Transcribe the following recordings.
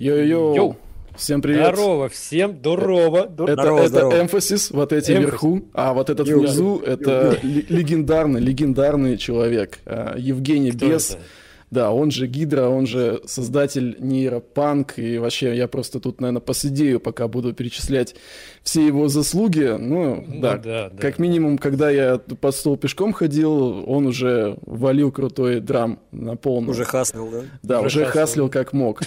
Йо-йо! Йоу! Всем привет! Здорово, всем здорово! Это, Здорово, это здорово. эмфасис, вот эти Эмфасис. вверху, а вот этот внизу это ле- легендарный, легендарный человек. а, Евгений Кто Бес. это? Да, он же Гидра, он же создатель нейропанк, и вообще я просто тут, наверное, посидею, пока буду перечислять все его заслуги. Ну, Ну да, да, да. как минимум, когда я под стол пешком ходил, он уже валил крутой драм на полную. Уже хаснул, да? да, уже уже хаслил. хаслил как мог.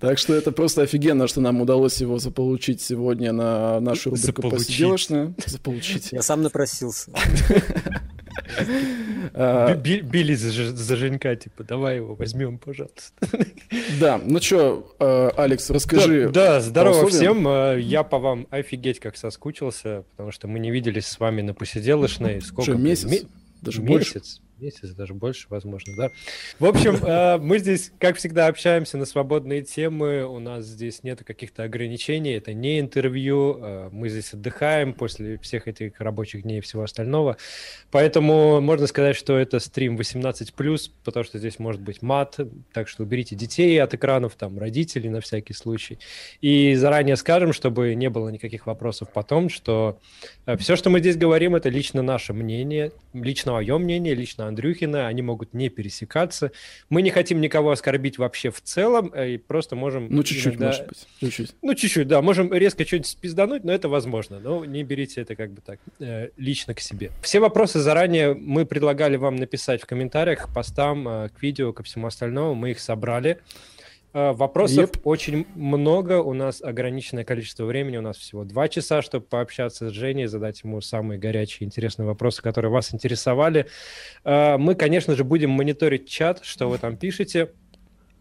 Так что это просто офигенно, что нам удалось его заполучить сегодня на нашу рубрику. «Посиделочная». Заполучить. Я сам напросился. А, Би- би- Били за, Женька, типа, давай его возьмем, пожалуйста. Да, ну что, Алекс, расскажи. Да, здорово всем. Э, Я по вам офигеть как соскучился, потому что мы не виделись с вами на посиделочной. Сколько? Месяц? ме- Даже месяц, месяц, даже больше, возможно, да. В общем, э, мы здесь, как всегда, общаемся на свободные темы. У нас здесь нет каких-то ограничений. Это не интервью. э, Мы здесь отдыхаем после всех этих рабочих дней и всего остального. Поэтому можно сказать, что это стрим 18+, потому что здесь может быть мат. Так что уберите детей от экранов, там, родителей на всякий случай. И заранее скажем, чтобы не было никаких вопросов потом, что все, что мы здесь говорим, это лично наше мнение, лично мое мнение, лично Андрюхина, они могут не пересекаться. Мы не хотим никого оскорбить вообще в целом, э, и просто можем... Ну, чуть-чуть, иногда- может быть. Чуть-чуть. Ну, чуть-чуть, да. Можем резко что-нибудь спиздануть, но это возможно. Но не берите это как бы так э, лично к себе. Все вопросы заранее мы предлагали вам написать в комментариях, к постам, э, к видео, ко всему остальному. Мы их собрали. Э, Вопросов Yep. очень много. У нас ограниченное количество времени. У нас всего два часа, чтобы пообщаться с Женей, задать ему самые горячие, интересные вопросы, которые вас интересовали. Э, Мы, конечно же, будем мониторить чат, что вы там пишете,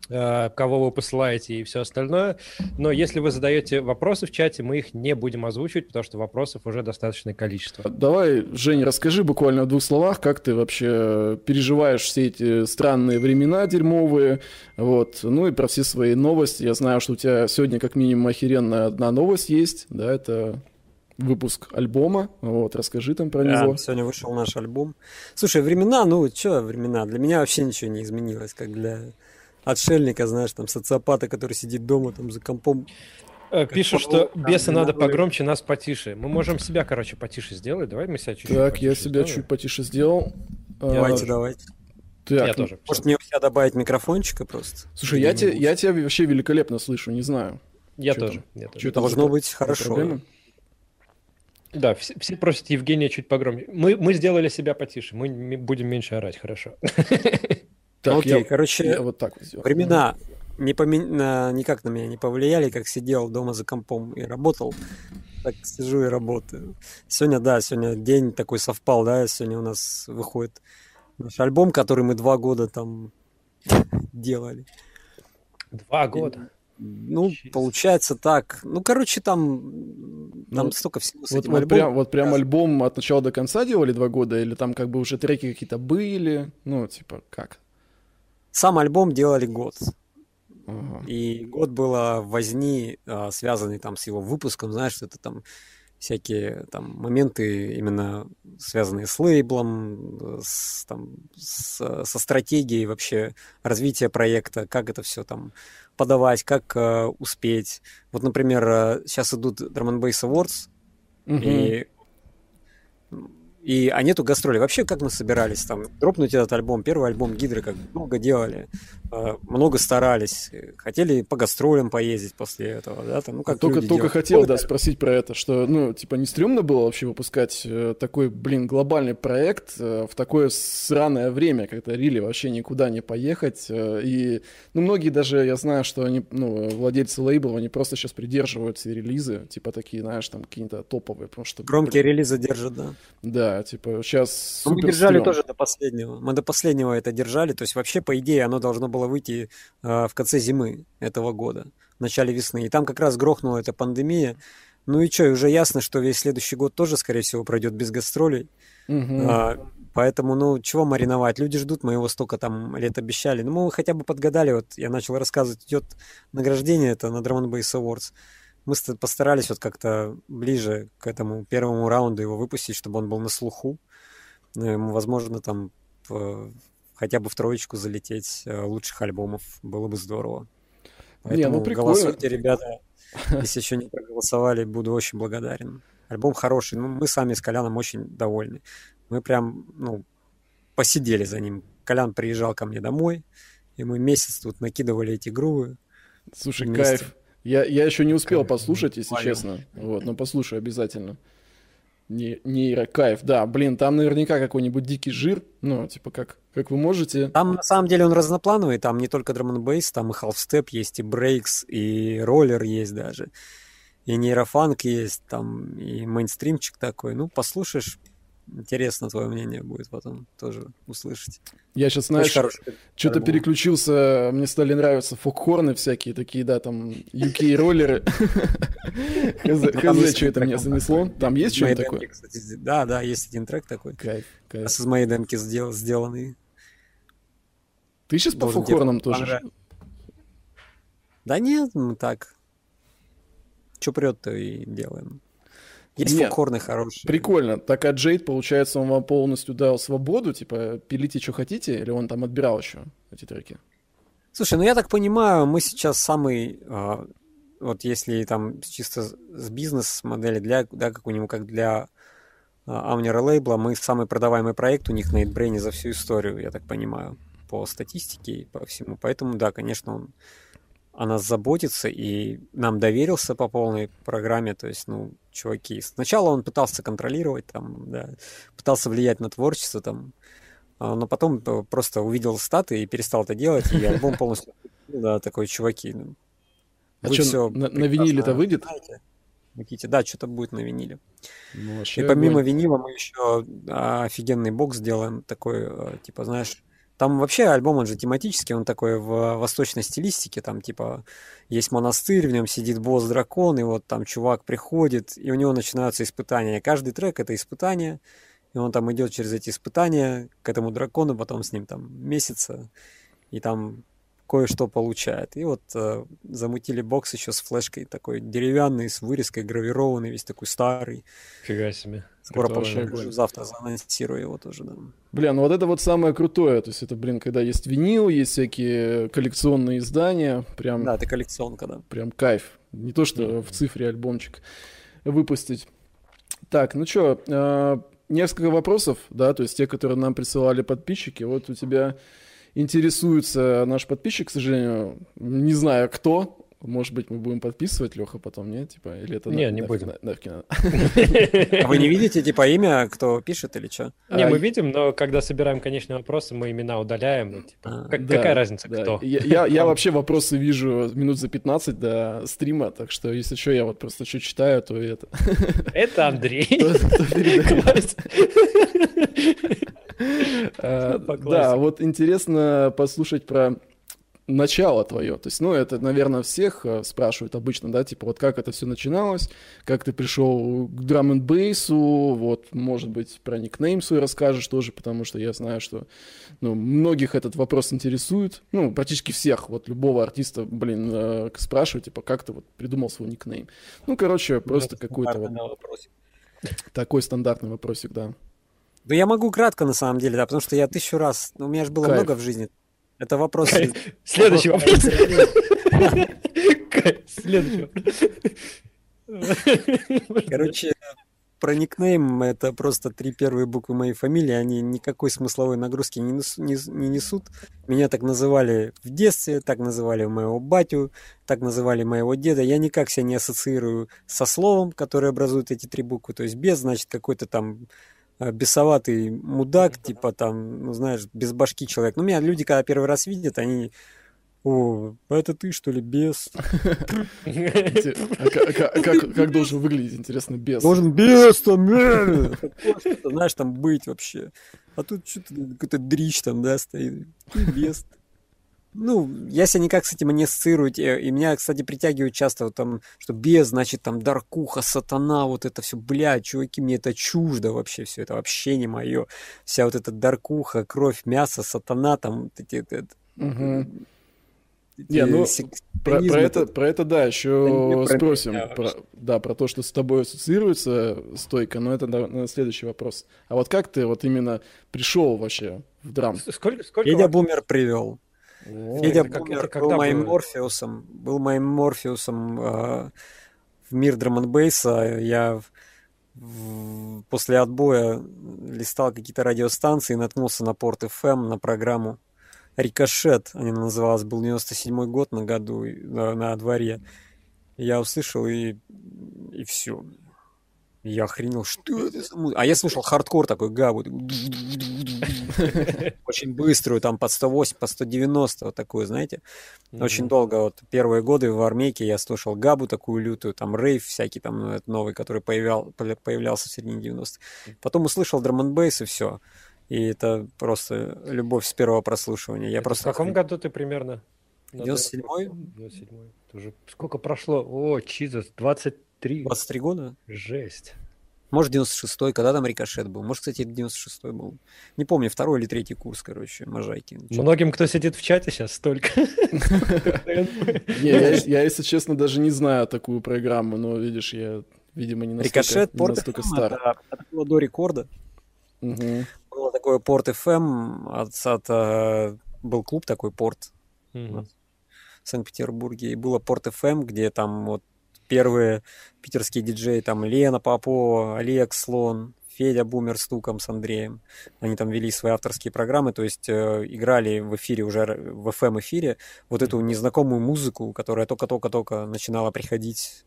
кого вы посылаете и все остальное. Но если вы задаете вопросы в чате, мы их не будем озвучивать, потому что вопросов уже достаточное количество. Давай, Жень, расскажи буквально в двух словах, как ты вообще переживаешь все эти странные времена дерьмовые, вот, ну и про все свои новости. Я знаю, что у тебя сегодня как минимум охеренная одна новость есть, да, это выпуск альбома, вот, расскажи там про Да, него. сегодня вышел наш альбом. Слушай, времена, ну, что времена? Для меня вообще ничего не изменилось, как для отшельника, знаешь, там, социопата, который сидит дома, там, за компом. Э, Пишут, что бесы надо погромче, нас потише. Мы можем себя, короче, потише сделать. Давай мы себя чуть-чуть Так, я себя сделаем. чуть потише сделал. А, Давайте, тоже. давайте. так, Я тоже. Может, мне у тебя добавить микрофончика просто? Слушай, я, те- я тебя вообще великолепно слышу, не знаю. Я Чё тоже. там? я тоже. Там Должно быть хорошо. проблемы? Да, все, все просят Евгения чуть погромче. Мы, мы сделали себя потише, мы будем меньше орать, хорошо. Так, Окей, я, короче, я вот так вот сделал. Времена не помен- на- никак на меня не повлияли, как сидел дома за компом и работал. Так сижу и работаю. Сегодня, да, сегодня день такой совпал, да, сегодня у нас выходит наш альбом, который мы два года там делали. Два года. Ну, Jeez. получается так. Ну, короче, там, там Ну, столько всего с Вот, этим вот альбомом. прям, вот прям альбом от начала до конца делали два года, или там как бы уже треки какие-то были? Ну, типа, как? Сам альбом делали год. Ага. И год было возни, а, связанный там с его выпуском, знаешь, это там всякие там моменты именно связанные с лейблом, с, там, с- со стратегией вообще развития проекта, как это все там подавать, как э, успеть. Вот, например, сейчас идут Drum and Bass Awards, и, и а нету гастролей. Вообще, как мы собирались там дропнуть этот альбом, первый альбом Гидры, как много делали, э, много старались, э, хотели по гастролям поездить после этого, да, там, ну как только люди только делают. хотел, да, спросить про это, что, ну, типа, не стрёмно было вообще выпускать э, такой, блин, глобальный проект в такое сраное время, когда рили вообще никуда не поехать, и, ну, многие даже, я знаю, что они, ну, владельцы лейблов, они просто сейчас придерживают все релизы, типа, такие, знаешь, там, какие-то топовые, потому что... Громкие блин, релизы держат, да. Да, типа, сейчас Ну, мы держали тоже до последнего. Мы до последнего это держали. То есть вообще, по идее, оно должно было выйти э, в конце зимы этого года, в начале весны. И там как раз грохнула эта пандемия. Ну и что, уже ясно, что весь следующий год тоже, скорее всего, пройдет без гастролей. А, поэтому, ну, чего мариновать? Люди ждут, мы его столько там лет обещали. Ну, мы хотя бы подгадали. Вот я начал рассказывать, идет награждение это на Drum Bass Awards. Мы ст- постарались вот как-то ближе к этому первому раунду его выпустить, чтобы он был на слуху. Ну, ему, возможно, там хотя бы в троечку залететь э, лучших альбомов. Было бы здорово. Поэтому не, ну прикольно. голосуйте, ребята. Если еще не проголосовали, буду очень благодарен. Альбом хороший. Ну, мы сами с Коляном очень довольны. Мы прям, ну, посидели за ним. Колян приезжал ко мне домой, и мы месяц тут накидывали эти грувы. Слушай, вместе. кайф. Я, я еще не успел кайф. послушать, если Моё. честно. Вот, но послушаю обязательно. Не, нейрокайф, да, блин, там наверняка какой-нибудь дикий жир, ну, типа, как, как вы можете. Там, на самом деле, он разноплановый, там не только драм бейс там и халфстеп есть, и брейкс, и роллер есть даже, и нейрофанк есть, там, и мейнстримчик такой, ну, послушаешь, Интересно твое мнение будет потом тоже услышать. Я сейчас, знаешь, что-то переключился, мне стали нравиться фокхорны всякие такие, да, там, UK-роллеры. Хз, что это меня занесло? Там есть что-то такое? Да, да, есть один трек такой. Кайф, кайф. С моей демки сделанный. Ты сейчас по фокхорнам тоже? Да нет, мы так. Че прет-то и делаем. Есть Нет, фокорны хорошие. Прикольно. Так а Джейд, получается, он вам полностью дал свободу, типа, пилите, что хотите, или он там отбирал еще эти треки? Слушай, ну я так понимаю, мы сейчас самый, э, вот если там чисто с бизнес-модели, для, да, как у него, как для Амнера лейбла, мы самый продаваемый проект у них на Эйдбрейне за всю историю, я так понимаю, по статистике и по всему. Поэтому, да, конечно, он о нас заботится и нам доверился по полной программе. То есть, ну, чуваки, сначала он пытался контролировать, там, да, пытался влиять на творчество, там, а, но потом просто увидел статы и перестал это делать, и альбом полностью, да, такой, чуваки, ну, а что, все на, на виниле-то выйдет? Знаете, да, что-то будет на виниле. Ну, и помимо огонь. винила мы еще офигенный бокс делаем, такой, э, типа, знаешь, там вообще альбом, он же тематический, он такой в восточной стилистике, там типа есть монастырь, в нем сидит босс-дракон, и вот там чувак приходит, и у него начинаются испытания. Каждый трек — это испытание, и он там идет через эти испытания к этому дракону, потом с ним там месяца, и там кое-что получает. И вот э, замутили бокс еще с флешкой такой деревянный, с вырезкой, гравированный, весь такой старый. Фига себе. Скоро пошлю, завтра заанонсирую его тоже, да. Бля, ну вот это вот самое крутое, то есть это, блин, когда есть винил, есть всякие коллекционные издания, прям... Да, это коллекционка, да. Прям кайф. Не то, что mm-hmm. в цифре альбомчик выпустить. Так, ну что, э, несколько вопросов, да, то есть те, которые нам присылали подписчики. Вот у тебя интересуется наш подписчик, к сожалению, не знаю кто, может быть, мы будем подписывать, Леха, потом, нет? Типа, или это... Не, на, не будем. Нафиг надо. А вы не видите, типа, имя, кто пишет или что? Не, а, мы видим, но когда собираем конечные вопросы, мы имена удаляем. типа, а, какая разница, кто? Я, вообще вопросы вижу минут за 15 до стрима, так что, если что, я вот просто что читаю, то это... Это Андрей. Э, да, вот интересно послушать про начало твое. То есть, ну, это, наверное, всех э, спрашивают обычно, да, типа, вот как это все начиналось, как ты пришел к драм н бейсу вот, может быть, про никнейм свой расскажешь тоже, потому что я знаю, что, ну, многих этот вопрос интересует, ну, практически всех, вот, любого артиста, блин, э, спрашивают, типа, как ты вот придумал свой никнейм. Ну, короче, просто какой-то вот... Такой стандартный вопросик, да. Да я могу кратко, на самом деле, да, потому что я тысячу раз, ну, у меня же было Кайф. много в жизни. Это вопрос... Следующий вопрос. Следующий вопрос. Короче, про никнейм это просто три первые буквы моей фамилии, они никакой смысловой нагрузки не, несу, не, не несут. Меня так называли в детстве, так называли моего батю, так называли моего деда. Я никак себя не ассоциирую со словом, которое образует эти три буквы. То есть без, значит, какой-то там бесоватый мудак, типа там, ну знаешь, без башки человек. Ну, меня люди, когда первый раз видят, они о, это ты, что ли, бес? А как должен выглядеть, интересно, бес? Должен бес там, знаешь, там быть вообще. А тут что-то какой-то дрищ там, да, стоит. Ты бес. Ну, я себя никак с этим не ассоциирую. И меня, кстати, притягивают часто вот там, что без, значит, там, даркуха, сатана, вот это все, блядь, чуваки, мне это чуждо вообще все, это вообще не мое. Вся вот эта даркуха, кровь, мясо, сатана, там, эти, эти, угу. Не, ну, про, про, это, про это, да, еще да спросим. Про, да, про то, что с тобой ассоциируется стойка, но это на, на следующий вопрос. А вот как ты вот именно пришел вообще в драм? Сколько, сколько Федя Бумер привел. Федя это, Бумер это был моим было? Морфеусом, был моим Морфеусом э, в мир драмонбейса. Я в, после отбоя листал какие-то радиостанции, наткнулся на Порт FM, на программу Рикошет, она называлась, был 97 год на году, на, на дворе. Я услышал и, и все. Я охренел, что это? А я слышал хардкор такой, габбу. Очень быструю, там под 108, под 190, вот такую, знаете. Очень долго, вот первые годы в армейке я слушал габбу такую лютую, там рейв всякий там ну, новый, который появлял, появлялся в середине 90-х. Потом услышал драм н и все. И это просто любовь с первого прослушивания. Я просто... В каком году ты примерно? 97-й? 97-й. Уже сколько прошло? О, Чизас, 23. 23 года? Жесть. Может, 96-й, когда там рикошет был. Может, кстати, 96-й был. Не помню, второй или третий курс, короче, Можайки. Многим, кто сидит в чате сейчас, столько. Я, если честно, даже не знаю такую программу, но, видишь, я, видимо, не настолько стар. Это было до рекорда. Было такое порт FM, от, от, э, был клуб такой порт в Санкт-Петербурге, и было порт FM, где там вот первые питерские диджеи, там Лена Попова, Олег Слон, Федя Бумер с Туком, с Андреем. Они там вели свои авторские программы, то есть э, играли в эфире уже, в FM-эфире, вот эту незнакомую музыку, которая только-только-только начинала приходить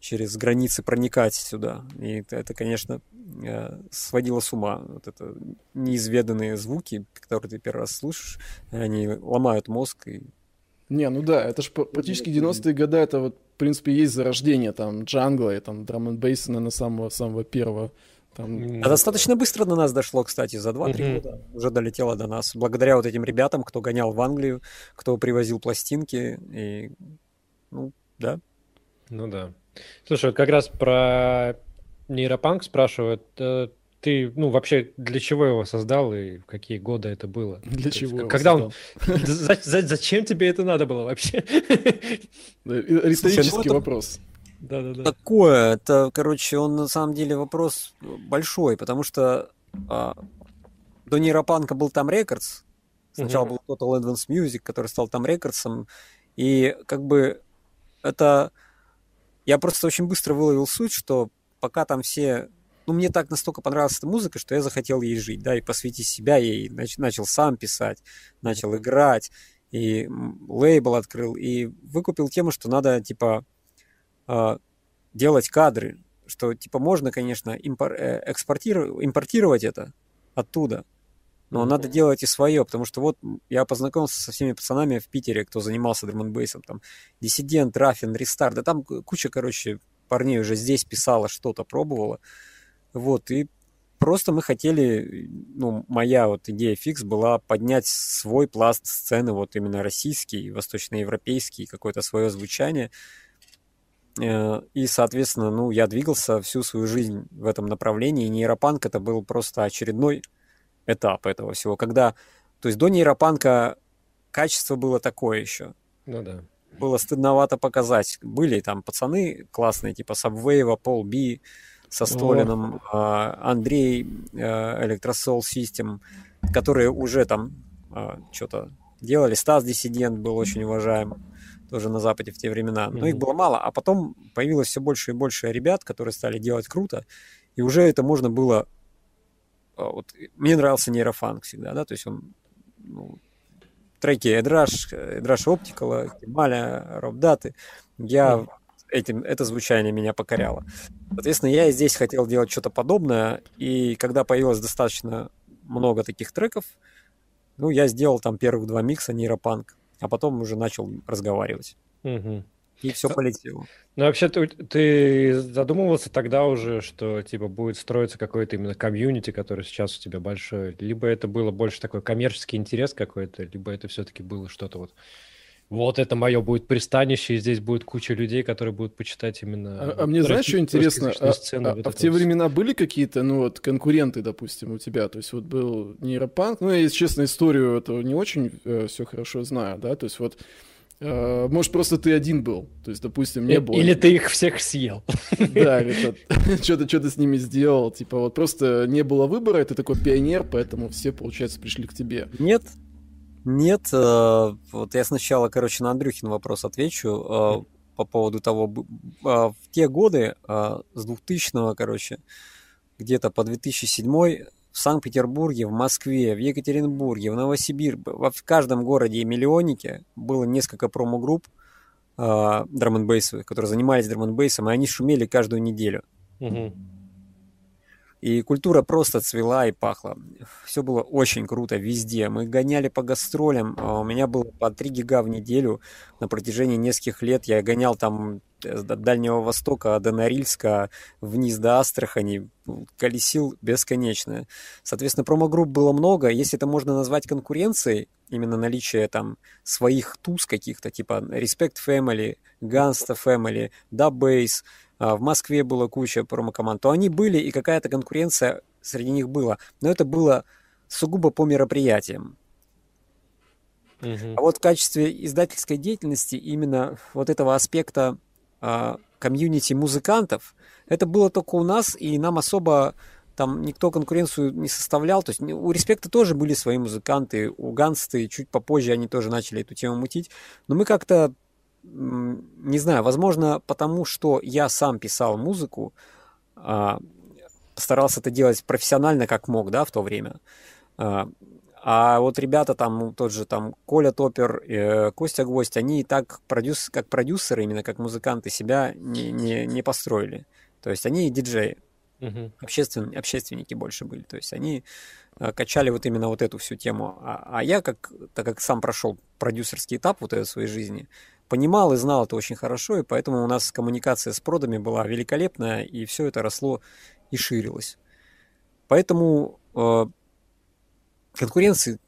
через границы проникать сюда. И это, конечно, э, сводило с ума. Вот это неизведанные звуки, которые ты первый раз слышишь, они ломают мозг. И... Не, ну да, это же практически 90-е годы, это вот, в принципе, есть зарождение там джангла и там драм н наверное, самого, самого первого. Там... А достаточно быстро до нас дошло, кстати, за 2-3 mm-hmm. года уже долетело до нас. Благодаря вот этим ребятам, кто гонял в Англию, кто привозил пластинки. И, ну, да. Ну да. Слушай, вот как раз про нейропанк спрашивают. Ты, ну, вообще, для чего его создал и в какие годы это было? Для То чего? Есть, когда он... Зачем тебе это надо было вообще? Риторический вопрос. Да-да-да. Такое, это, короче, он на самом деле вопрос большой, потому что а, до нейропанка был там Рекордс, сначала был Total Advance Music, который стал там Рекордсом, и как бы это я просто очень быстро выловил суть, что пока там все... Ну, мне так настолько понравилась эта музыка, что я захотел ей жить, да, и посвятить себя ей. Нач- начал сам писать, начал играть, и лейбл открыл, и выкупил тему, что надо, типа, э, делать кадры, что, типа, можно, конечно, импор- э, экспортировать, импортировать это оттуда, но mm-hmm. надо делать и свое, потому что вот я познакомился со всеми пацанами в Питере, кто занимался драмонбейсом, там, Диссидент, Рафин, Рестарт, да там куча, короче, парней уже здесь писала, что-то пробовала, вот, и просто мы хотели, ну, моя вот идея фикс была поднять свой пласт сцены, вот именно российский, восточноевропейский, какое-то свое звучание, э, и, соответственно, ну, я двигался всю свою жизнь в этом направлении, и нейропанк это был просто очередной этап этого всего, когда, то есть до нейропанка качество было такое еще. Ну да. Было стыдновато показать. Были там пацаны классные, типа Сабвейва, Пол Би, со Столином, э, Андрей, э, Электросол Систем, которые уже там э, что-то делали. Стас Диссидент был очень уважаем тоже на Западе в те времена. Но mm-hmm. их было мало. А потом появилось все больше и больше ребят, которые стали делать круто. И уже это можно было а, вот, мне нравился нейрофанк всегда, да, то есть он, ну, треки Эдраш, Эдраш Оптикала, Кемаля, Робдаты, я этим, это звучание меня покоряло. Соответственно, я и здесь хотел делать что-то подобное, и когда появилось достаточно много таких треков, ну, я сделал там первых два микса нейропанк, а потом уже начал разговаривать. Угу. И все полетело. Ну, вообще, ты, ты задумывался тогда уже, что, типа, будет строиться какой-то именно комьюнити, который сейчас у тебя большой? Либо это было больше такой коммерческий интерес какой-то, либо это все-таки было что-то вот вот это мое будет пристанище, и здесь будет куча людей, которые будут почитать именно... А, а мне знаешь, что интересно? А, а, вот а в те вот. времена были какие-то, ну вот, конкуренты, допустим, у тебя? То есть вот был нейропанк, ну, я, если честно, историю этого не очень э, все хорошо знаю, да, то есть вот Э, может, просто ты один был. То есть, допустим, не было. Или ты их всех съел. Да, что-то что с ними сделал. Типа, вот просто не было выбора, ты такой пионер, поэтому все, получается, пришли к тебе. Нет. Нет, э, вот я сначала, короче, на Андрюхин вопрос отвечу э, по поводу того, э, в те годы, с 2000 короче, где-то по 2007 в Санкт-Петербурге, в Москве, в Екатеринбурге, в Новосибирске, в каждом городе и миллионнике было несколько промо-групп э, драм которые занимались драм и они шумели каждую неделю. Угу. И культура просто цвела и пахла. Все было очень круто везде. Мы гоняли по гастролям. А у меня было по 3 гига в неделю на протяжении нескольких лет. Я гонял там от Дальнего Востока, до Норильска, вниз до Астрахани, колесил бесконечно. Соответственно, промо-групп было много. Если это можно назвать конкуренцией, именно наличие там своих туз каких-то, типа Respect Family, Gunsta Family, Da Base, в Москве было куча промо-команд, то они были, и какая-то конкуренция среди них была. Но это было сугубо по мероприятиям. Uh-huh. А вот в качестве издательской деятельности именно вот этого аспекта а, комьюнити музыкантов, это было только у нас, и нам особо там никто конкуренцию не составлял. То есть у Респекта тоже были свои музыканты, у Гансты чуть попозже они тоже начали эту тему мутить. Но мы как-то, не знаю, возможно, потому что я сам писал музыку, а, старался это делать профессионально, как мог, да, в то время. А, а вот ребята там, тот же там Коля Топер, э, Костя Гвоздь, они и так продюс, как продюсеры, именно как музыканты, себя не, не, не построили. То есть они диджеи, uh-huh. обществен, общественники больше были. То есть они э, качали вот именно вот эту всю тему. А, а я, как, так как сам прошел продюсерский этап вот этой своей жизни, понимал и знал это очень хорошо, и поэтому у нас коммуникация с продами была великолепная, и все это росло и ширилось. Поэтому э, конкуренции,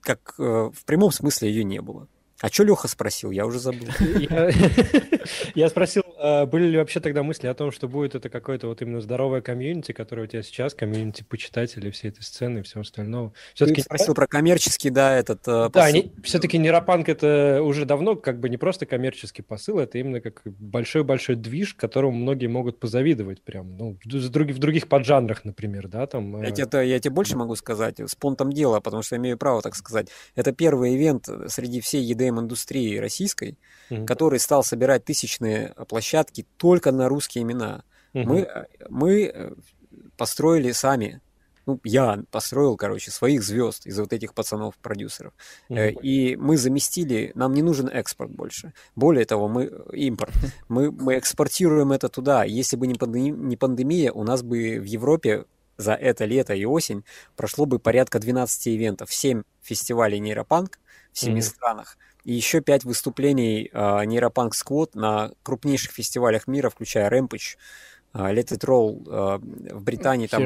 как э, в прямом смысле, ее не было. А что Леха спросил? Я уже забыл. Я спросил, были ли вообще тогда мысли о том, что будет это какое-то вот именно здоровое комьюнити, которое у тебя сейчас, комьюнити почитателей всей этой сцены и всего остального. Все-таки спросил про коммерческий, да, этот э, Да, все-таки нейропанк это уже давно как бы не просто коммерческий посыл, это именно как большой-большой движ, которому многие могут позавидовать прям, ну, в других поджанрах, например, да, там. Я э. тебе, я тебе больше могу сказать, с понтом дела, потому что я имею право так сказать. Это первый ивент среди всей EDM EDM-индустрии российской, mm-hmm. который стал собирать тысячные площадки только на русские имена. Mm-hmm. Мы, мы э, построили сами ну, я построил, короче, своих звезд из вот этих пацанов-продюсеров. Mm-hmm. И мы заместили, нам не нужен экспорт больше. Более того, мы импорт. Мы, мы экспортируем это туда. Если бы не пандемия, не пандемия, у нас бы в Европе за это лето и осень прошло бы порядка 12 ивентов, 7 фестивалей нейропанк в 7 mm-hmm. странах и еще пять выступлений Нейропанк Сквот на крупнейших фестивалях мира, включая Rampage, э, Let It Roll э, в Британии. Там,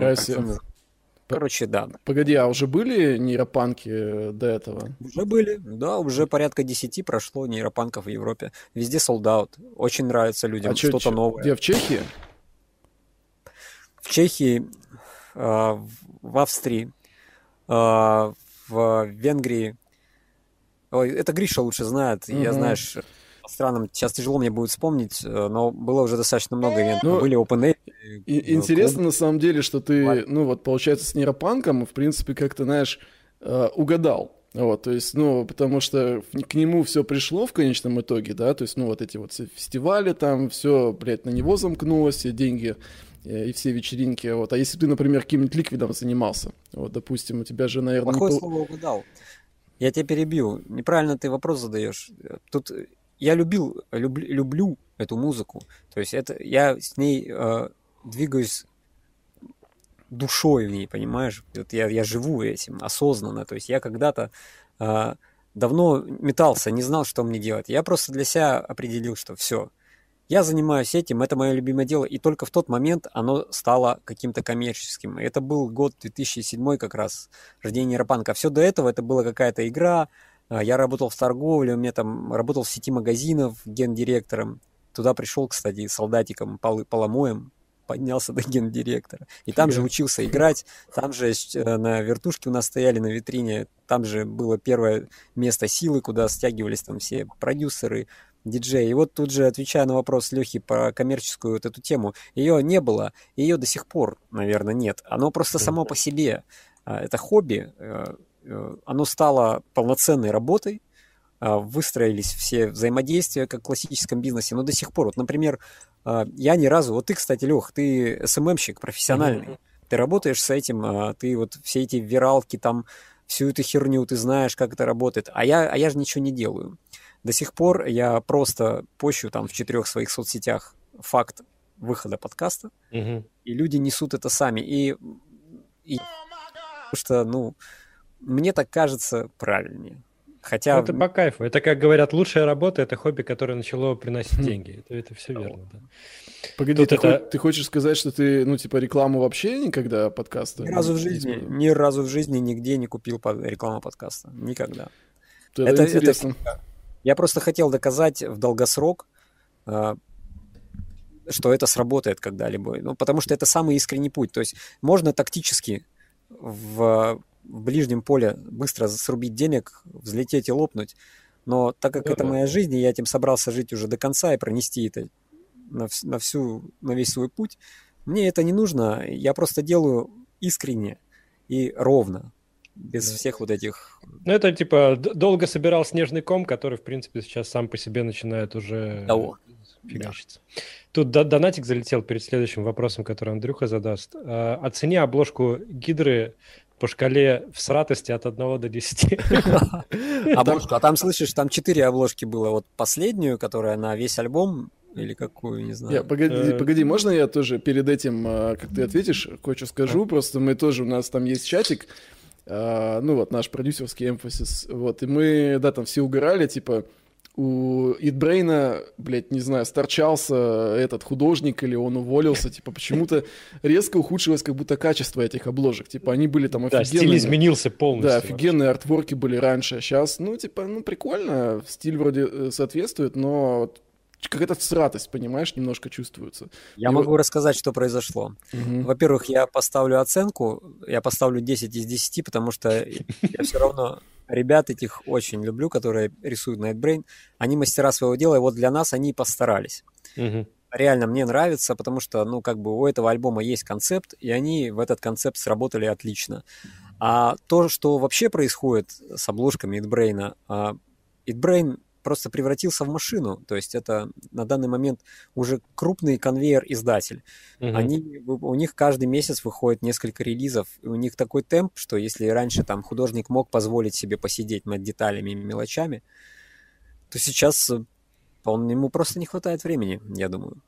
Короче, да. Погоди, а уже были нейропанки э, до этого? Уже были, да, уже порядка десяти прошло нейропанков в Европе. Везде солдат. Очень нравится людям а что-то новое. Где, в Чехии? В Чехии, э, в Австрии, в Венгрии, Ой, это Гриша лучше знает. Mm-hmm. Я, знаешь, по странам сейчас тяжело мне будет вспомнить, э, но было уже достаточно много ивентов. Ну, Были OpenAid. И, э, интересно клуб. на самом деле, что ты, ну вот, получается, с нейропанком, в принципе, как-то, знаешь, э, угадал. Вот, то есть, ну, потому что к нему все пришло в конечном итоге, да, то есть, ну, вот эти вот фестивали там, все, блядь, на него замкнулось, все деньги и все вечеринки, вот. А если ты, например, каким-нибудь ликвидом занимался, вот, допустим, у тебя же, наверное... Плохое не... слово угадал. Я тебя перебью. Неправильно ты вопрос задаешь. Тут я любил, люб, люблю эту музыку. То есть это я с ней э, двигаюсь душой в ней, понимаешь? Вот я, я живу этим осознанно. То есть я когда-то э, давно метался, не знал, что мне делать. Я просто для себя определил, что все, я занимаюсь этим, это мое любимое дело, и только в тот момент оно стало каким-то коммерческим. Это был год 2007 как раз, рождение Рапанка. А все до этого это была какая-то игра, а, я работал в торговле, у меня там работал в сети магазинов гендиректором. Туда пришел, кстати, солдатиком, пол, поломоем, поднялся до гендиректора. И там же учился играть, там же э, на вертушке у нас стояли на витрине, там же было первое место силы, куда стягивались там все продюсеры, диджей. И вот тут же, отвечая на вопрос Лехи про коммерческую вот эту тему, ее не было, ее до сих пор, наверное, нет. Оно просто само по себе. А, это хобби, э, э, оно стало полноценной работой, а, выстроились все взаимодействия, как в классическом бизнесе, но до сих пор, вот, например, а, я ни разу, вот ты, кстати, Лех, ты СММщик профессиональный, mm-hmm. ты работаешь с этим, ты вот все эти виралки там, всю эту херню, ты знаешь, как это работает, а я, а я же ничего не делаю. До сих пор я просто пощу там в четырех своих соцсетях факт выхода подкаста, угу. и люди несут это сами. И, и потому что, ну, мне так кажется правильнее. Хотя... Ну, это по кайфу. Это, как говорят, лучшая работа – это хобби, которое начало приносить деньги. Это, это все верно, да. Погоди, ты, это... ты хочешь сказать, что ты, ну, типа, рекламу вообще никогда подкаста? Ни разу в жизни, ни разу в жизни нигде не купил рекламу подкаста. Никогда. Это, это интересно. Это, я просто хотел доказать в долгосрок, а, что это сработает когда-либо. Ну, потому что это самый искренний путь. То есть можно тактически в в ближнем поле быстро срубить денег, взлететь и лопнуть. Но так как да, это моя жизнь, и я этим собрался жить уже до конца и пронести это на, на всю, на весь свой путь, мне это не нужно. Я просто делаю искренне и ровно, без да. всех вот этих... Ну, это типа долго собирал снежный ком, который, в принципе, сейчас сам по себе начинает уже Того. фигачиться. Да. Тут донатик залетел перед следующим вопросом, который Андрюха задаст. А, оцени обложку Гидры по шкале в сратости от 1 до 10. Обложку. А там, слышишь, там 4 обложки было. Вот последнюю, которая на весь альбом, или какую, не знаю. Я, погоди, э, погоди, можно я тоже перед этим, а, как ты ответишь, кое-что скажу? Просто мы тоже, у нас там есть чатик, а, ну вот наш продюсерский эмфасис, вот, и мы, да, там все угорали, типа, у Итбрейна, блядь, не знаю, сторчался этот художник или он уволился, типа, почему-то резко ухудшилось как будто качество этих обложек. Типа, они были там офигенные. Да, стиль изменился полностью. Да, офигенные вообще. артворки были раньше. Сейчас, ну, типа, ну, прикольно, стиль вроде э, соответствует, но какая-то всратость, понимаешь, немножко чувствуется. Я и могу вот... рассказать, что произошло. Угу. Во-первых, я поставлю оценку, я поставлю 10 из 10, потому что я все равно ребят этих очень люблю, которые рисуют Nightbrain. Они мастера своего дела, и вот для нас они постарались. Угу. Реально мне нравится, потому что, ну, как бы у этого альбома есть концепт, и они в этот концепт сработали отлично. А то, что вообще происходит с обложками Itbrain, Itbrain просто превратился в машину. То есть это на данный момент уже крупный конвейер-издатель. Угу. Они, у них каждый месяц выходит несколько релизов. И у них такой темп, что если раньше там художник мог позволить себе посидеть над деталями и мелочами, то сейчас э, он, ему просто не хватает времени, я думаю.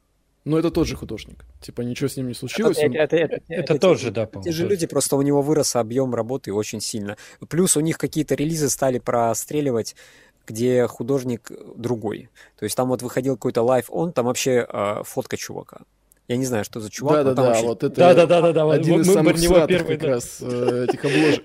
Но это тот же художник. Типа ничего с ним не случилось. Это, он... это, это, это, это тот же, да, Те же люди, просто у него вырос объем работы очень сильно. Плюс у них какие-то релизы стали простреливать где художник другой. То есть там вот выходил какой-то лайв он, там вообще э, фотка чувака. Я не знаю, что за чувак. Да, да, да, вообще... вот это. Да, да, да, да, да. Один мы, из самых него первый, как да. раз э, этих обложек.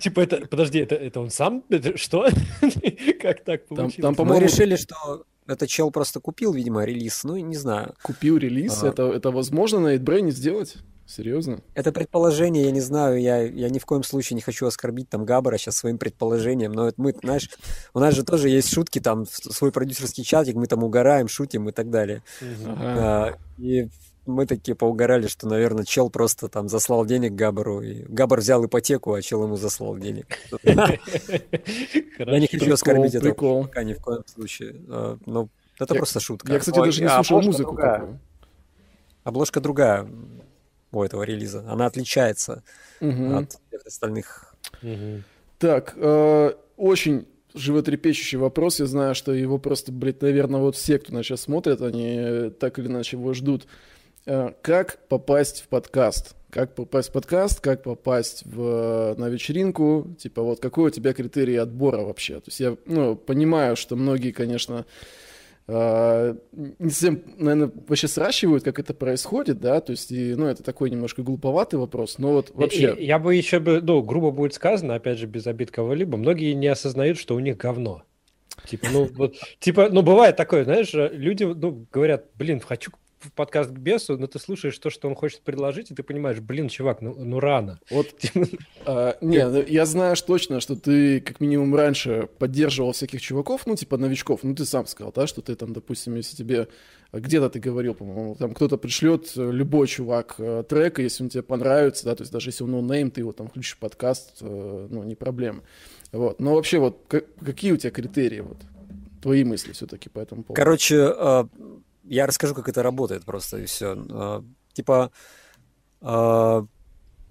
Типа это, подожди, это, это он сам? Это что? Как так получилось? Там, там, мы решили, что это чел просто купил, видимо, релиз, ну, не знаю. Купил релиз? А... Это, это возможно на Эйдбрейне сделать? Серьезно? Это предположение, я не знаю, я, я ни в коем случае не хочу оскорбить там Габара сейчас своим предположением, но это мы, знаешь, у нас же тоже есть шутки, там, свой продюсерский чатик, мы там угораем, шутим и так далее. Ага. А, и мы такие поугорали, что, наверное, чел просто там заслал денег Габару, и Габар взял ипотеку, а чел ему заслал денег. Я не хочу оскорбить это пока ни в коем случае, а, но это просто шутка. Я, кстати, даже не а слушал музыку. Обложка другая у этого релиза. Она отличается угу. от всех остальных. Угу. Так, э, очень животрепещущий вопрос. Я знаю, что его просто, блядь, наверное, вот все, кто нас сейчас смотрит, они так или иначе его ждут. Э, как попасть в подкаст? Как попасть в подкаст, как попасть в, на вечеринку, типа вот какой у тебя критерий отбора вообще? То есть я ну, понимаю, что многие, конечно, не совсем, наверное, вообще сращивают, как это происходит, да, то есть, и, ну, это такой немножко глуповатый вопрос, но вот вообще... Я, я бы еще, бы, ну, грубо будет сказано, опять же, без обид кого-либо, многие не осознают, что у них говно. Типа, ну, вот, типа, ну, бывает такое, знаешь, люди, ну, говорят, блин, хочу в подкаст к бесу, но ты слушаешь то, что он хочет предложить, и ты понимаешь, блин, чувак, ну, ну рано. Вот, а, не, ну, я знаю точно, что ты как минимум раньше поддерживал всяких чуваков, ну, типа новичков, ну, ты сам сказал, да, что ты там, допустим, если тебе, где-то ты говорил, по-моему, там кто-то пришлет, э, любой чувак, э, трек, и если он тебе понравится, да, то есть даже если он no name, ты его там включишь в подкаст, э, ну, не проблема. Вот, но вообще вот какие у тебя критерии, вот, твои мысли все-таки по этому поводу? Короче, я расскажу, как это работает просто, и все. Типа,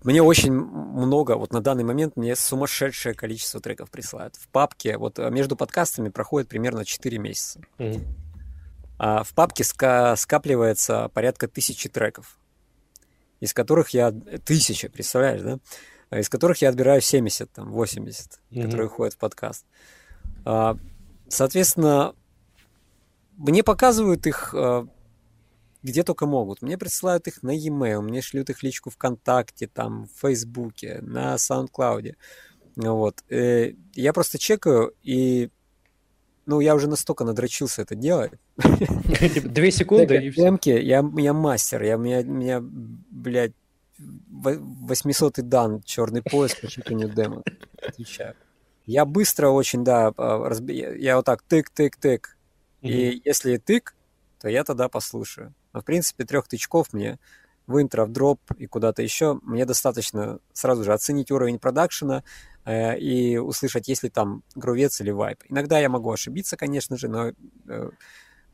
мне очень много, вот на данный момент мне сумасшедшее количество треков присылают. В папке, вот э, между подкастами проходит примерно 4 месяца. Mm-hmm. А в папке ска- скапливается порядка тысячи треков, из которых я... Тысячи, представляешь, да? Из которых я отбираю 70, там, 80, mm-hmm. которые входят в подкаст. А, соответственно, мне показывают их э, где только могут. Мне присылают их на e-mail, мне шлют их личку ВКонтакте, там, в Фейсбуке, на SoundCloud. Вот. Э, я просто чекаю, и ну, я уже настолько надрочился это делать. Две секунды и все. Я, я мастер, я, меня, меня, блядь, 800 дан черный пояс по чеканию демо. Отвечаю. Я быстро очень, да, а, разби... я вот так тык-тык-тык. И если тык, то я тогда послушаю. Но, в принципе, трех тычков мне в интро, в дроп и куда-то еще, мне достаточно сразу же оценить уровень продакшена э, и услышать, есть ли там грувец или вайп. Иногда я могу ошибиться, конечно же, но э,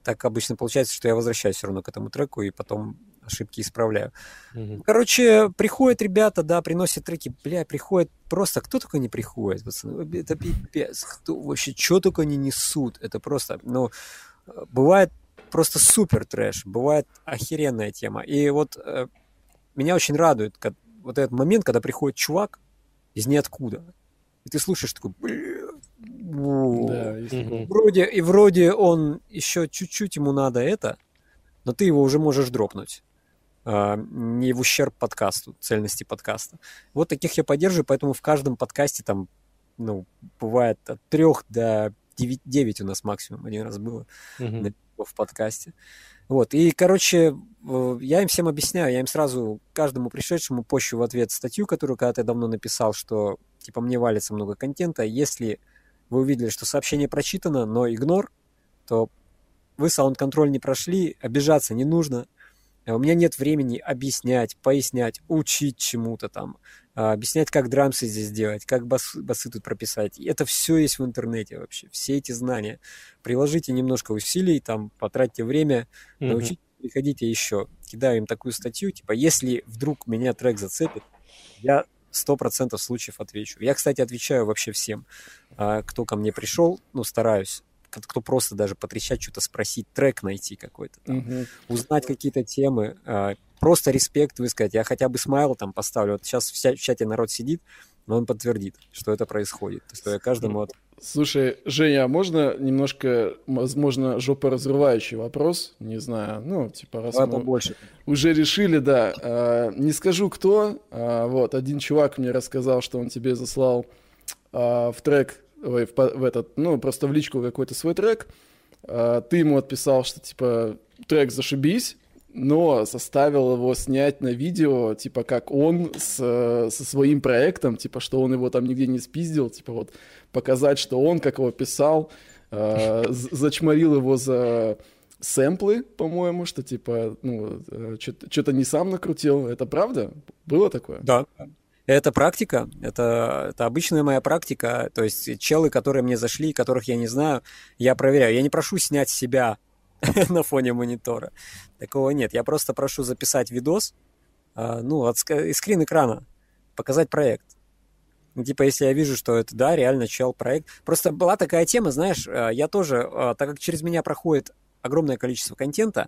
так обычно получается, что я возвращаюсь все равно к этому треку и потом ошибки исправляю. Mm-hmm. Короче, приходят ребята, да, приносят треки, бля, приходят просто, кто только не приходит, пацаны, это пипец, кто вообще, что только они несут, это просто, ну, бывает просто супер трэш. Бывает охеренная тема. И вот э, меня очень радует как, вот этот момент, когда приходит чувак из ниоткуда. И ты слушаешь такой, да, вроде, и вроде он еще чуть-чуть ему надо это, но ты его уже можешь дропнуть. Uh, не в ущерб подкасту, цельности подкаста. Вот таких я поддерживаю, поэтому в каждом подкасте там, ну, бывает от трех до 9, 9 у нас максимум один раз было. Uh-huh в подкасте. Вот, и, короче, я им всем объясняю, я им сразу, каждому пришедшему пощу в ответ статью, которую когда-то давно написал, что, типа, мне валится много контента, если вы увидели, что сообщение прочитано, но игнор, то вы саунд-контроль не прошли, обижаться не нужно, Э, у меня нет времени объяснять, пояснять, учить чему-то там, а, объяснять, как драмсы здесь делать, как бас, басы тут прописать. Это все есть в интернете вообще, все эти знания. Приложите немножко усилий, там, потратьте время, mm-hmm. научите, приходите еще. Кидаю им такую статью, типа, если вдруг меня трек зацепит, я сто процентов случаев отвечу. Я, кстати, отвечаю вообще всем, а, кто ко мне пришел, ну, стараюсь кто просто даже потрещать, что-то спросить, трек найти какой-то, там, угу. узнать какие-то темы, э, просто респект высказать. Я хотя бы смайл там поставлю. Вот сейчас в чате народ сидит, но он подтвердит, что это происходит. То есть я каждому... Вот... Слушай, Женя, а можно немножко, возможно, жопоразрывающий вопрос? Не знаю, ну, типа, раз Давай мы побольше. уже решили, да. Э, не скажу, кто. Э, вот, один чувак мне рассказал, что он тебе заслал в трек ой, в, в этот, ну, просто в личку какой-то свой трек, а, ты ему отписал, что, типа, трек зашибись, но заставил его снять на видео, типа, как он с, со своим проектом, типа, что он его там нигде не спиздил, типа, вот, показать, что он, как его писал, э, зачморил его за сэмплы, по-моему, что, типа, ну, э, что-то не сам накрутил. Это правда? Было такое? Да, это практика, это, это обычная моя практика. То есть челы, которые мне зашли, которых я не знаю, я проверяю. Я не прошу снять себя на фоне монитора. Такого нет. Я просто прошу записать видос, а, ну, от скрин экрана, показать проект. Ну, типа, если я вижу, что это, да, реально чел проект. Просто была такая тема, знаешь, а, я тоже, а, так как через меня проходит огромное количество контента,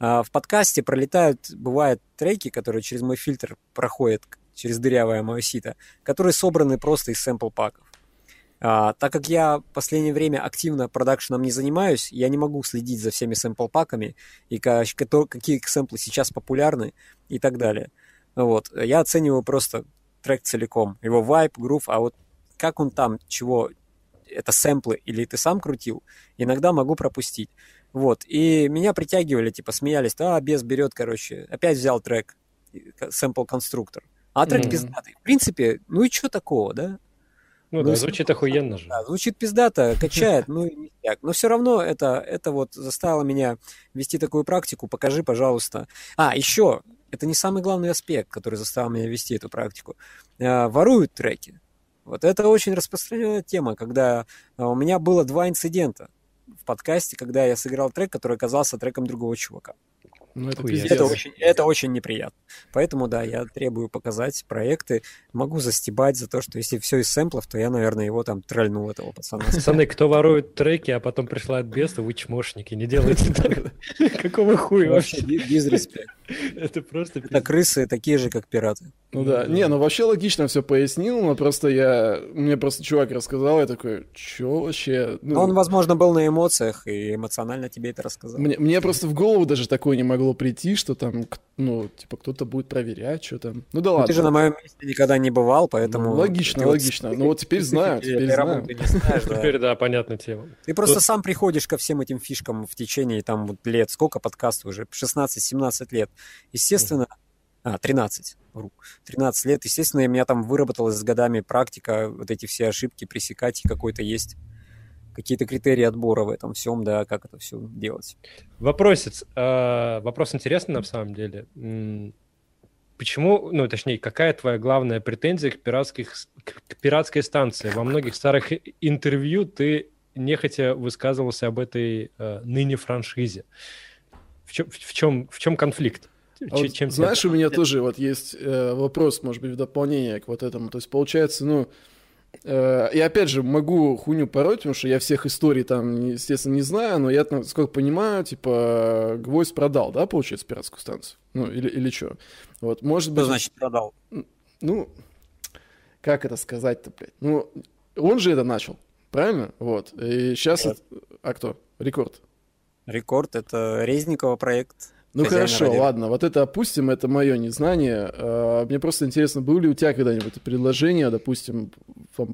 в подкасте пролетают, бывают треки, которые через мой фильтр проходят через дырявое мое сито, которые собраны просто из сэмпл-паков. А, так как я в последнее время активно продакшеном не занимаюсь, я не могу следить за всеми сэмпл-паками и какие сэмплы сейчас популярны и так далее. Вот. Я оцениваю просто трек целиком, его вайп, грув, а вот как он там, чего это сэмплы или ты сам крутил, иногда могу пропустить. Вот, и меня притягивали, типа, смеялись, а, без берет, короче, опять взял трек, сэмпл конструктор. А трек mm-hmm. пиздатый. В принципе, ну и что такого, да? Ну, ну да, звучит охуенно же. Да, звучит пиздато, качает, ну и ништяк. Но все равно это, это вот заставило меня вести такую практику. Покажи, пожалуйста. А, еще, это не самый главный аспект, который заставил меня вести эту практику. А, воруют треки. Вот это очень распространенная тема, когда а, у меня было два инцидента в подкасте, когда я сыграл трек, который оказался треком другого чувака. Ну, это, это, очень, это очень неприятно. Поэтому, да, я требую показать проекты. Могу застебать за то, что если все из сэмплов, то я, наверное, его там трольнул, этого пацана. Пацаны, кто ворует треки, а потом присылает беста, вы чмошники, не делайте так. Какого хуя вообще? Без респект. Это просто... Это крысы такие же, как пираты. Ну да. Не, ну вообще логично все пояснил, но просто я... Мне просто чувак рассказал, я такой, что вообще? Ну... Он, возможно, был на эмоциях и эмоционально тебе это рассказал. Мне, мне просто в голову даже такое не могло прийти, что там, ну, типа, кто-то будет проверять, что там. Ну да ладно. Ну, ты же на моем месте никогда не бывал, поэтому... Ну, логично, логично. Ну вот теперь знаю, теперь знаю. Теперь, да, понятная тема. Ты просто сам приходишь ко всем этим фишкам в течение там лет. Сколько подкастов уже? 16-17 лет. Естественно, а, 13, вру, 13 лет. Естественно, у меня там выработалась с годами практика вот эти все ошибки пресекать, и какой-то есть какие-то критерии отбора в этом всем, да, как это все делать. Вопросец. Э, вопрос интересный на самом деле. Почему, ну, точнее, какая твоя главная претензия к, пиратских, к пиратской станции? Во многих старых интервью ты нехотя высказывался об этой э, ныне франшизе. В чем, в чем, в чем конфликт? А вот, чем знаешь, у меня тоже вот есть э, вопрос, может быть, в дополнение к вот этому. То есть, получается, ну, э, и опять же, могу хуйню пороть, потому что я всех историй там, естественно, не знаю, но я, сколько понимаю, типа, Гвоздь продал, да, получается, пиратскую станцию? Ну, или, или что? Вот, может быть... Что значит продал? Ну, как это сказать-то, блядь? Ну, он же это начал, правильно? Вот. И сейчас... Это... А кто? Рекорд. Рекорд — это Резникова проект. Ну хорошо, радио. ладно, вот это опустим, это мое незнание. А, мне просто интересно, было ли у тебя когда-нибудь предложение, допустим,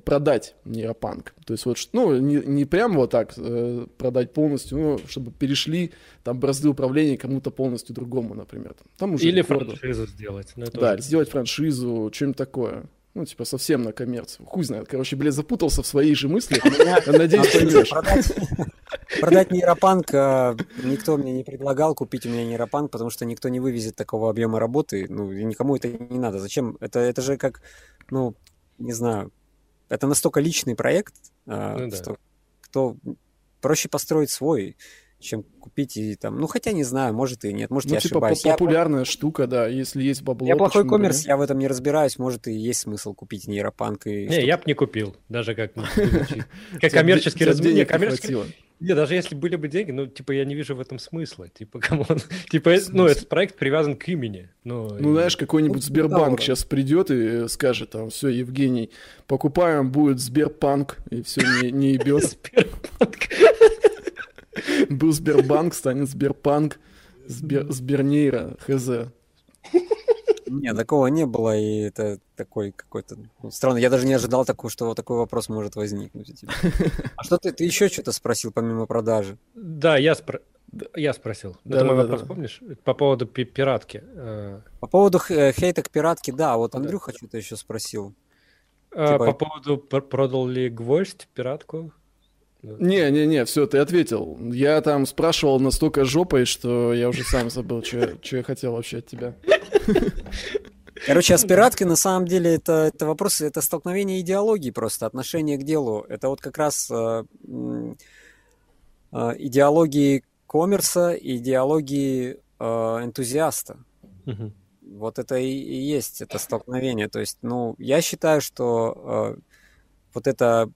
продать нейропанк? То есть вот, ну, не, не прям вот так э, продать полностью, ну, чтобы перешли там бразды управления кому-то полностью другому, например. Там уже Или франшизу сделать. Да, сделать франшизу, что-нибудь такое. Ну, типа, совсем на коммерцию. Хуй знает. Короче, блядь, запутался в своей же мысли. Надеюсь, поймешь. Продать нейропанк а, никто мне не предлагал купить у меня нейропанк, потому что никто не вывезет такого объема работы. Ну, и никому это не надо. Зачем? Это, это же как, ну, не знаю, это настолько личный проект, а, ну, что кто проще построить свой чем купить и там, ну хотя не знаю, может и нет, может ну, я типа ошибаюсь. популярная я... штука, да, если есть бабло. Я плохой коммерс, я в этом не разбираюсь, может и есть смысл купить нейропанк и. Не, я бы не купил, даже как как коммерческий коммерческий. Не, даже если были бы деньги, ну, типа, я не вижу в этом смысла. Типа, come on. Типа, ну, этот проект привязан к имени. Ну, ну знаешь, какой-нибудь ну, Сбербанк сейчас придет и скажет там, все, Евгений, покупаем, будет Сберпанк, и все, не, не ебет. Сбербанк. Был Сбербанк, станет Сберпанк, Сбер, Сбернейра, хз. Нет, такого не было, и это такой какой-то ну, странный. Я даже не ожидал такого, что вот такой вопрос может возникнуть. А что ты, ты еще что-то спросил помимо продажи? Да, я, спро... я спросил. Да, это да, мой да, вопрос, да. помнишь? По поводу пиратки. Э. По поводу э, хейта к пиратке, да. Вот Андрюха да. что-то еще спросил. А, типа... По поводу продал ли гвоздь пиратку? Не-не-не, все, ты ответил. Я там спрашивал настолько жопой, что я уже сам забыл, что я хотел вообще от тебя. Короче, аспиратки на самом деле это, это вопрос, это столкновение идеологии просто, отношение к делу. Это вот как раз э, э, идеологии коммерса, идеологии э, энтузиаста. Угу. Вот это и, и есть это столкновение. То есть, ну, я считаю, что э, вот это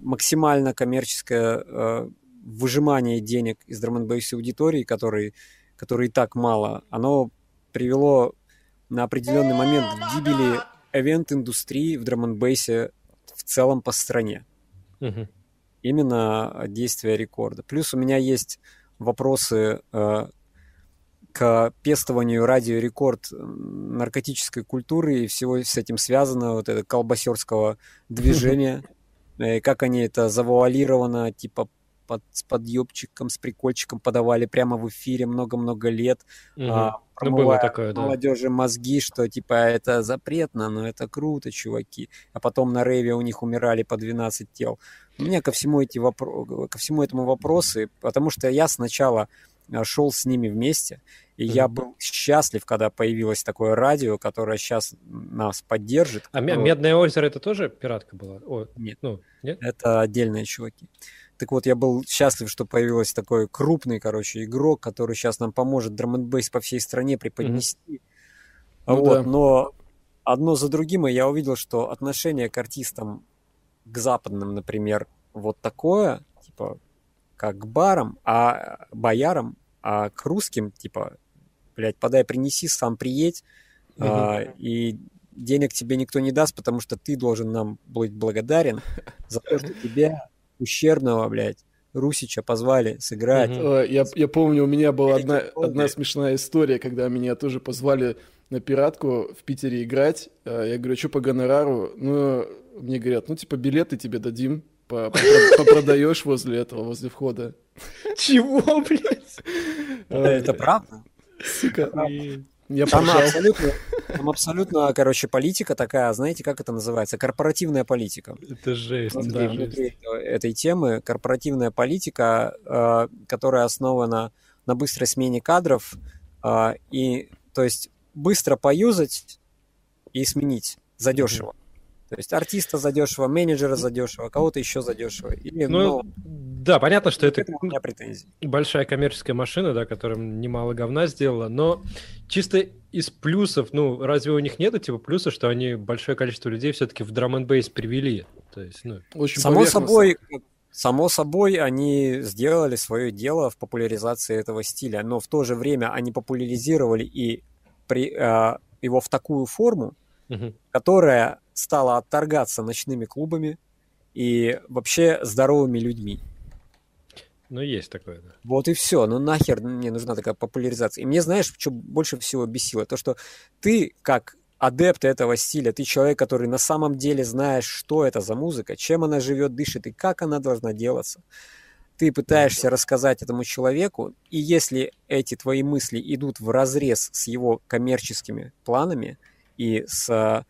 максимально коммерческое э, выжимание денег из драм н аудитории, который, который и так мало, оно привело на определенный момент к гибели эвент-индустрии в драм н в целом по стране. Угу. Именно действия рекорда. Плюс у меня есть вопросы э, к пестованию радиорекорд наркотической культуры и всего с этим связано, вот это колбасерского движения. э, как они это завуалировано, типа под, с подъебчиком, с прикольчиком подавали прямо в эфире много-много лет, угу. а, ну, было такое, да. молодежи мозги, что типа это запретно, но это круто, чуваки. А потом на рейве у них умирали по 12 тел. У меня ко всему, эти вопро... ко всему этому вопросы, потому что я сначала шел с ними вместе, и mm-hmm. я был счастлив, когда появилось такое радио, которое сейчас нас поддержит. А вот. Медное озеро это тоже пиратка была? О, нет. Ну, нет. Это отдельные чуваки. Так вот, я был счастлив, что появился такой крупный, короче, игрок, который сейчас нам поможет драм по всей стране преподнести. Mm-hmm. Вот, ну, да. Но одно за другим я увидел, что отношение к артистам, к западным, например, вот такое, типа, как к барам, а боярам, а к русским, типа, блядь, подай, принеси, сам приедь, mm-hmm. а, и денег тебе никто не даст, потому что ты должен нам быть благодарен за то, что тебя ущербного, блядь, Русича позвали сыграть. Угу. Я, я помню, у меня была одна, одна смешная история, когда меня тоже позвали на пиратку в Питере играть. А, я говорю, что по гонорару? Ну, мне говорят, ну, типа, билеты тебе дадим, попродаешь возле этого, возле входа. Чего, блядь? Это правда? Сука. Я там абсолютно, там абсолютно, короче, политика такая, знаете, как это называется? Корпоративная политика. Это жесть, внутри, да. Внутри этой темы корпоративная политика, э, которая основана на быстрой смене кадров, э, и, то есть, быстро поюзать и сменить задешево. То есть артиста задешево, менеджера задешево, кого-то еще задешево. Или, ну, ну, да, понятно, что это у меня претензии. большая коммерческая машина, да, которая немало говна сделала, но чисто из плюсов, ну, разве у них нет типа плюса, что они большое количество людей все-таки в драм бейс привели? То есть, ну, Очень само собой, Само собой, они сделали свое дело в популяризации этого стиля, но в то же время они популяризировали и при, э, его в такую форму, угу. которая стала отторгаться ночными клубами и вообще здоровыми людьми. Ну, есть такое, да. Вот и все. Ну, нахер мне нужна такая популяризация. И мне, знаешь, что больше всего бесило? То, что ты, как адепт этого стиля, ты человек, который на самом деле знаешь, что это за музыка, чем она живет, дышит и как она должна делаться. Ты пытаешься рассказать этому человеку, и если эти твои мысли идут в разрез с его коммерческими планами и с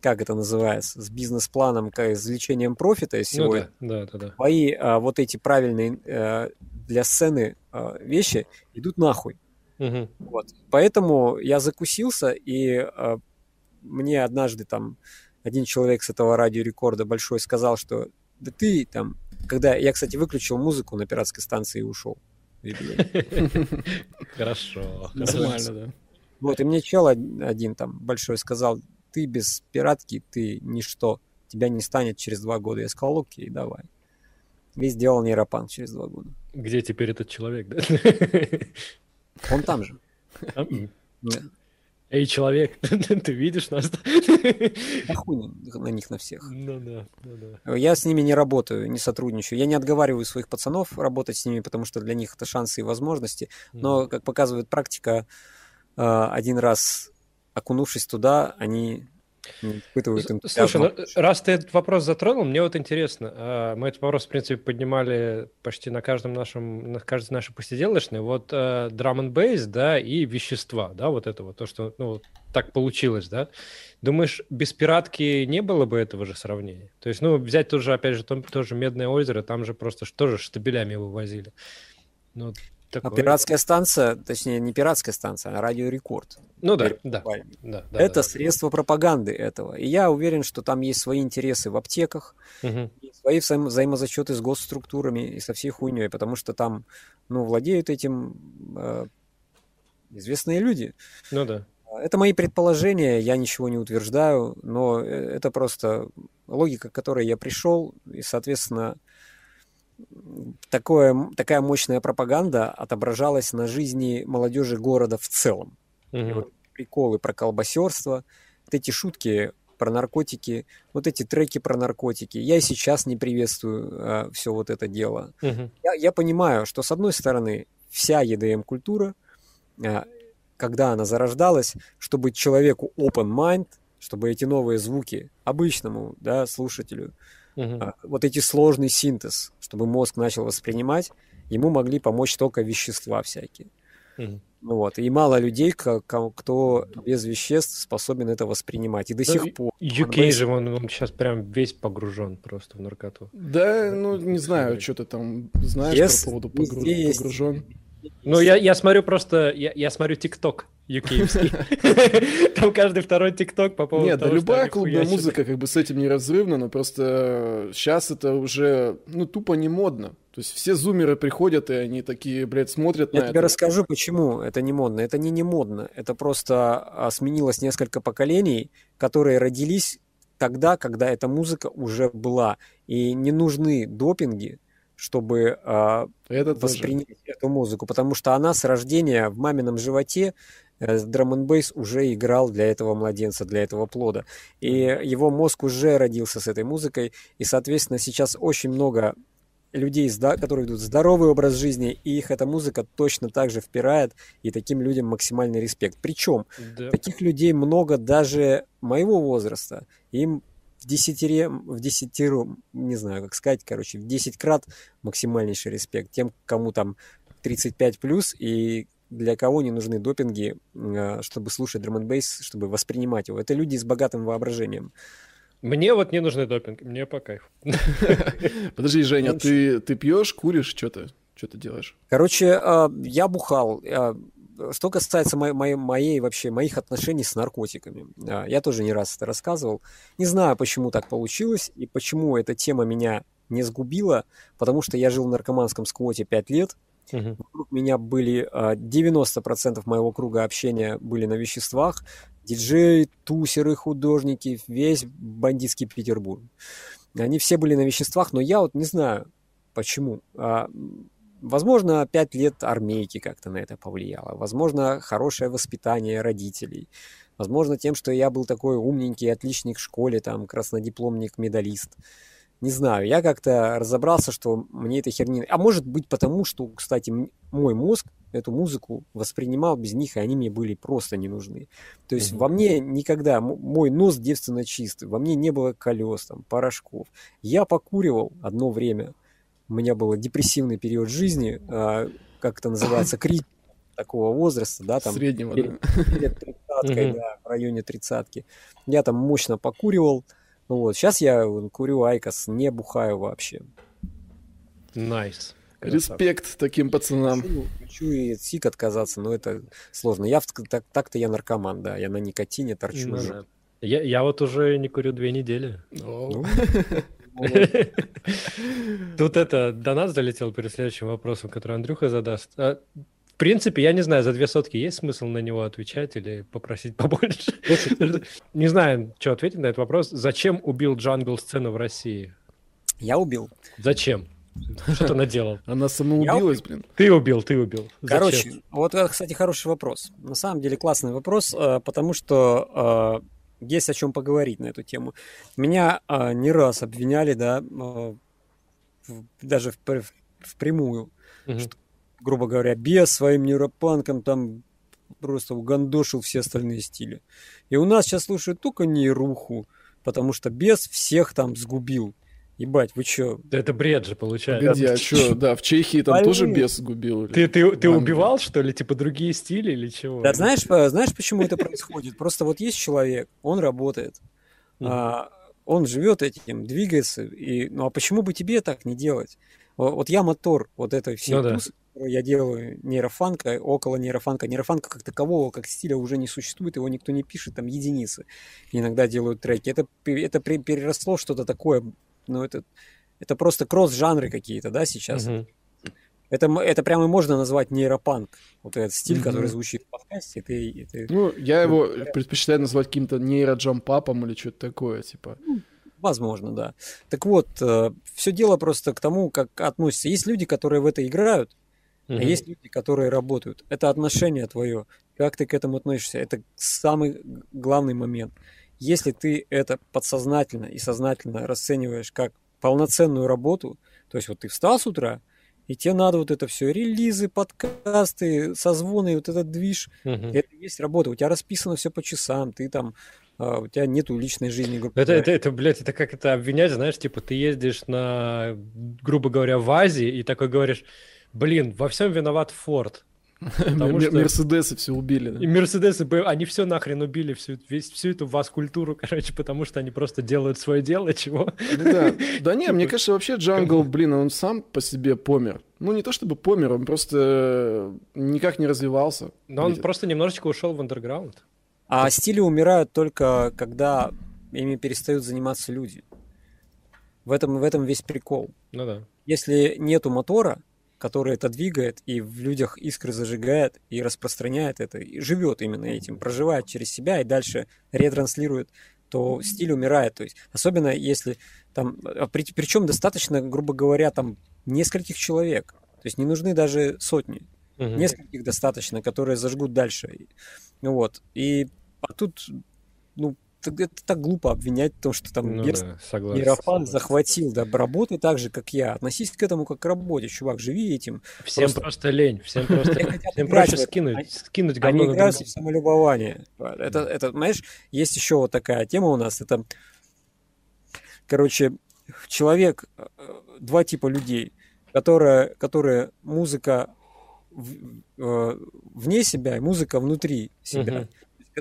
как это называется, с бизнес-планом, как извлечением профита из ну всего, ну, да, да, да, да. твои а, вот эти правильные а, для сцены а, вещи идут нахуй. Угу. Вот. Поэтому я закусился, и а, мне однажды там один человек с этого радиорекорда большой сказал, что да ты там, когда я, кстати, выключил музыку на пиратской станции и ушел. Хорошо, нормально, да. Вот, и мне чел один там большой сказал, ты без пиратки, ты ничто. Тебя не станет через два года. Я сказал, окей, давай. И сделал нейропанк через два года. Где теперь этот человек, да? Он там же. Эй, человек, ты видишь нас? Да хуй на них на всех. Ну да, ну да. Я с ними не работаю, не сотрудничаю. Я не отговариваю своих пацанов работать с ними, потому что для них это шансы и возможности. Но, как показывает практика, а, один раз окунувшись туда, они испытывают Слушай, ну, раз ты этот вопрос затронул, мне вот интересно. А, мы этот вопрос, в принципе, поднимали почти на каждом нашем, на каждой нашей посиделочной. Вот драм н бейс, да, и вещества, да, вот это вот, то, что, ну, так получилось, да. Думаешь, без пиратки не было бы этого же сравнения? То есть, ну, взять тоже, опять же, тоже Медное озеро, там же просто тоже штабелями вывозили. Ну, Такое... А пиратская станция, точнее, не пиратская станция, а радиорекорд. Ну да, да, да, да. Это да, средство да. пропаганды этого. И я уверен, что там есть свои интересы в аптеках, угу. свои взаим- взаимозачеты с госструктурами и со всей хуйней, потому что там, ну, владеют этим э, известные люди. Ну да. Это мои предположения, я ничего не утверждаю, но э, это просто логика, к которой я пришел, и, соответственно, такое, такая мощная пропаганда отображалась на жизни молодежи города в целом. Угу. Вот приколы про колбасерство, вот эти шутки про наркотики, вот эти треки про наркотики. Я и сейчас не приветствую а, все вот это дело. Угу. Я, я понимаю, что с одной стороны вся EDM-культура, а, когда она зарождалась, чтобы человеку open mind, чтобы эти новые звуки обычному да, слушателю угу. вот эти сложный синтез, чтобы мозг начал воспринимать, ему могли помочь только вещества всякие. Угу. Вот. И мало людей, кто без веществ способен это воспринимать. И до да, сих пор. UK же, он, он сейчас прям весь погружен просто в наркоту. Да, ну не знаю, что ты там знаешь yes, по поводу погруж... погружен. Ну, я, я смотрю просто, я, я смотрю ТикТок uk Там каждый второй ТикТок по поводу Нет, того, да любая клубная музыка как бы с этим неразрывна, но просто сейчас это уже, ну, тупо не модно. То есть все зумеры приходят, и они такие, блядь, смотрят Я на тебе это. расскажу, почему это не модно. Это не не модно. Это просто а, сменилось несколько поколений, которые родились тогда, когда эта музыка уже была. И не нужны допинги, чтобы э, это воспринять тоже. эту музыку, потому что она с рождения в мамином животе драм н уже играл для этого младенца, для этого плода. И его мозг уже родился с этой музыкой, и, соответственно, сейчас очень много людей, которые ведут здоровый образ жизни, и их эта музыка точно так же впирает, и таким людям максимальный респект. Причем да. таких людей много даже моего возраста. Им в десятере, в десятеру, не знаю, как сказать, короче, в 10 крат максимальнейший респект тем, кому там 35 плюс и для кого не нужны допинги, а, чтобы слушать драм бейс чтобы воспринимать его. Это люди с богатым воображением. Мне вот не нужны допинги, мне по кайфу. Подожди, Женя, ты, ты пьешь, куришь, что ты, что ты делаешь? Короче, а, я бухал. А, что касается моей, моей, моей вообще моих отношений с наркотиками, я тоже не раз это рассказывал. Не знаю, почему так получилось и почему эта тема меня не сгубила, потому что я жил в наркоманском сквоте 5 лет. Угу. Вокруг меня были 90% а, моего круга общения были на веществах. Диджеи, тусеры, художники, весь бандитский Петербург. Они все были на веществах, но я вот не знаю, почему. А, Возможно, пять лет армейки как-то на это повлияло. Возможно, хорошее воспитание родителей. Возможно, тем, что я был такой умненький, отличник в школе, там, краснодипломник, медалист. Не знаю, я как-то разобрался, что мне этой херни... А может быть потому, что, кстати, мой мозг эту музыку воспринимал без них, и они мне были просто не нужны. То есть mm-hmm. во мне никогда... Мой нос девственно чистый, во мне не было колес, там, порошков. Я покуривал одно время, у меня был депрессивный период жизни, а, как это называется, крит такого возраста, да, там среднего, перед, да. перед тридцаткой, да, в районе тридцатки. Я там мощно покуривал. Ну вот, сейчас я курю IQOS, не бухаю вообще. Nice. Nice. Респект таким пацанам. Хочу, хочу и от сиг отказаться, но это сложно. Я так, так-то я наркоман, да, я на никотине торчу. Ну, да. я, я вот уже не курю две недели. Ну, Тут это до нас долетел перед следующим вопросом, который Андрюха задаст. А, принципе, я не знаю, за две сотки есть смысл на него отвечать или попросить побольше? Не знаю, что ответить на этот вопрос. Зачем убил Джангл сцену в России? Я убил. Зачем? Что ты наделал? Она самоубилась, блин. Ты убил, ты убил. Короче, вот это, кстати, хороший вопрос. На самом деле классный вопрос, э, потому что э, есть о чем поговорить на эту тему. Меня а, не раз обвиняли, да, даже в, в, впрямую, угу. что, грубо говоря, без своим нейропанком там просто угандошил все остальные стили. И у нас сейчас слушают только нейруху, потому что без всех там сгубил. Ебать, вы чё? Да это бред же получается. Погоди, а чё, да, в Чехии там тоже бес губил. Ты, ты, ты убивал, что ли, типа другие стили или чего? Да, знаешь, знаешь, почему это происходит? Просто вот есть человек, он работает, а, он живет этим, двигается, и, ну а почему бы тебе так не делать? Вот я мотор вот этой всей ну, да. Которую я делаю нейрофанка, около нейрофанка. Нейрофанка как такового, как стиля уже не существует, его никто не пишет, там единицы иногда делают треки. Это, это переросло что-то такое ну, это, это просто кросс-жанры какие-то, да, сейчас. Угу. Это, это прямо можно назвать нейропанк. Вот этот стиль, mm который звучит в подкасте. Это, это... Ну, я его предпочитаю назвать каким-то нейроджампапом или что-то такое, типа. Ну, возможно, да. Так вот, э, все дело просто к тому, как относятся. Есть люди, которые в это играют, mm а есть люди, которые работают. Это отношение твое. Как ты к этому относишься? Это самый главный момент. Если ты это подсознательно и сознательно расцениваешь как полноценную работу, то есть вот ты встал с утра, и тебе надо вот это все, релизы, подкасты, созвоны, вот этот движ, угу. это есть работа, у тебя расписано все по часам, ты там а у тебя нету личной жизни. Грубо это, это, это, блядь, это как это обвинять, знаешь, типа ты ездишь на, грубо говоря, в Азии и такой говоришь, блин, во всем виноват Форд. Потому что... Мерседесы все убили. Да? И Мерседесы, они все нахрен убили, всю, весь, всю эту вас-культуру, короче, потому что они просто делают свое дело, чего? Ну, да. да не, мне типа, кажется, вообще Джангл, блин, он сам по себе помер. Ну, не то чтобы помер, он просто никак не развивался. Но он просто немножечко ушел в андерграунд. А стили умирают только, когда ими перестают заниматься люди. В этом, в этом весь прикол. Ну да. Если нету мотора, который это двигает и в людях искры зажигает и распространяет это, и живет именно этим, проживает через себя и дальше ретранслирует, то стиль умирает. То есть, особенно если там, а при, причем достаточно, грубо говоря, там нескольких человек. То есть не нужны даже сотни. Угу. Нескольких достаточно, которые зажгут дальше. Вот. И а тут, ну, это так глупо обвинять в том, что там ну, да, согласен, Ерофан согласен. захватил, да, работай так же, как я. Относись к этому как к работе, чувак, живи этим. Всем просто, просто лень, всем просто всем проще скинуть, скинуть говно Они играют в самолюбование. Это, это, знаешь, есть еще вот такая тема у нас, это, короче, человек, э, два типа людей, которые, которые музыка э, вне себя и музыка внутри себя.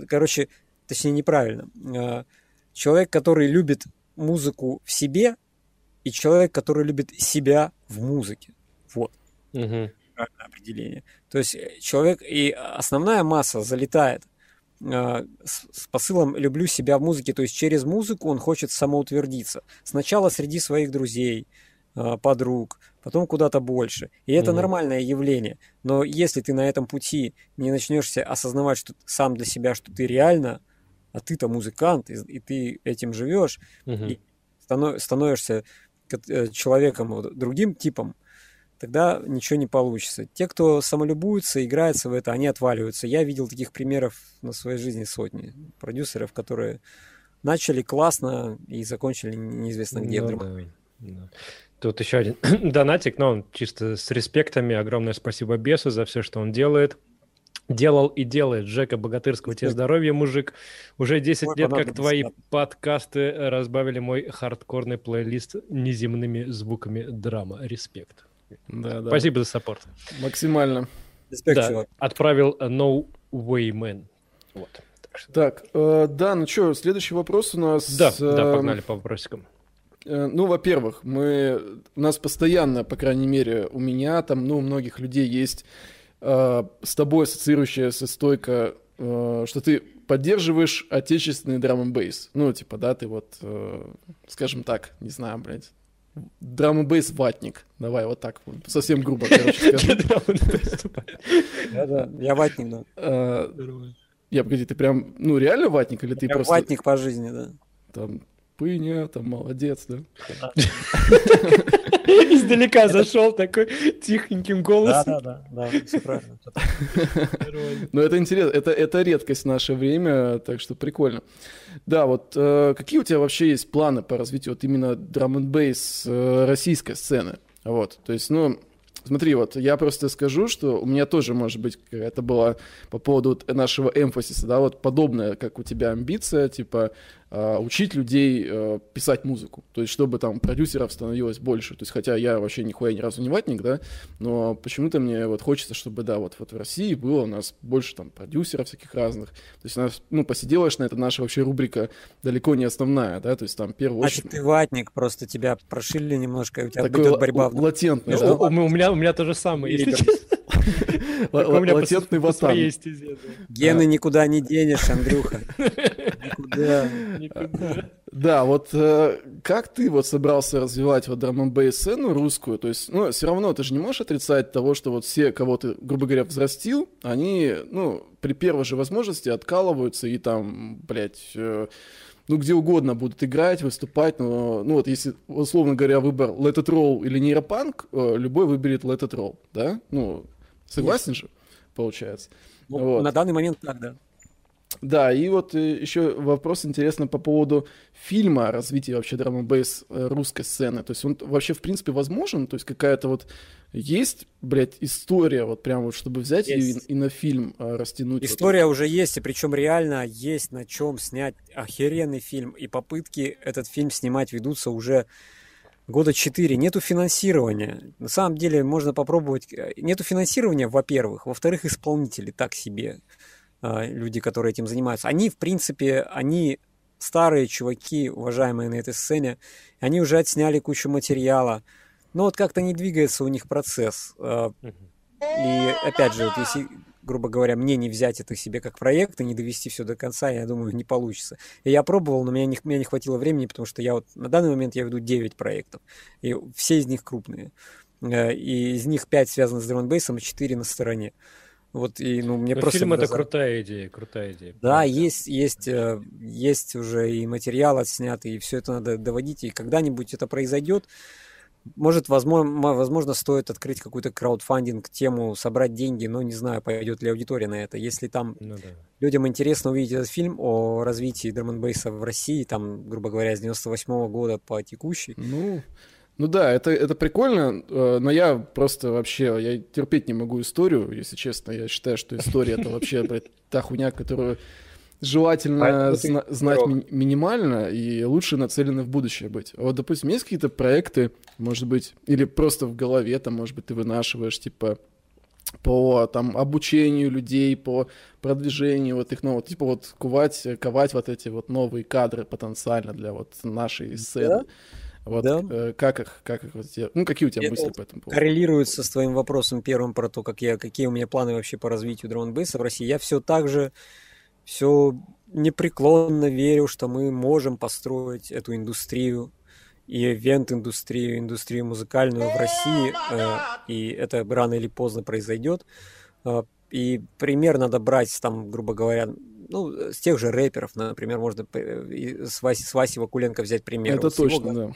Короче, точнее неправильно. А, человек, который любит музыку в себе, и человек, который любит себя в музыке. Вот. Угу. определение. То есть э, человек и основная масса залетает э, с, посылом «люблю себя в музыке», то есть через музыку он хочет самоутвердиться. Сначала среди своих друзей, э, подруг, потом куда-то больше. И это угу. нормальное явление. Но если ты на этом пути не начнешься осознавать, что сам для себя, что ты реально а ты-то музыкант, и, и ты этим живешь, угу. и станов, становишься э, человеком другим типом, тогда ничего не получится. Те, кто самолюбуются, играются в это, они отваливаются. Я видел таких примеров на своей жизни сотни. Продюсеров, которые начали классно и закончили неизвестно где. Ну, да, да. Тут еще один донатик, но он чисто с респектами. Огромное спасибо Бесу за все, что он делает делал и делает Жека Богатырского. Тебе здоровья, мужик. Уже 10 Ой, лет, как твои подкасты разбавили мой хардкорный плейлист неземными звуками драма. Респект. Да, да. Спасибо за саппорт. Максимально. Респект, да, чувак. Отправил No Way Man. Вот. Так, э, да, ну что, следующий вопрос у нас. Да, э, да, погнали по вопросикам. Э, ну, во-первых, мы, у нас постоянно, по крайней мере, у меня, там, ну, у многих людей есть э, с тобой ассоциирующаяся стойка, э, что ты поддерживаешь отечественный драм н бейс. Ну, типа, да, ты вот, э, скажем так, не знаю, блядь, драм н бейс ватник. Давай вот так, вот, совсем грубо, короче. Да-да, я ватник, да. Э, я, погоди, ты прям, ну, реально ватник или ты просто... ватник по жизни, да. Там, пыня, там, молодец, да? Издалека зашел такой тихеньким голосом. Да, да, да, все правильно. Ну, это интересно, это, это редкость в наше время, так что прикольно. Да, вот э, какие у тебя вообще есть планы по развитию вот именно драм н бейс э, российской сцены? Вот, то есть, ну, Смотри, вот я просто скажу, что у меня тоже, может быть, это было по поводу нашего эмфасиса, да, вот подобная, как у тебя амбиция, типа учить людей э, писать музыку, то есть чтобы там продюсеров становилось больше, то есть хотя я вообще нихуя ни разу не ватник, да, но почему-то мне вот хочется, чтобы, да, вот, вот в России было у нас больше там продюсеров всяких разных, то есть у нас, ну, посиделочная, это наша вообще рубрика далеко не основная, да, то есть там первую очередь... Значит, ты ватник, просто тебя прошили немножко, и у тебя Такой будет борьба. латентный, да? У, у, меня, у меня то же самое, если честно. Латентный ватан. Гены никуда не денешь, Андрюха. Никуда. Да, вот э, как ты вот собрался развивать вот драм сцену русскую? То есть, ну, все равно ты же не можешь отрицать того, что вот все, кого ты, грубо говоря, взрастил, они, ну, при первой же возможности откалываются и там, блядь, э, ну, где угодно будут играть, выступать, но, ну, вот если, условно говоря, выбор Let It Roll или нейропанк, э, любой выберет Let It Roll, да? Ну, согласен Есть. же, получается? Ну, вот. На данный момент так, да. Да, и вот э, еще вопрос интересный по поводу фильма, развития вообще драм бейс э, русской сцены. То есть он вообще, в принципе, возможен? То есть какая-то вот есть, блядь, история, вот прям вот, чтобы взять есть. и, и на фильм э, растянуть? История вот уже есть, и причем реально есть на чем снять охеренный фильм. И попытки этот фильм снимать ведутся уже года четыре. Нету финансирования. На самом деле можно попробовать... Нету финансирования, во-первых. Во-вторых, исполнители так себе. А, люди, которые этим занимаются, они, в принципе, они старые чуваки, уважаемые на этой сцене, они уже отсняли кучу материала, но вот как-то не двигается у них процесс. А, и опять же, вот если, грубо говоря, мне не взять это себе как проект и не довести все до конца, я думаю, не получится. И я пробовал, но меня не, меня не хватило времени, потому что я вот на данный момент я веду 9 проектов, и все из них крупные. Э, и из них 5 связаны с дронбейсом, и 4 на стороне. Вот и ну мне Но просто фильм это крутая идея, крутая идея. Да, есть есть э, есть уже и материал отснятый, и все это надо доводить, и когда-нибудь это произойдет. Может, возможно, возможно, стоит открыть какой-то краудфандинг, тему, собрать деньги, но не знаю, пойдет ли аудитория на это. Если там ну, да. людям интересно увидеть этот фильм о развитии драм в России, там, грубо говоря, с 98 -го года по текущий. Ну, ну да, это, это прикольно, э, но я просто вообще, я терпеть не могу историю, если честно. Я считаю, что история это вообще блядь, та хуйня, которую желательно зна- знать ми- минимально и лучше нацелены в будущее быть. Вот, допустим, есть какие-то проекты, может быть, или просто в голове, там, может быть, ты вынашиваешь, типа, по там обучению людей, по продвижению вот их, ну, вот, типа вот ковать, ковать вот эти вот новые кадры потенциально для вот нашей сцены. Да? Вот да. э, как их, как их, вот, ну какие у тебя Это мысли по этому поводу? Коррелируется с твоим вопросом первым про то, как я, какие у меня планы вообще по развитию дронбейса в России. Я все так же, все непреклонно верю, что мы можем построить эту индустрию и ивент-индустрию, индустрию музыкальную в России, э, и это рано или поздно произойдет. Э, и пример надо брать, там, грубо говоря, ну, э, с тех же рэперов, например, можно э, с Васи, с Васи Вакуленко взять пример. Это вот точно, да.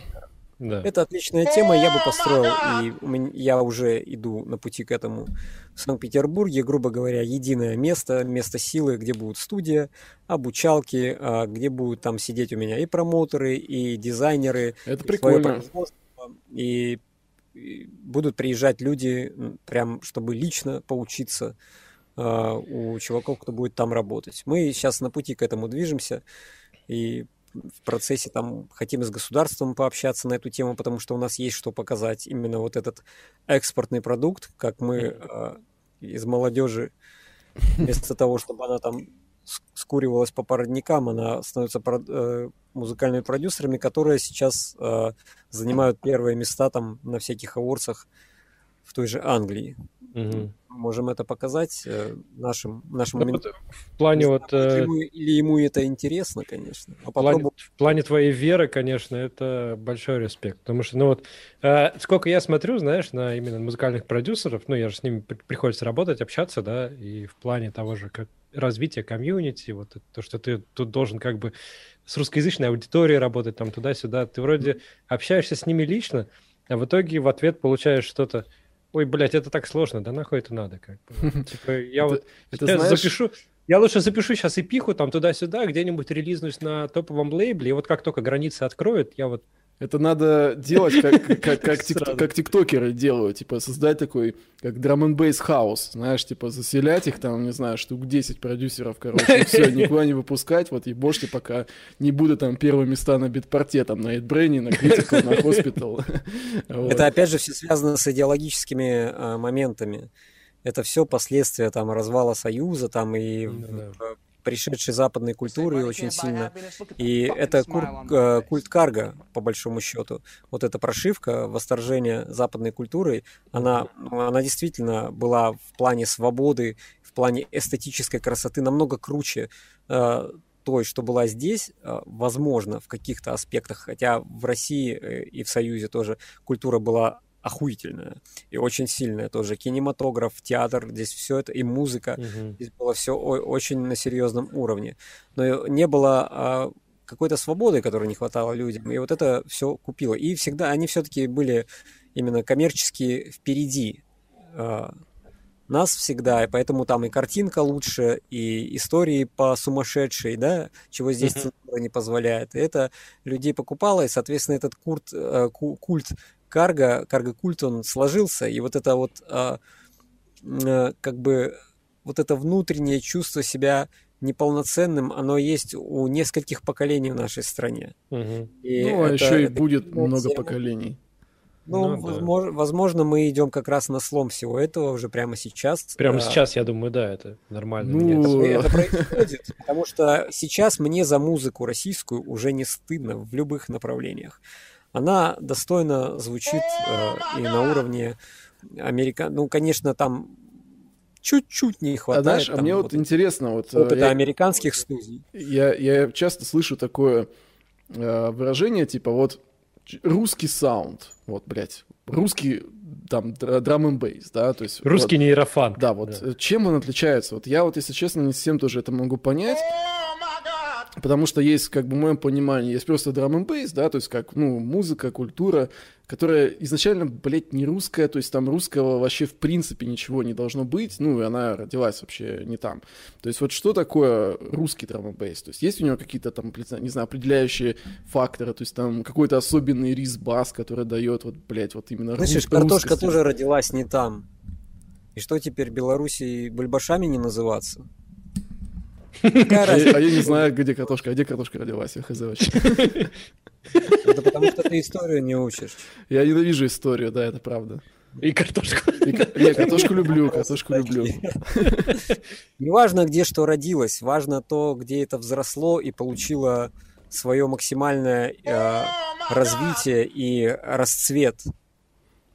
Да. Это отличная тема, я бы построил, и я уже иду на пути к этому в Санкт-Петербурге, грубо говоря, единое место, место силы, где будут студия, обучалки, а, где будут там сидеть у меня и промоутеры, и дизайнеры. Это прикольно. И будут приезжать люди, прям чтобы лично поучиться у чуваков, кто будет там работать. Мы сейчас на пути к этому движемся, и в процессе там хотим с государством пообщаться на эту тему, потому что у нас есть что показать. Именно вот этот экспортный продукт, как мы э, из молодежи, вместо того, чтобы она там скуривалась по породникам, она становится э, музыкальными продюсерами, которые сейчас э, занимают первые места там на всяких аворсах в той же Англии. Угу. Можем это показать э, нашим нашим ну, в плане вот знаю, ему, э, или ему это интересно, конечно. В плане, в плане твоей веры, конечно, это большой респект, потому что ну вот э, сколько я смотрю, знаешь, на именно музыкальных продюсеров, ну я же с ними приходится работать, общаться, да, и в плане того же как развития комьюнити, вот то, что ты тут должен как бы с русскоязычной аудиторией работать там туда-сюда, ты вроде общаешься с ними лично, а в итоге в ответ получаешь что-то Ой, блядь, это так сложно, да нахуй это надо, как бы. Типа, я вот запишу, я лучше запишу сейчас эпиху там туда-сюда, где-нибудь релизнусь на топовом лейбле, и вот как только границы откроют, я вот это надо делать, как, как, как, тик, как тиктокеры делают, типа создать такой, как драм н бейс хаус, знаешь, типа заселять их там, не знаю, штук 10 продюсеров, короче, все, никуда не выпускать, вот ебошьте, пока не буду там первые места на битпорте, там, на Эдбрейне, на Critical, на Hospital. Это опять же все связано с идеологическими а, моментами. Это все последствия там развала Союза там и ну пришедшей западной культуры очень сильно. И это кур, э, культ карга, по большому счету. Вот эта прошивка, восторжение западной культурой, она, она действительно была в плане свободы, в плане эстетической красоты намного круче э, той, что была здесь, э, возможно, в каких-то аспектах, хотя в России и в Союзе тоже культура была охуительная и очень сильная тоже. Кинематограф, театр, здесь все это, и музыка. Угу. Здесь было все очень на серьезном уровне. Но не было а, какой-то свободы, которой не хватало людям. И вот это все купило. И всегда они все-таки были именно коммерчески впереди. А, нас всегда, и поэтому там и картинка лучше, и истории по сумасшедшей, да, чего здесь цензура не позволяет. И это людей покупало, и, соответственно, этот курт, э, культ карго, карго-культ, он сложился, и вот это вот а, э, как бы вот это внутреннее чувство себя неполноценным, оно есть у нескольких поколений в нашей стране. Угу. И ну, а это, еще и это, будет много тема. поколений. Ну, ну возможно, да. возможно, мы идем как раз на слом всего этого уже прямо сейчас. Прямо а... сейчас, я думаю, да, это нормально. Ну... Это, это происходит, потому что сейчас мне за музыку российскую уже не стыдно в любых направлениях. Она достойно звучит э, и на уровне Америка. Ну, конечно, там чуть-чуть не хватает. А, знаешь, а мне вот, вот интересно, вот опыта я, американских студий. Я, я часто слышу такое э, выражение, типа вот русский саунд, вот, блядь, русский там драм н бейс, да, то есть... Русский вот, нейрофан. Да, вот да. чем он отличается? Вот я вот, если честно, не всем тоже это могу понять. Потому что есть, как бы, в моем понимании, есть просто драм н бейс, да, то есть как, ну, музыка, культура, которая изначально, блядь, не русская, то есть там русского вообще в принципе ничего не должно быть, ну, и она родилась вообще не там. То есть вот что такое русский драм н бейс? То есть есть у него какие-то там, не знаю, определяющие факторы, то есть там какой-то особенный рис-бас, который дает вот, блядь, вот именно Слышишь, картошка русскость. тоже родилась не там. И что теперь, Белоруссии бульбашами не называться? А, а я не знаю, где картошка, а где картошка родилась, я хз вообще. Это потому что ты историю не учишь. Я ненавижу историю, да, это правда. И картошку. Не, картошку люблю, картошку люблю. Не важно, где что родилось, важно то, где это взросло и получило свое максимальное э, развитие и расцвет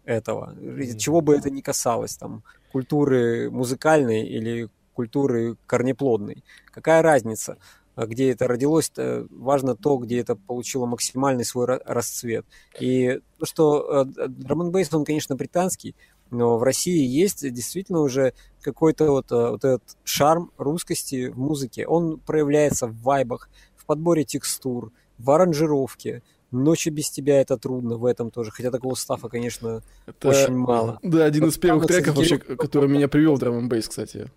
этого. Чего бы это ни касалось, там, культуры музыкальной или культуры корнеплодной. Какая разница, а где это родилось? Важно то, где это получило максимальный свой расцвет. И то, что драм бейс он, конечно, британский, но в России есть действительно уже какой-то вот, э, вот этот шарм русскости в музыке. Он проявляется в вайбах, в подборе текстур, в аранжировке. Ночи без тебя это трудно в этом тоже. Хотя такого стафа, конечно, это, очень мало. Да, один из первых треков вообще, который меня привел в драм бейс, кстати.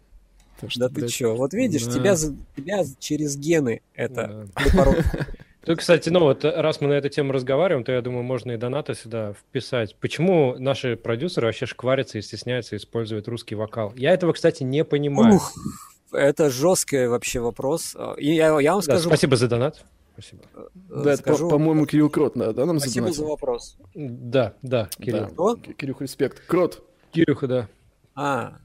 Что, да ты чё, вот видишь, да. тебя, тебя через гены это да. Тут, кстати, ну вот раз мы на эту тему разговариваем, то я думаю, можно и донаты сюда вписать. Почему наши продюсеры вообще шкварятся и стесняются использовать русский вокал? Я этого, кстати, не понимаю. Ух, это жесткий вообще вопрос. И я, я вам скажу... Да, спасибо за донат. Спасибо. Да, скажу... это, по-моему, Кирилл Крот, да, да, нам Спасибо задонатил? за вопрос. Да, да, Кирилл. Да. Кто? Кирюх, респект. Крот. Кирюха, да. А,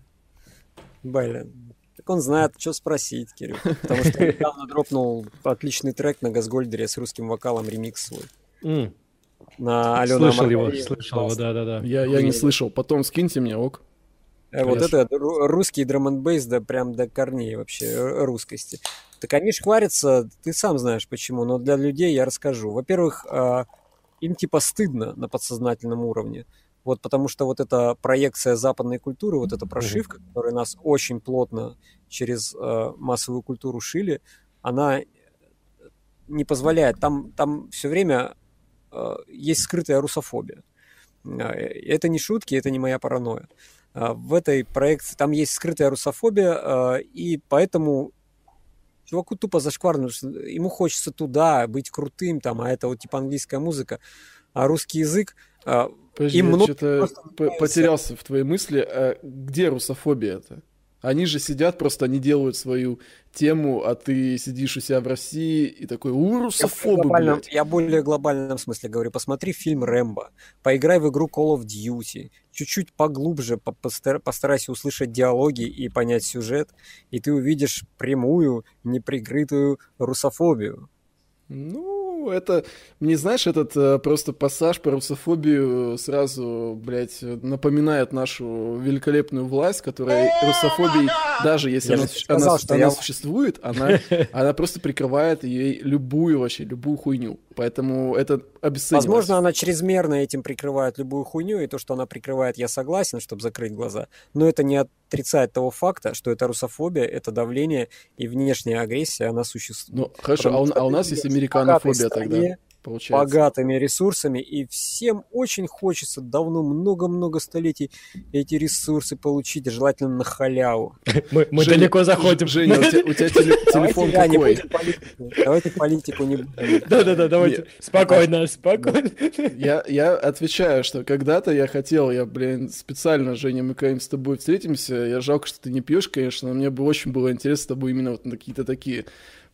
блин. Так он знает, что спросить, Кирилл. Потому что недавно дропнул отличный трек на Газгольдере с русским вокалом, ремикс свой. Mm. На Алену Слышал его, слышал его, да-да-да. Я, я не слышал. Потом скиньте мне, ок. Э, вот это русский драм н бейс, да прям до корней вообще э, русскости. Так они шкварятся, ты сам знаешь почему, но для людей я расскажу. Во-первых, а, им типа стыдно на подсознательном уровне. Вот потому что вот эта проекция западной культуры, вот эта прошивка, которая нас очень плотно через э, массовую культуру шили, она не позволяет. Там, там все время э, есть скрытая русофобия. Э, это не шутки, это не моя паранойя. Э, в этой проекции там есть скрытая русофобия, э, и поэтому чуваку тупо зашкварно, ему хочется туда быть крутым, там, а это вот типа английская музыка, а русский язык Подожди, Им я что-то потерялся в твоей мысли. А где русофобия это? Они же сидят, просто они делают свою тему, а ты сидишь у себя в России и такой, у, русофобы, я, блядь. я более глобальном смысле говорю. Посмотри фильм «Рэмбо», поиграй в игру Call of Duty, чуть-чуть поглубже постарайся услышать диалоги и понять сюжет, и ты увидишь прямую, неприкрытую русофобию. Ну, это, мне, знаешь, этот э, просто пассаж про русофобию сразу, блядь, напоминает нашу великолепную власть, которая русофобией, даже если она, сказал, она, она я... существует, она, она просто прикрывает ей любую вообще, любую хуйню. Поэтому это обесценивается. Возможно, она чрезмерно этим прикрывает любую хуйню, и то, что она прикрывает, я согласен, чтобы закрыть глаза. Но это не отрицает того факта, что это русофобия, это давление и внешняя агрессия, она существует. Ну, хорошо, а у, а у нас есть американофобия тогда. Получается. Богатыми ресурсами, и всем очень хочется давно, много-много столетий эти ресурсы получить, желательно на халяву. Мы, мы Женя, далеко заходим. Женя, у тебя, у тебя телефон давайте, какой? Да, политику. Давайте политику не будем. Да-да-да, давайте. Спокойно, спокойно. Я, я отвечаю, что когда-то я хотел, я, блин, специально, Женя, мы когда с тобой встретимся, я жалко, что ты не пьешь, конечно, но мне бы очень было интересно с тобой именно вот на какие-то такие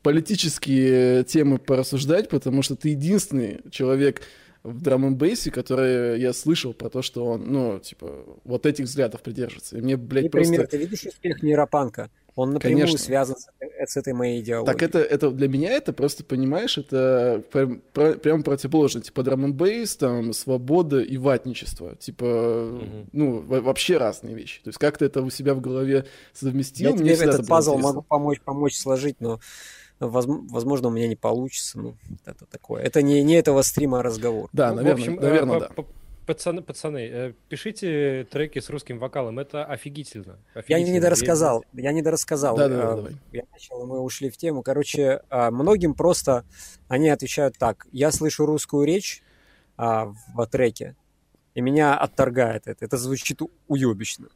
политические темы порассуждать, потому что ты единственный человек в драм н бейсе, который я слышал про то, что он, ну, типа, вот этих взглядов придерживается. И мне, блядь, Например, просто... ты видишь успех нейропанка? Он напрямую Конечно. связан с, с этой моей идеологией. Так это, это для меня это просто, понимаешь, это прям, прям противоположно. Типа драм н бейс, там, свобода и ватничество. Типа, угу. ну, вообще разные вещи. То есть как ты это у себя в голове совместил? Я тебе этот пазл интересно. могу помочь, помочь сложить, но возможно, у меня не получится. Ну, это такое. Это не, не этого стрима разговор. Да, ну, наверное, общем, наверное, да. Пацаны, пацаны, э, пишите треки с русским вокалом, это офигительно. офигительно. Я не дорассказал, я не дорассказал. Да, да, да, давай. Я начал, мы ушли в тему. Короче, а, многим просто, они отвечают так, я слышу русскую речь а, в треке, и меня отторгает это, это звучит уебищно.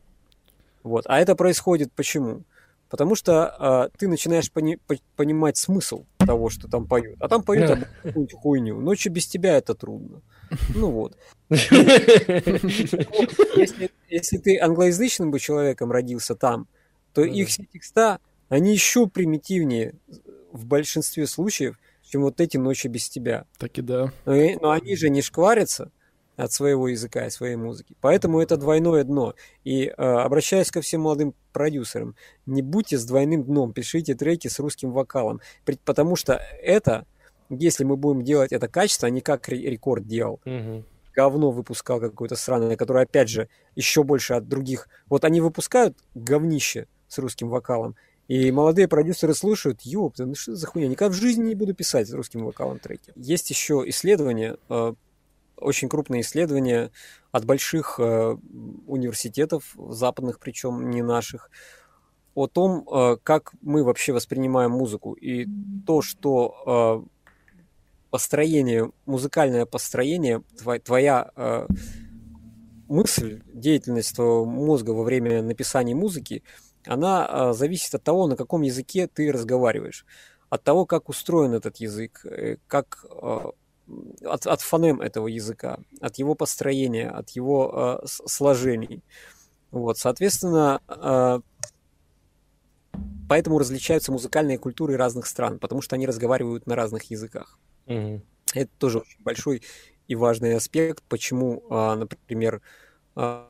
Вот. А это происходит почему? Потому что э, ты начинаешь пони- по- понимать смысл того, что там поют. А там поют какую-нибудь хуйню. Ночью без тебя это трудно. Ну вот. Если, если ты англоязычным бы человеком родился там, то ну, их все текста, они еще примитивнее в большинстве случаев, чем вот эти ночи без тебя. Так и да. Но, но они же не шкварятся, от своего языка и своей музыки. Поэтому это двойное дно. И э, обращаясь ко всем молодым продюсерам, не будьте с двойным дном, пишите треки с русским вокалом, потому что это, если мы будем делать это качество, а не как рекорд делал, угу. говно выпускал какое-то сраное, которое, опять же, еще больше от других. Вот они выпускают говнище с русским вокалом, и молодые продюсеры слушают, ёпта, ну что за хуйня, никогда в жизни не буду писать с русским вокалом треки. Есть еще исследование, э, очень крупные исследования от больших э, университетов, западных причем, не наших, о том, э, как мы вообще воспринимаем музыку. И то, что э, построение, музыкальное построение, твоя, мысль, деятельность мозга во время написания музыки, она зависит от того, на каком языке ты разговариваешь, от того, как устроен этот язык, как от, от фонем этого языка, от его построения, от его э, сложений. Вот, соответственно, э, поэтому различаются музыкальные культуры разных стран, потому что они разговаривают на разных языках. Угу. Это тоже очень большой и важный аспект, почему, э, например, э,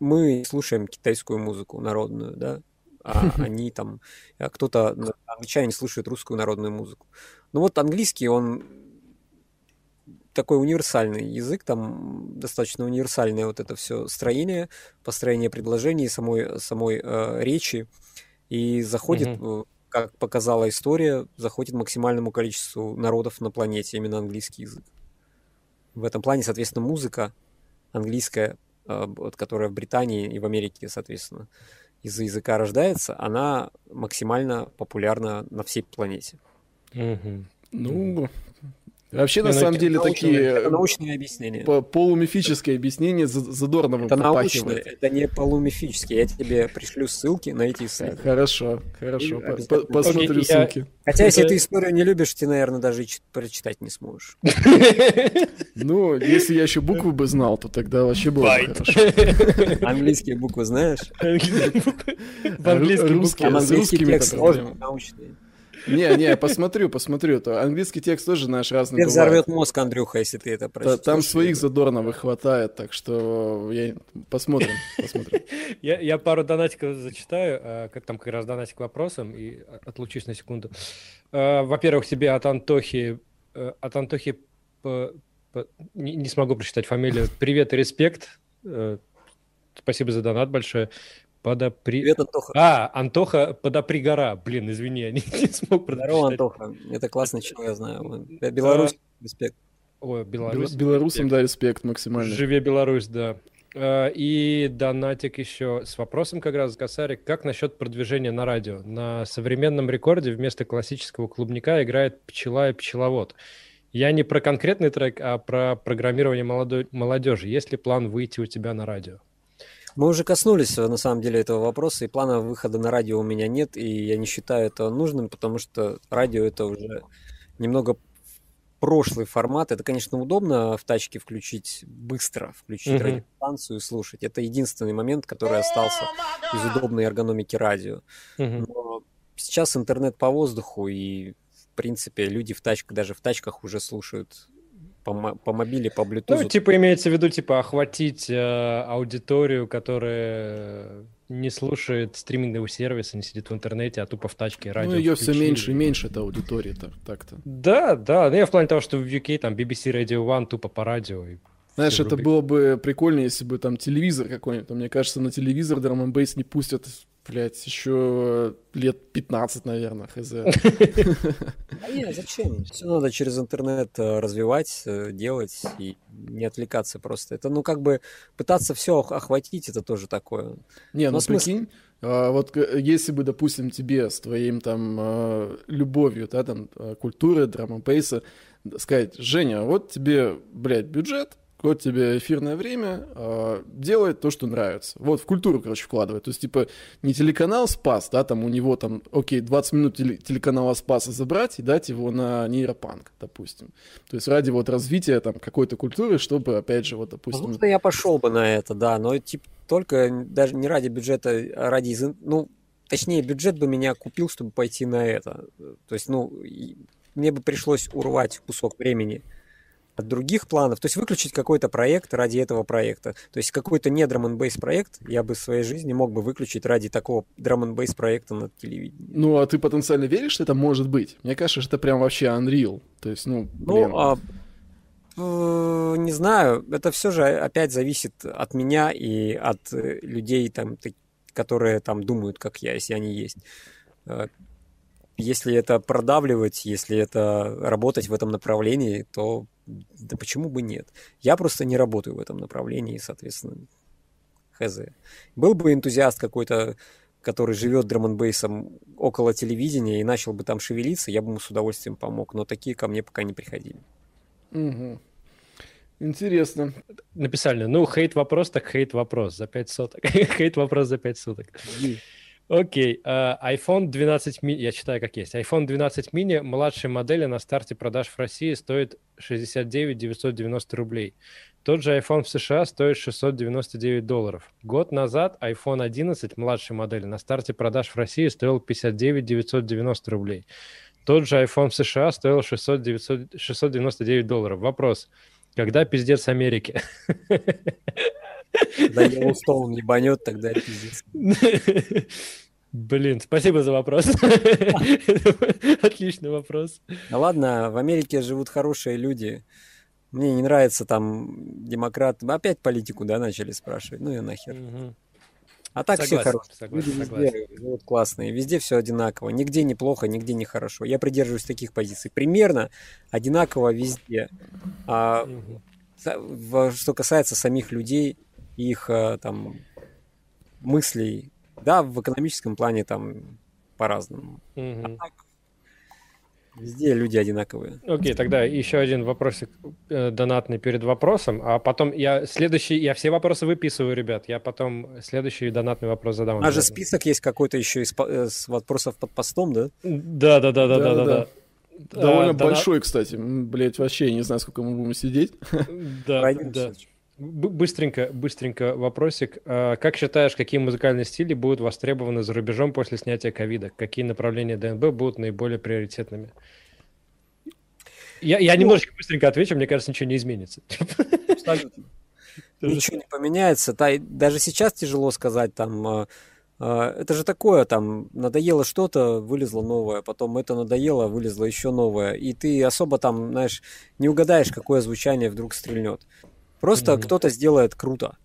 мы слушаем китайскую музыку народную, да, а они там, кто-то, англичане слушают русскую народную музыку. Ну вот английский, он такой универсальный язык, там достаточно универсальное вот это все строение, построение предложений, самой, самой э, речи. И заходит, угу. как показала история, заходит максимальному количеству народов на планете именно английский язык. В этом плане, соответственно, музыка английская, э, вот, которая в Британии и в Америке, соответственно, из-за языка рождается, она максимально популярна на всей планете. Угу. Ну, Вообще, на самом деле, такие... Это научное объяснение. Полумифическое объяснение задорного Это научное, это не полумифическое. Я тебе пришлю ссылки на эти исследования. Хорошо, хорошо. Посмотрю ссылки. Хотя, если ты историю не любишь, ты, наверное, даже прочитать не сможешь. Ну, если я еще буквы бы знал, то тогда вообще было бы хорошо. Английские буквы знаешь? В английском русские, с русскими текст научный. Не, не, посмотрю, посмотрю. То английский текст тоже наш разный. Тебе взорвет мозг, Андрюха, если ты это прочитаешь. Там своих задорновых хватает, так что я... посмотрим, посмотрим. Я, я пару донатиков зачитаю, а, как там как раз донатик к вопросам, и отлучусь на секунду. А, во-первых, тебе от Антохи, э, от Антохи не, не смогу прочитать фамилию. Привет и респект. Э, спасибо за донат большое. Подопри... Привет, Антоха. А, Антоха Подопри гора. Блин, извини, я не, не смог прочитать. Здорово, Антоха. Это классный человек, я знаю. Беларусь, респект. Ой, Беларусь. Белорусам, да, респект максимально. Живе Беларусь, да. А, и донатик еще с вопросом как раз Косарик. Как насчет продвижения на радио? На современном рекорде вместо классического клубника играет пчела и пчеловод. Я не про конкретный трек, а про программирование молодежи. Есть ли план выйти у тебя на радио? Мы уже коснулись, на самом деле, этого вопроса, и плана выхода на радио у меня нет, и я не считаю это нужным, потому что радио это уже немного прошлый формат. Это, конечно, удобно в тачке включить быстро, включить uh-huh. радиостанцию и слушать. Это единственный момент, который остался из удобной эргономики радио. Uh-huh. Но сейчас интернет по воздуху, и, в принципе, люди в тачках, даже в тачках уже слушают по, по мобиле, по Bluetooth. Ну, типа имеется в виду, типа, охватить э, аудиторию, которая не слушает стриминговый сервис, не сидит в интернете, а тупо в тачке радио. Ну, ее все меньше и меньше, эта аудитория так, так-то. Да, да, ну я в плане того, что в UK там BBC Radio One тупо по радио. И Знаешь, это было бы прикольно, если бы там телевизор какой-нибудь. Мне кажется, на телевизор Drum Bass не пустят блядь, еще лет 15, наверное, хз. А нет, зачем? Все надо через интернет э, развивать, э, делать и не отвлекаться просто. Это, ну, как бы пытаться все охватить, это тоже такое. Не, ну, прикинь, а, вот если бы, допустим, тебе с твоим там а, любовью, да, там, а, культуры, драма сказать, Женя, вот тебе, блядь, бюджет, вот тебе эфирное время, э, делает то, что нравится. Вот, в культуру, короче, вкладывает. То есть, типа, не телеканал Спас, да, там у него там, окей, 20 минут теле- телеканала Спаса забрать и дать его на нейропанк, допустим. То есть, ради вот развития там какой-то культуры, чтобы, опять же, вот, допустим... Возможно, я пошел бы на это, да, но, типа, только даже не ради бюджета, а ради, ну, точнее, бюджет бы меня купил, чтобы пойти на это. То есть, ну, мне бы пришлось урвать кусок времени от других планов, то есть выключить какой-то проект ради этого проекта. То есть какой-то не драм н проект я бы в своей жизни мог бы выключить ради такого драм н проекта на телевидении. Ну, а ты потенциально веришь, что это может быть? Мне кажется, что это прям вообще unreal. То есть, ну, ну блин. Ну, а, э, не знаю, это все же опять зависит от меня и от э, людей, там, которые там думают, как я, если они есть. Если это продавливать, если это работать в этом направлении, то да почему бы нет? Я просто не работаю в этом направлении, соответственно, хз. Был бы энтузиаст какой-то, который живет драм около телевидения и начал бы там шевелиться, я бы ему с удовольствием помог, но такие ко мне пока не приходили. Угу. Интересно. Написали, ну, хейт-вопрос, так хейт-вопрос за 5 соток. хейт-вопрос за 5 суток. Окей, okay. uh, iPhone 12 mini, я читаю как есть. iPhone 12 mini младшей модели на старте продаж в России стоит 69 990 рублей. Тот же iPhone в США стоит 699 долларов. Год назад iPhone 11 младшей модели на старте продаж в России стоил 59 990 рублей. Тот же iPhone в США стоил 600 900, 699 долларов. Вопрос, когда пиздец Америки? Когда Йеллоустоун не банет, тогда пиздец. Блин, спасибо за вопрос. Отличный вопрос. Ну ладно, в Америке живут хорошие люди. Мне не нравится там демократ. Опять политику, да, начали спрашивать. Ну и нахер. А так согласен, все хорошие. Согласен, Люди везде живут классные, везде все одинаково. Нигде не плохо, нигде не хорошо. Я придерживаюсь таких позиций. Примерно одинаково везде. А, угу. Что касается самих людей, их э, там мыслей. Да, в экономическом плане там по-разному. Угу. А так, Везде люди одинаковые. Окей, okay, тогда еще один вопросик э, донатный перед вопросом, а потом я следующий, я все вопросы выписываю, ребят, я потом следующий донатный вопрос задам. А же список есть какой-то еще из э, вопросов под постом, да? Да, да, да, да, да, да. да. Довольно а, большой, донат... кстати. Блять, вообще не знаю, сколько мы будем сидеть. Да, да. Быстренько, быстренько вопросик. А, как считаешь, какие музыкальные стили будут востребованы за рубежом после снятия ковида? Какие направления ДНБ будут наиболее приоритетными? Я, я ну, немножечко быстренько отвечу, мне кажется, ничего не изменится. Абсолютно. Ничего не поменяется. Даже сейчас тяжело сказать, там, а, а, это же такое, там, надоело что-то, вылезло новое, потом это надоело, вылезло еще новое, и ты особо там, знаешь, не угадаешь, какое звучание вдруг стрельнет. Просто кто-то сделает круто,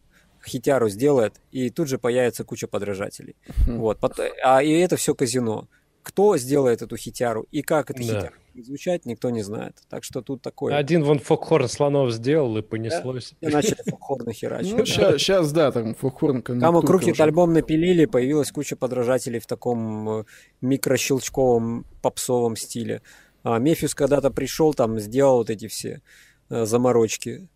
хитяру сделает, и тут же появится куча подражателей. Вот. А, и это все казино. Кто сделает эту хитяру и как это да. хитяр звучать, никто не знает. Так что тут такое. Один вон фокхорн слонов сделал и понеслось. Да? И начали фокхорны херачить. Ну, сейчас, да, там фокхорн Кама Крухит альбом напилили, появилась куча подражателей в таком э, микрощелчковом попсовом стиле. А Мефис когда-то пришел, там сделал вот эти все э, заморочки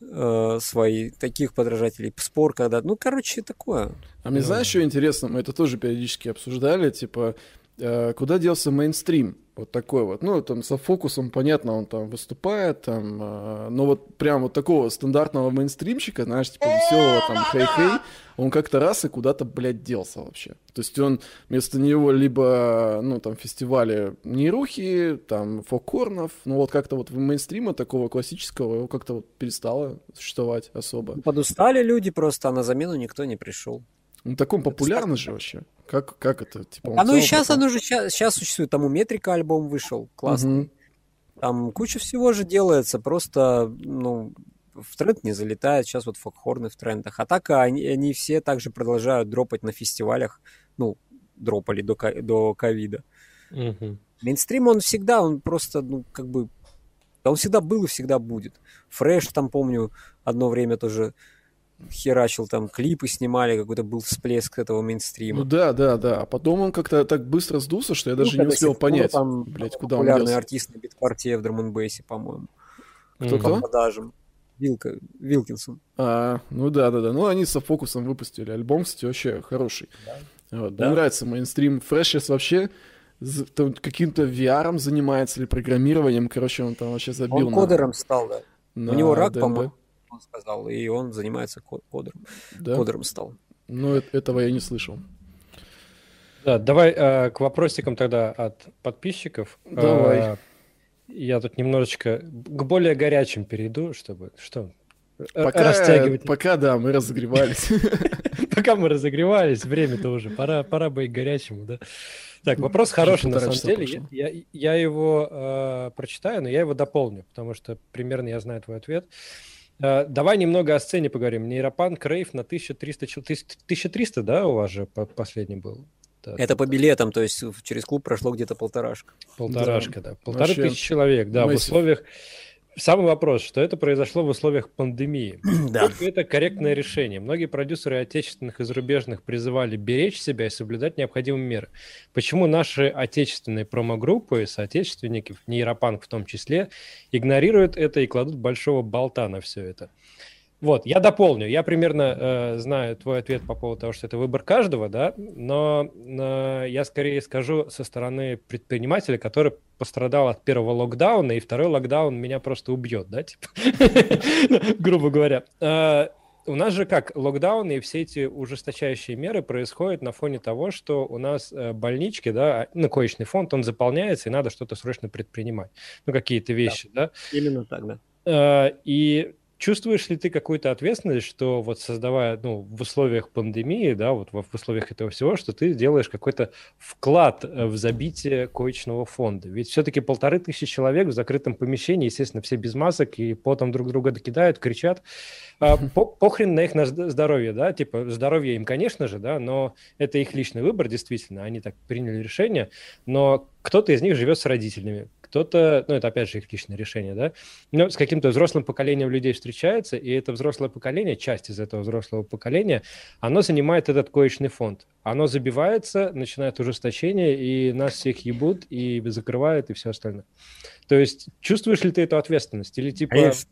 э, свои, таких подражателей. Спор когда... Ну, короче, такое. А мне знаешь, что интересно? Мы это тоже периодически обсуждали, типа, э, куда делся мейнстрим? Вот такой вот. Ну, там со фокусом, понятно, он там выступает, там, э, но вот прям вот такого стандартного мейнстримщика, знаешь, типа веселого там хей-хей, он как-то раз и куда-то, блядь, делся вообще. То есть он вместо него либо, ну, там, фестивали нейрухи, там, фокорнов, ну, вот как-то вот в мейнстрима такого классического его как-то вот перестало существовать особо. Подустали люди просто, а на замену никто не пришел. Ну, так он популярный же вообще. Как, как это? Типа, а ну и сейчас оно же сейчас, сейчас существует. Там у Метрика альбом вышел, классный. Угу. Там куча всего же делается, просто, ну, в тренд не залетает, сейчас вот фокхорны в трендах. А так они, они все также продолжают дропать на фестивалях, ну, дропали до, до ковида. Угу. Мейнстрим, он всегда, он просто, ну, как бы, он всегда был и всегда будет. Фреш там, помню, одно время тоже херачил, там клипы снимали, какой-то был всплеск этого мейнстрима. Ну да, да, да. А потом он как-то так быстро сдулся, что я даже ну, не успел понять, там, блядь, куда он Популярный артист на бит-партии в драм по-моему. Кто-кто? По продажам. Вилка, Вилкинсон. А, ну да, да, да. Ну, они со фокусом выпустили альбом, кстати, вообще хороший. Да. Вот, да. Мне нравится мейнстрим. Фреш сейчас вообще каким-то VR занимается или программированием. Короче, он там вообще забил. Он кодером стал, да. На У него рак, по-моему он сказал, и он занимается кодером. Да? Кодером стал. Ну, этого я не слышал. Да, давай э, к вопросикам тогда от подписчиков. Давай. Э, я тут немножечко к более горячим перейду, чтобы что пока, растягивать. Пока, да, мы разогревались. Пока мы разогревались, время-то уже, пора, пора быть горячему, да. Так, вопрос хороший, на самом деле. Я, я его э, прочитаю, но я его дополню, потому что примерно я знаю твой ответ. Э, давай немного о сцене поговорим. Нейропанк Рейв на 1300, 1300, да, у вас же последний был? Да, это по билетам, то есть через клуб прошло где-то полторашка. Полторашка, да. да. Полторы тысячи человек, да, в условиях Самый вопрос, что это произошло в условиях пандемии. Да. Это корректное решение. Многие продюсеры отечественных и зарубежных призывали беречь себя и соблюдать необходимые меры. Почему наши отечественные промо-группы, соотечественники, нейропанк в том числе, игнорируют это и кладут большого болта на все это? Вот, я дополню. Я примерно э, знаю твой ответ по поводу того, что это выбор каждого, да, но э, я скорее скажу со стороны предпринимателя, который пострадал от первого локдауна, и второй локдаун меня просто убьет, да, типа, грубо говоря. Э, у нас же как, локдауны и все эти ужесточающие меры происходят на фоне того, что у нас э, больнички, да, ну, коечный фонд, он заполняется, и надо что-то срочно предпринимать. Ну, какие-то вещи, да. да? Именно так, да. Э, и Чувствуешь ли ты какую-то ответственность, что вот создавая, ну, в условиях пандемии, да, вот в, условиях этого всего, что ты делаешь какой-то вклад э, в забитие коечного фонда? Ведь все-таки полторы тысячи человек в закрытом помещении, естественно, все без масок и потом друг друга докидают, кричат. А, по, похрен на их на здоровье, да, типа здоровье им, конечно же, да, но это их личный выбор, действительно, они так приняли решение, но кто-то из них живет с родителями, кто-то, ну, это опять же их личное решение, да, но с каким-то взрослым поколением людей встречается, и это взрослое поколение, часть из этого взрослого поколения, оно занимает этот коечный фонд. Оно забивается, начинает ужесточение, и нас всех ебут, и закрывают, и все остальное. То есть чувствуешь ли ты эту ответственность? Или типа... Конечно,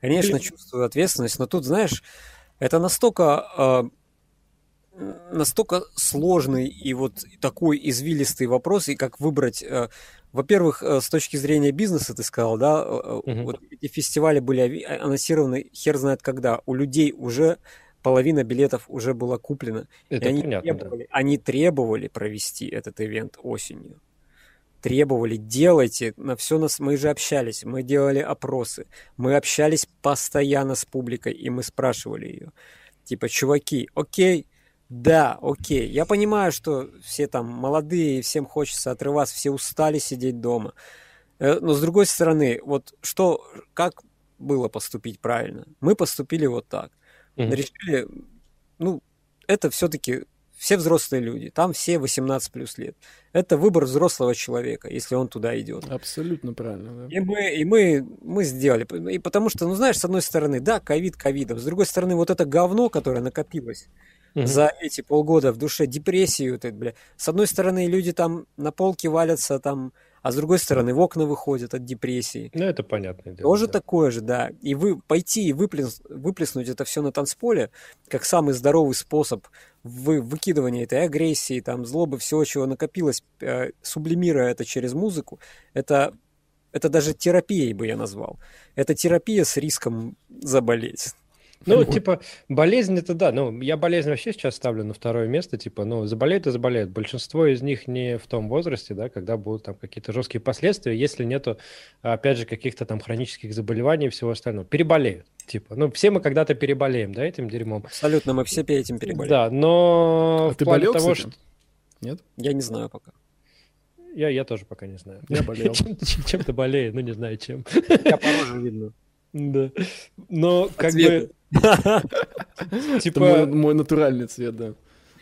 Конечно чувствую ответственность, но тут, знаешь, это настолько настолько сложный и вот такой извилистый вопрос, и как выбрать э, во-первых, э, с точки зрения бизнеса, ты сказал, да, угу. вот эти фестивали были анонсированы хер знает когда. У людей уже половина билетов уже была куплена. Это и они понятно, требовали, да. они требовали провести этот ивент осенью. Требовали, делайте, на все нас, мы же общались, мы делали опросы, мы общались постоянно с публикой, и мы спрашивали ее. Типа, чуваки, окей, да, окей. Я понимаю, что все там молодые, всем хочется отрываться, все устали сидеть дома. Э, но с другой стороны, вот что, как было поступить правильно? Мы поступили вот так. Mm-hmm. Решили, ну, это все-таки все взрослые люди, там все 18 плюс лет. Это выбор взрослого человека, если он туда идет. Абсолютно правильно. Да. И мы, и мы, мы сделали. И потому что, ну знаешь, с одной стороны, да, ковид ковидом, с другой стороны, вот это говно, которое накопилось, угу. за эти полгода в душе депрессию. Ты, бля. С одной стороны, люди там на полке валятся, там а с другой стороны в окна выходят от депрессии. Ну, это понятно. Тоже да. такое же, да. И вы пойти и выплес, выплеснуть это все на танцполе, как самый здоровый способ вы, выкидывания этой агрессии, там, злобы, всего, чего накопилось, э, сублимируя это через музыку, это, это даже терапией бы я назвал. Это терапия с риском заболеть. Ну, типа, болезнь это да. Ну, я болезнь вообще сейчас ставлю на второе место. Типа, ну, заболеют и заболеют. Большинство из них не в том возрасте, да, когда будут там какие-то жесткие последствия, если нету, опять же, каких-то там хронических заболеваний и всего остального. Переболеют. Типа, ну, все мы когда-то переболеем, да, этим дерьмом. Абсолютно, мы все этим переболеем. Да, но а в ты плане болел, того, кстати? что... Нет? Я не знаю пока. Я, я тоже пока не знаю. Я болел. чем, ты болеешь, ну не знаю чем. Я по видно. Да. Но как бы... Типа... Мой натуральный цвет, да.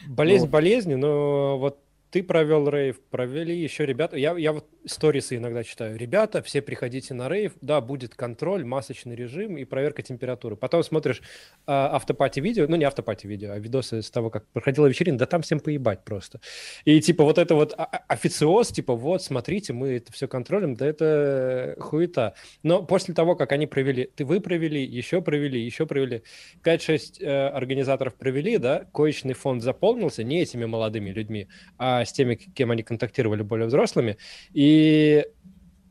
Болезнь болезнью, но вот ты провел рейв, провели еще ребята. Я, я вот сторисы иногда читаю. Ребята, все приходите на рейв, да, будет контроль, масочный режим и проверка температуры. Потом смотришь э, автопати видео, ну не автопати видео, а видосы с того, как проходила вечеринка, да там всем поебать просто. И типа вот это вот официоз, типа вот, смотрите, мы это все контролем, да это хуета. Но после того, как они провели, ты вы провели, еще провели, еще провели, 5-6 э, организаторов провели, да, коечный фонд заполнился не этими молодыми людьми, а с теми, кем они контактировали более взрослыми. И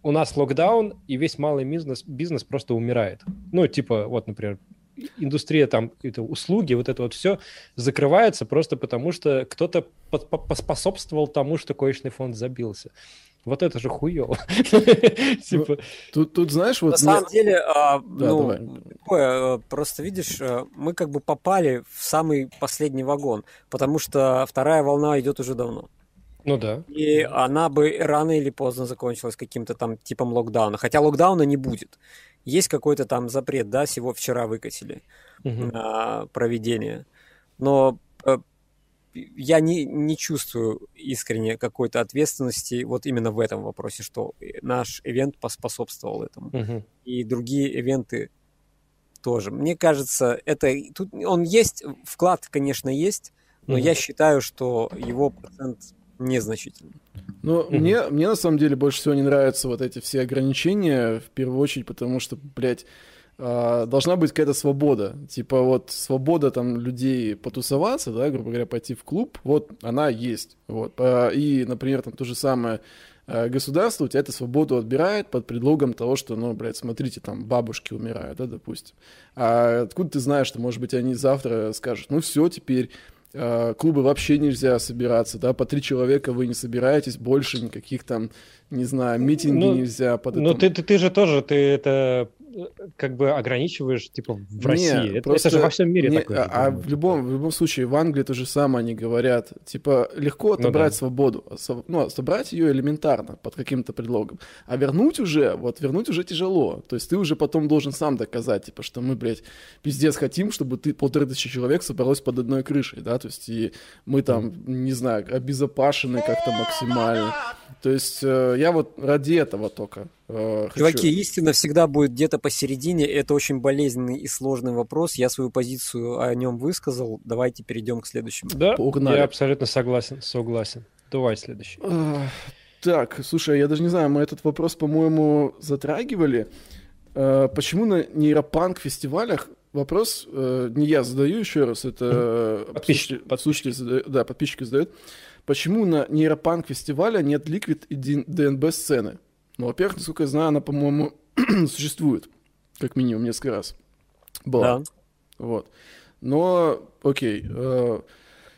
у нас локдаун, и весь малый бизнес, бизнес просто умирает. Ну, типа, вот, например, индустрия там, какие-то услуги, вот это вот все закрывается просто потому, что кто-то поспособствовал тому, что коечный фонд забился. Вот это же хуево. типа... тут, тут, знаешь, вот... На самом деле, а, ну, такое, просто видишь, э, мы как бы попали в самый последний вагон, потому что вторая волна идет уже давно. Ну да. И она бы рано или поздно закончилась каким-то там типом локдауна. Хотя локдауна не будет. Есть какой-то там запрет, да, всего вчера выкатили угу. на проведение. Но э, я не, не чувствую искренне какой-то ответственности вот именно в этом вопросе, что наш ивент поспособствовал этому. Угу. И другие ивенты тоже. Мне кажется, это тут он есть, вклад, конечно, есть, но угу. я считаю, что его процент незначительно. Ну, mm-hmm. мне, мне на самом деле больше всего не нравятся вот эти все ограничения, в первую очередь, потому что, блядь, э, должна быть какая-то свобода. Типа вот свобода там людей потусоваться, да, грубо говоря, пойти в клуб, вот она есть. Вот. И, например, там то же самое э, государство у тебя эту свободу отбирает под предлогом того, что, ну, блядь, смотрите, там бабушки умирают, да, допустим. А откуда ты знаешь, что, может быть, они завтра скажут, ну, все, теперь клубы вообще нельзя собираться, да, по три человека вы не собираетесь, больше никаких там, не знаю, митинги ну, нельзя. Под ну, ты, ты, ты же тоже, ты это как бы ограничиваешь, типа, в России. Не, это, просто, это же во всем мире не, такое. А, а в, любом, в любом случае, в Англии то же самое они говорят. Типа, легко отобрать ну, да. свободу. Ну, собрать ее элементарно, под каким-то предлогом. А вернуть уже, вот вернуть уже тяжело. То есть ты уже потом должен сам доказать, типа, что мы, блядь, пиздец хотим, чтобы ты полторы тысячи человек собралось под одной крышей, да, то есть и мы там, не знаю, обезопасены как-то максимально. То есть э, я вот ради этого только э, Чуваки, хочу. истина всегда будет где-то посередине. Это очень болезненный и сложный вопрос. Я свою позицию о нем высказал. Давайте перейдем к следующему. Да, Погнали. я абсолютно согласен. Согласен. Давай следующий. Э, так, слушай, я даже не знаю, мы этот вопрос, по-моему, затрагивали. Э, почему на нейропанк фестивалях вопрос э, не я задаю еще раз, это подписчики, подслушатели задают, да, подписчики задают. Почему на нейропанк фестивале нет ликвид и ДНБ сцены? Ну, во-первых, насколько я знаю, она, по-моему, существует, как минимум несколько раз. Была. Да. Вот. Но, окей. Э,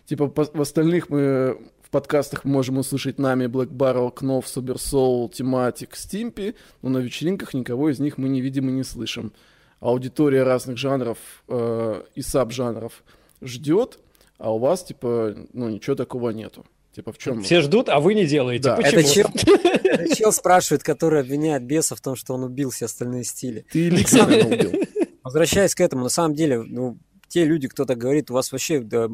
типа, по, в остальных мы в подкастах можем услышать нами Black Barrel, Knopf, Super Soul, Thematic, Stimpy, но на вечеринках никого из них мы не видим и не слышим. Аудитория разных жанров э, и саб-жанров ждет, а у вас, типа, ну, ничего такого нету. Типа в чем? Все ждут, а вы не делаете. Да. Почему? Это чел, это чел спрашивает, который обвиняет беса в том, что он убил все остальные стили. Ты Александр убил. Возвращаясь к этому, на самом деле, ну, те люди, кто-то говорит, у вас вообще да,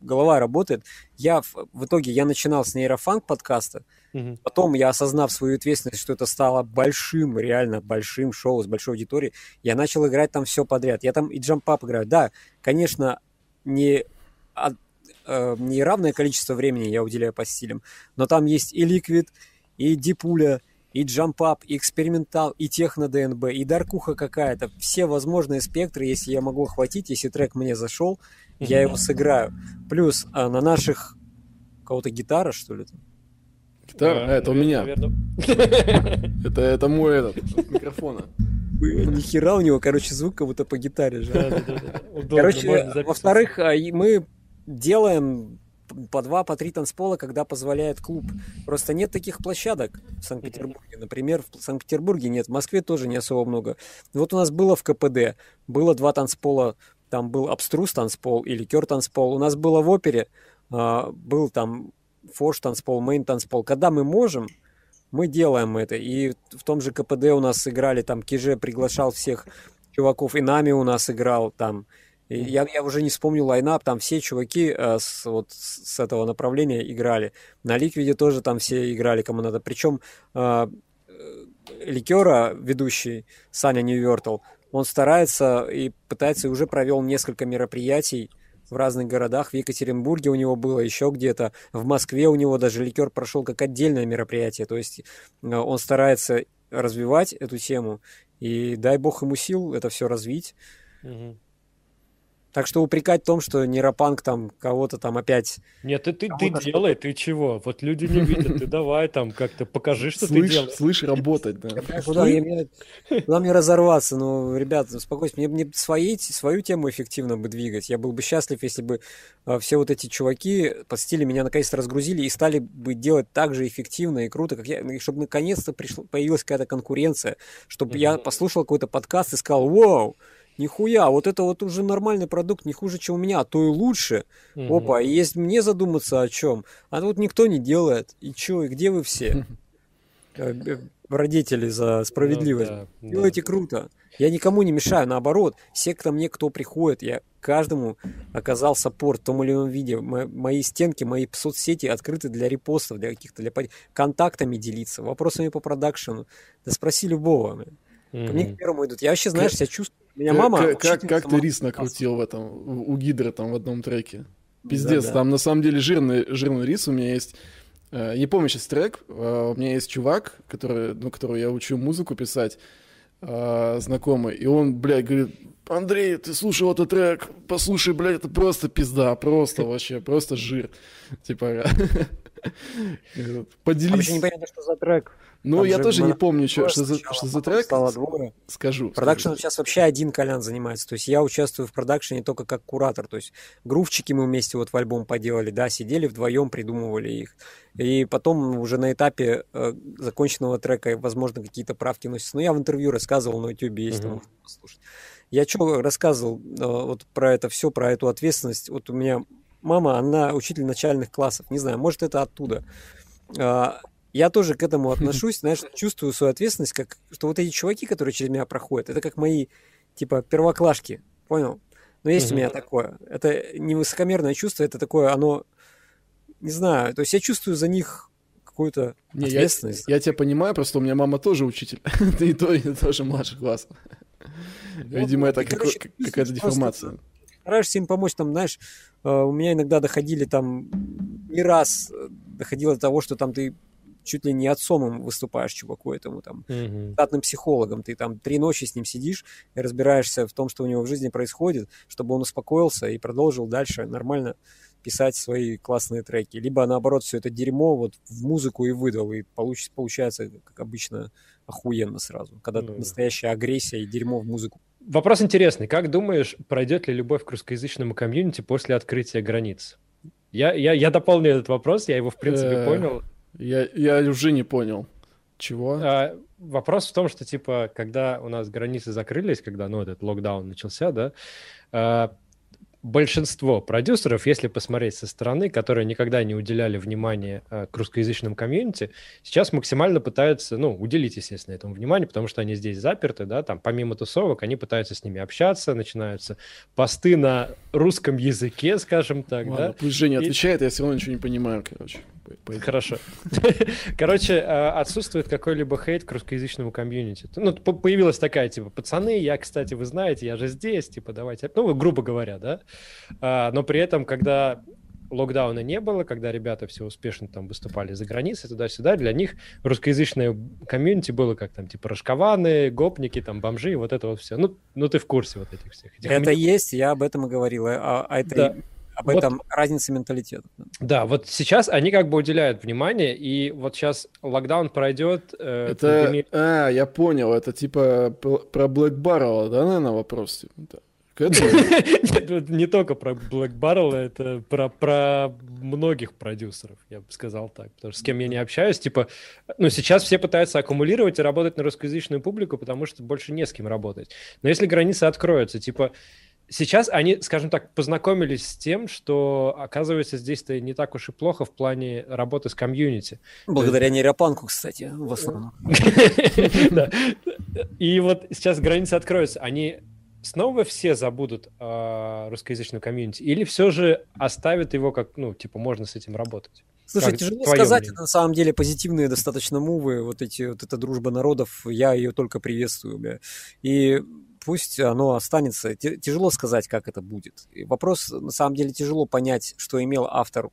голова работает. Я в, в итоге я начинал с нейрофанк подкаста, угу. потом я осознав свою ответственность, что это стало большим, реально большим шоу с большой аудиторией, я начал играть там все подряд. Я там и джампап играю. Да, конечно, не э, не равное количество времени я уделяю по стилям, но там есть и Liquid, и Дипуля, и джампап, и экспериментал, и техно ДНБ, и даркуха какая-то. Все возможные спектры, если я могу охватить, если трек мне зашел, mm-hmm. я его сыграю. Плюс а, на наших... кого-то гитара, что ли? Гитара? А, это у меня. Это, это мой этот, микрофона. Ни хера у него, короче, звук как будто по гитаре же. Короче, во-вторых, а, мы делаем по два, по три танцпола, когда позволяет клуб. Просто нет таких площадок в Санкт-Петербурге. Например, в Санкт-Петербурге нет, в Москве тоже не особо много. Вот у нас было в КПД, было два танцпола, там был абструс танцпол и ликер танцпол. У нас было в опере, а, был там форш танцпол, мейн танцпол. Когда мы можем, мы делаем это. И в том же КПД у нас играли, там Киже приглашал всех чуваков, и нами у нас играл там. Я, я уже не вспомню лайнап, там все чуваки э, с, вот, с этого направления играли. На Ликвиде тоже там все играли, кому надо. Причем э, Ликера, ведущий Саня Ньювертл, он старается и пытается, и уже провел несколько мероприятий в разных городах. В Екатеринбурге у него было, еще где-то. В Москве у него даже ликер прошел как отдельное мероприятие. То есть э, он старается развивать эту тему. И дай бог ему сил это все развить. Угу. Так что упрекать в том, что нейропанк там кого-то там опять... Нет, ты, ты, ты делай, ты чего? Вот люди не видят, ты давай там как-то покажи, что слышь, ты делаешь. Слышь, работать, да. Куда, мне, куда мне разорваться? Ну, ребята, успокойтесь, мне, мне свои, свою тему эффективно бы двигать. Я был бы счастлив, если бы а, все вот эти чуваки под стиле меня наконец-то разгрузили и стали бы делать так же эффективно и круто, как я, и чтобы наконец-то пришло, появилась какая-то конкуренция, чтобы mm-hmm. я послушал какой-то подкаст и сказал, вау, нихуя, вот это вот уже нормальный продукт, не хуже, чем у меня, а то и лучше. Угу. Опа, есть мне задуматься о чем. А тут никто не делает. И чё, и где вы все? Э, э, родители за справедливость. Ну, да, Делайте да. круто. Я никому не мешаю, наоборот, все ко мне, кто приходит, я каждому оказал саппорт в том или ином виде. Мои стенки, мои соцсети открыты для репостов, для каких-то, для контактами делиться, вопросами по продакшену. Да спроси любого. Mm-hmm. Ко мне к первому идут. Я вообще, знаешь, себя чувствую меня мама... Как, как, как ты рис накрутил в этом, у Гидры там в одном треке? Пиздец, да, да. там на самом деле жирный, жирный рис у меня есть. Э, не помню сейчас трек, э, у меня есть чувак, который, ну, которого я учу музыку писать, э, знакомый, и он, блядь, говорит, Андрей, ты слушал этот трек, послушай, блядь, это просто пизда, просто вообще, просто жир. Типа, поделись. Вообще не понятно, что за трек. Ну, Там я тоже не помню, что, что, за, что за трек. Стало двое. Скажу. Продакшн сейчас вообще один Колян занимается. То есть я участвую в продакшене только как куратор. То есть грувчики мы вместе вот в альбом поделали, да, сидели вдвоем, придумывали их. И потом уже на этапе э, законченного трека, возможно, какие-то правки носятся. Но я в интервью рассказывал на YouTube, есть там послушать. Я что рассказывал э, вот про это все, про эту ответственность. Вот у меня мама, она учитель начальных классов. Не знаю, может, это оттуда. Я тоже к этому отношусь, знаешь, чувствую свою ответственность, как что вот эти чуваки, которые через меня проходят, это как мои, типа, первоклашки, понял? Но есть у меня такое. Это не высокомерное чувство, это такое, оно, не знаю, то есть я чувствую за них какую-то не, ответственность. Я, я тебя понимаю, просто у меня мама тоже учитель. Ты и то, и тоже младший класс. Видимо, это какая-то деформация. Стараешься им помочь, там, знаешь, э, у меня иногда доходили там, не раз э, доходило до того, что там ты чуть ли не отцом им выступаешь чуваку этому, там, mm-hmm. штатным психологом. Ты там три ночи с ним сидишь и разбираешься в том, что у него в жизни происходит, чтобы он успокоился и продолжил дальше нормально писать свои классные треки. Либо, наоборот, все это дерьмо вот в музыку и выдал, и получ, получается, как обычно, охуенно сразу, когда mm-hmm. настоящая агрессия и дерьмо в музыку. Вопрос интересный. Как думаешь, пройдет ли любовь к русскоязычному комьюнити после открытия границ? Я, я, я дополню этот вопрос, я его, в принципе, э, понял. Я, я уже не понял. Чего? А, вопрос в том, что, типа, когда у нас границы закрылись, когда, ну, этот локдаун начался, да, а, большинство продюсеров, если посмотреть со стороны, которые никогда не уделяли внимания э, к русскоязычным комьюнити, сейчас максимально пытаются, ну, уделить, естественно, этому внимание, потому что они здесь заперты, да, там, помимо тусовок, они пытаются с ними общаться, начинаются посты на русском языке, скажем так, Ладно, да. Пусть Женя и... отвечает, я все равно ничего не понимаю, короче. Хорошо. Короче, э, отсутствует какой-либо хейт к русскоязычному комьюнити. Ну, появилась такая, типа, пацаны, я, кстати, вы знаете, я же здесь, типа, давайте, ну, грубо говоря, да, а, но при этом, когда локдауна не было, когда ребята все успешно там выступали за границей, туда-сюда, для них русскоязычное комьюнити было как там, типа, рашкованы, гопники, там, бомжи, вот это вот все. Ну, ну ты в курсе вот этих всех. Этих это есть, я об этом и говорил, а, а это да. Об вот, этом разница менталитета. Да, вот сейчас они как бы уделяют внимание, и вот сейчас локдаун пройдет. Э, это, пандемия... а, я понял, это типа про Black Barrel, да, наверное, вопрос? Этому? Не только про Black Barrel, это про, про многих продюсеров, я бы сказал так. Потому что с кем я не общаюсь, типа, ну, сейчас все пытаются аккумулировать и работать на русскоязычную публику, потому что больше не с кем работать. Но если границы откроются, типа, сейчас они, скажем так, познакомились с тем, что, оказывается, здесь-то не так уж и плохо в плане работы с комьюнити. Благодаря есть... нейропанку, кстати, в основном. И вот сейчас границы откроются. Они снова все забудут о русскоязычном комьюнити? Или все же оставят его как, ну, типа, можно с этим работать? Слушай, как тяжело сказать, мнение? это на самом деле позитивные достаточно мувы, вот эти, вот эта дружба народов, я ее только приветствую, бля. И пусть оно останется. Тяжело сказать, как это будет. И вопрос, на самом деле, тяжело понять, что имел автор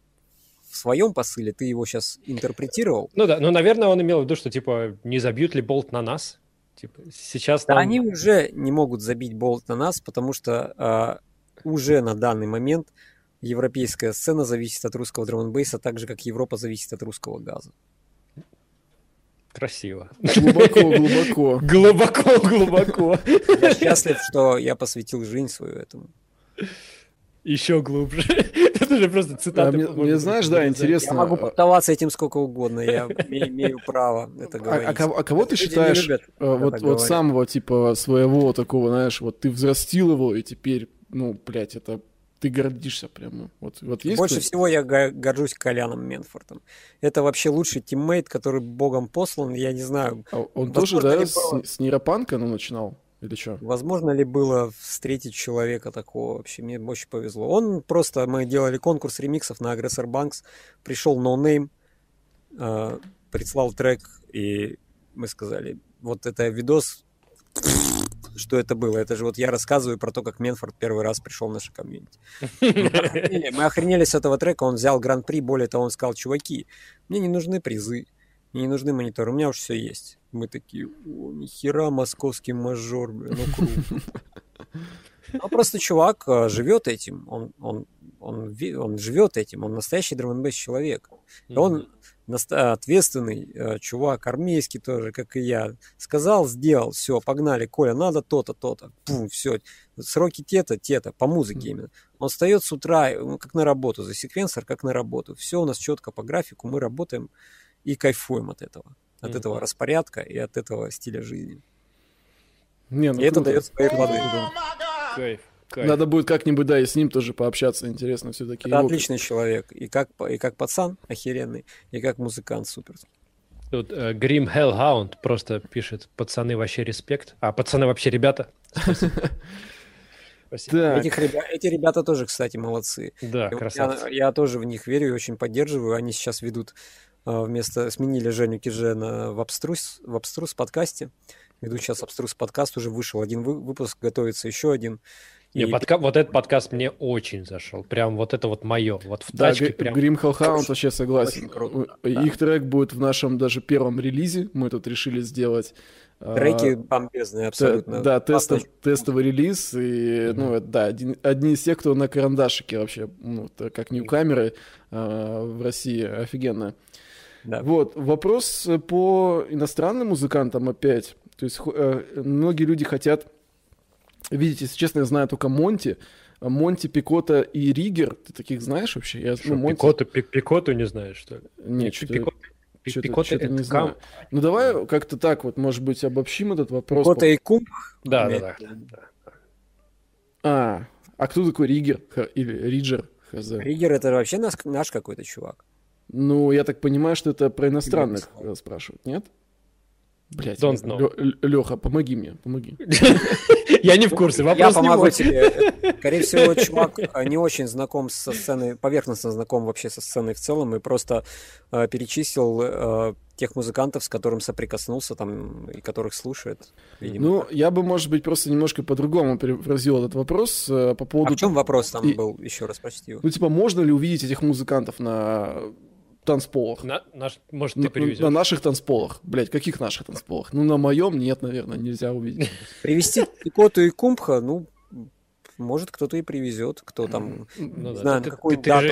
в своем посыле, ты его сейчас интерпретировал. Ну да, ну, наверное, он имел в виду, что, типа, не забьют ли болт на нас? Типа, сейчас там... Они уже не могут забить болт на нас, потому что э, уже на данный момент европейская сцена зависит от русского драм так же, как Европа зависит от русского газа. Красиво. Глубоко, глубоко. Глубоко, глубоко. Я счастлив, что я посвятил жизнь свою этому. Еще глубже. Это же просто цитата. А, мне, мне знаешь, да, интересно. Я могу повтораться этим сколько угодно, я имею право это говорить. А, а, а кого ты считаешь любят, э, вот, вот самого типа своего такого, знаешь, вот ты взрастил его, и теперь, ну, блядь, это ты гордишься прямо. Вот, вот есть Больше всего я горжусь Коляном Менфортом. Это вообще лучший тиммейт, который богом послан, я не знаю. А он тоже, да, с, с нейропанка ну, начинал? Или что? Возможно ли было встретить человека такого вообще? Мне очень повезло. Он просто, мы делали конкурс ремиксов на Aggressor Banks, пришел No Name, э, прислал трек, и мы сказали, вот это видос, что это было. Это же вот я рассказываю про то, как Менфорд первый раз пришел в наше комьюнити. Мы охренели с этого трека, он взял гран-при, более того, он сказал, чуваки, мне не нужны призы, мне не нужны мониторы, у меня уже все есть. Мы такие, о, нихера московский мажор, бля, ну круто. Ну, просто чувак э, живет этим, он, он, он, он живет этим, он настоящий драм человек. Он ответственный э, чувак, армейский тоже, как и я. Сказал, сделал, все, погнали, Коля, надо то-то, то-то. Пум, все. Сроки те-то, те-то, по музыке именно. Он встает с утра, ну, как на работу, за секвенсор, как на работу. Все у нас четко по графику, мы работаем и кайфуем от этого от mm-hmm. этого распорядка и от этого стиля жизни. Не, ну и это дает свои плоды. Кайф. Кайф. Надо будет как-нибудь, да, и с ним тоже пообщаться, интересно все-таки. Это отличный человек, и как, и как пацан охеренный, и как музыкант супер. Тут э, Grim Hellhound просто пишет, пацаны вообще респект, а пацаны вообще ребята. Спасибо. Этих ребя... Эти ребята тоже, кстати, молодцы. Да, красавцы. Я, я тоже в них верю и очень поддерживаю. Они сейчас ведут а, вместо сменили Женю Кижена в Абструс, в Абструс подкасте. Веду сейчас Абструс подкаст, уже вышел один выпуск, готовится еще один. И... Не, подка... Вот этот подкаст мне очень зашел. Прям вот это вот мое. Вот в да, тачке прям... Грим Hellhound вообще согласен. Их да. трек будет в нашем даже первом релизе. Мы тут решили сделать. А, Треки бомбезные абсолютно. Да, тестов, тестовый релиз. И, mm-hmm. ну, да, один, одни из тех, кто на карандашике вообще, ну, как ньюкамеры э, в России. Офигенно. Да. Вот, вопрос по иностранным музыкантам опять. То есть э, многие люди хотят видеть, если честно, я знаю только Монти, Монти, Пикота и Ригер. Ты таких знаешь вообще? Я, что, ну, Монти... Пикоту, Пикоту не знаешь, что ли? Нет, что Пикота, Пикота, что-то не знаю. Ну давай как-то так вот, может быть, обобщим этот вопрос. Пикота и Кум? Да, да, да. А, а кто такой Ригер или Риджер? Хз. Ригер это вообще наш, наш какой-то чувак. Ну, я так понимаю, что это про иностранных спрашивают, нет? Блять, Don't know. Леха, помоги мне, помоги. Я не в курсе, Я вопрос не помогу тебе. Скорее всего, чувак э, не очень знаком со сценой, поверхностно знаком вообще со сценой в целом, и просто э, перечислил э, тех музыкантов, с которым соприкоснулся там и которых слушает. видимо. Ну, я бы, может быть, просто немножко по-другому перефразил этот вопрос э, по а поводу... в чем вопрос там и- был? Еще раз прочти его. Ну, типа, можно ли увидеть этих музыкантов на танцполах? На- наш- Может, На, ты привезешь? на наших танцполах. Блять, каких наших танцполах? Ну, на моем нет, наверное, нельзя увидеть. Привезти Пикоту и Кумпха, ну, может, кто-то и привезет, кто там... Ну не да, знаю, ты, на какую ты- ты же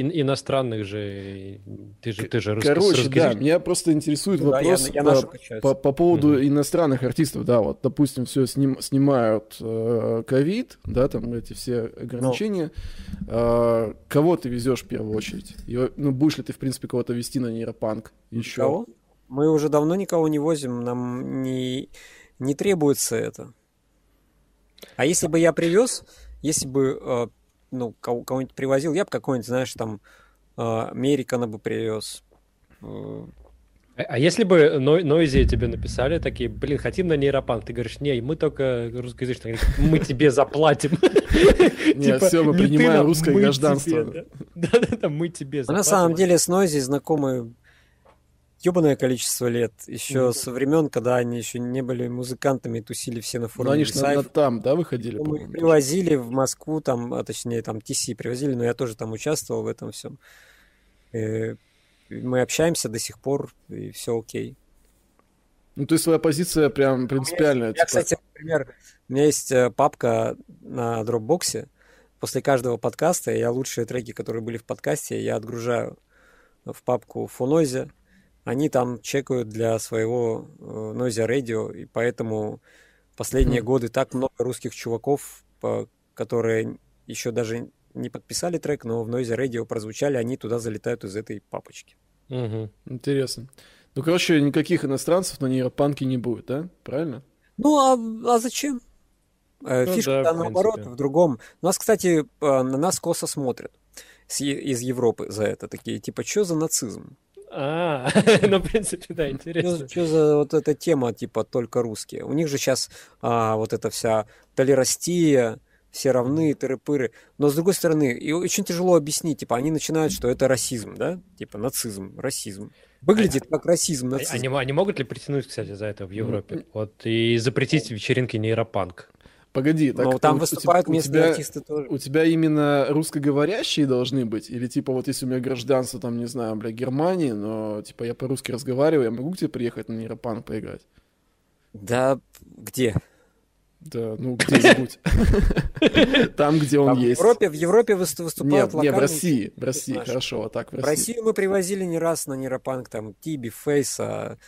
ин- иностранных же, ты же, ты же русский- Короче, да, русскоязычный. меня просто интересует Ну да, я- вопрос я э, нашу качаю. по, по поводу Мгм. иностранных артистов. Да, вот, допустим, все снимают э, ковид, да, там эти все ограничения. Э, кого ты везешь в первую очередь? И, ну, будешь ли ты, в принципе, кого-то вести на нейропанк? Еще. Кого? Мы уже давно никого не возим, нам не, не требуется это. А если бы я привез, если бы э, ну, кого- кого-нибудь привозил, я бы какой-нибудь, знаешь, там э, Американа бы привез. Э, А а если бы Ной- Нойзи тебе написали такие, блин, хотим на нейропанк, ты говоришь, не, мы только русскоязычные, мы тебе заплатим. Нет, Типа, всё, мы не принимаем русское гражданство. Да-да-да, мы тебе А на самом заплатим. деле с Нойзи знакомы ебаное количество лет. Еще Мгм. со времен, когда они еще не были музыкантами, и тусили все на Ну, форуме они же на- на там, да, выходили, Ну, Мы их привозили в Москву, там, а точнее, там TC привозили, но я тоже там участвовал в этом всем. Э, Мы общаемся до сих пор, и все окей. Ну, то есть твоя позиция прям принципиальная. Я, типа, кстати, например, у меня есть э, папка на дропбоксе. После каждого подкаста я лучшие треки, которые были в подкасте, я отгружаю в папку Фонозе. Они там чекают для своего э, Noise Radio, и поэтому последние Хм. годы так много русских чуваков, которые еще даже не подписали трек, но в Noise Radio прозвучали, они туда залетают из этой папочки. Мгм. Интересно. Ну, короче, никаких иностранцев на нейропанке не будет, да? Правильно? Ну, а, а зачем? Э, Ну Фишка да, в наоборот в другом. У нас, кстати, э, на нас косо смотрят из Европы за это. Такие, типа, что за нацизм? А, ну, в принципе, да, интересно. Что за вот эта тема, типа, только русские? У них же сейчас вот эта вся толерастия, все равны, тыры-пыры. Но, с другой стороны, и очень тяжело объяснить. Типа, они начинают, что это расизм, да? Типа, нацизм, расизм. Выглядит как расизм, А- нацизм. Они, они могут ли притянуть, кстати, за это в Европе? Вот и запретить вечеринки нейропанк? Погоди, так Но там у- у выступают у местные тебя- артисты тоже. У тебя именно русскоговорящие должны быть? Или типа вот если у меня гражданство, там, не знаю, бля, Германии, но типа я по-русски разговариваю, я могу к тебе приехать на нейропанк поиграть? Да, где? Да, ну где-нибудь. Там, где он А в есть. Европе, в Европе высту- выступают Нет, не, в локальные России, в России, хорошо, вот так, в В России. Россию мы привозили не раз на нейропанк, там, Тиби, Фейса,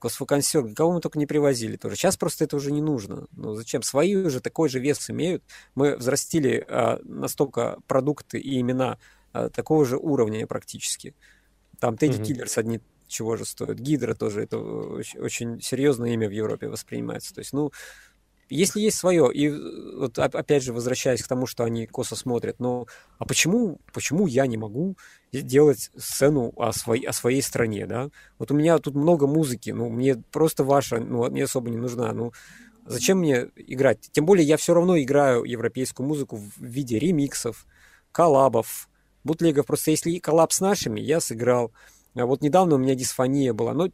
э, Косфоконсерв, кого мы только не привозили тоже. Сейчас просто это уже не нужно. Ну, зачем? Свои уже такой же вес имеют. Мы взрастили а, настолько продукты и имена а, такого же уровня практически. Там Тедди Мгм. Киллерс одни чего же стоят. Гидра тоже, это очень, очень серьезное имя в Европе воспринимается. То есть, ну, если есть свое, и э, вот оп- опять же возвращаясь к тому, что они косо смотрят, ну, а почему, почему я не могу делать сцену о, своей, о своей стране, да? Вот у меня тут много музыки, ну, мне просто ваша, ну, мне особо не нужна, ну, зачем мне играть? Тем более я все равно играю европейскую музыку в виде ремиксов, коллабов, бутлегов. Просто если коллаб с нашими, я сыграл. А вот недавно у меня дисфония была. Но э,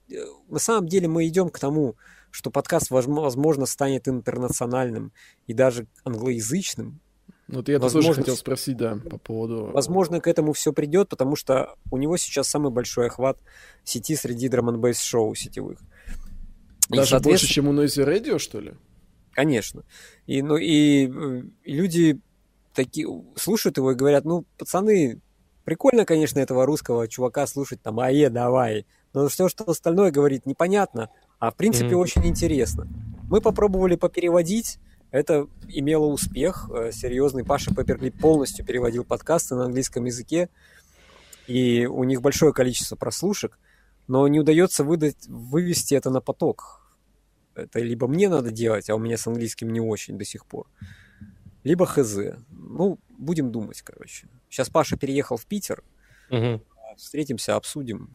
на самом деле мы идем к тому, что подкаст, возм- возможно, станет интернациональным и даже англоязычным. Вот я тоже возможно, хотел с- спросить, да, по поводу... Возможно, к этому все придет, потому что у него сейчас самый большой охват сети среди драм н шоу сетевых. И, Даже больше, соответственно, чем у Noisy Radio, что ли? Конечно. И, ну, и, э, и люди такие слушают его и говорят, ну, пацаны, прикольно, конечно, этого русского чувака слушать, там, ае, давай. Но все, что остальное говорит, непонятно, а в принципе Мгм. очень интересно. Мы попробовали попереводить, это имело успех э, серьезный. Паша Пепперклип полностью переводил подкасты на английском языке, и у них большое количество прослушек, но не удается выдать, вывести это на поток. Это либо мне надо делать, а у меня с английским не очень до сих пор, либо хз. Ну, будем думать, короче. Сейчас Паша переехал в Питер, Мгм. встретимся, обсудим.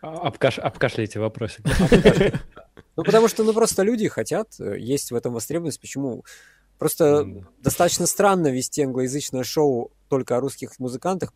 Обкаш... Обкашляйте вопросик. Ну, потому что, ну, просто люди хотят, э, есть в этом востребованность. Почему? Просто достаточно странно вести англоязычное шоу только о русских музыкантах.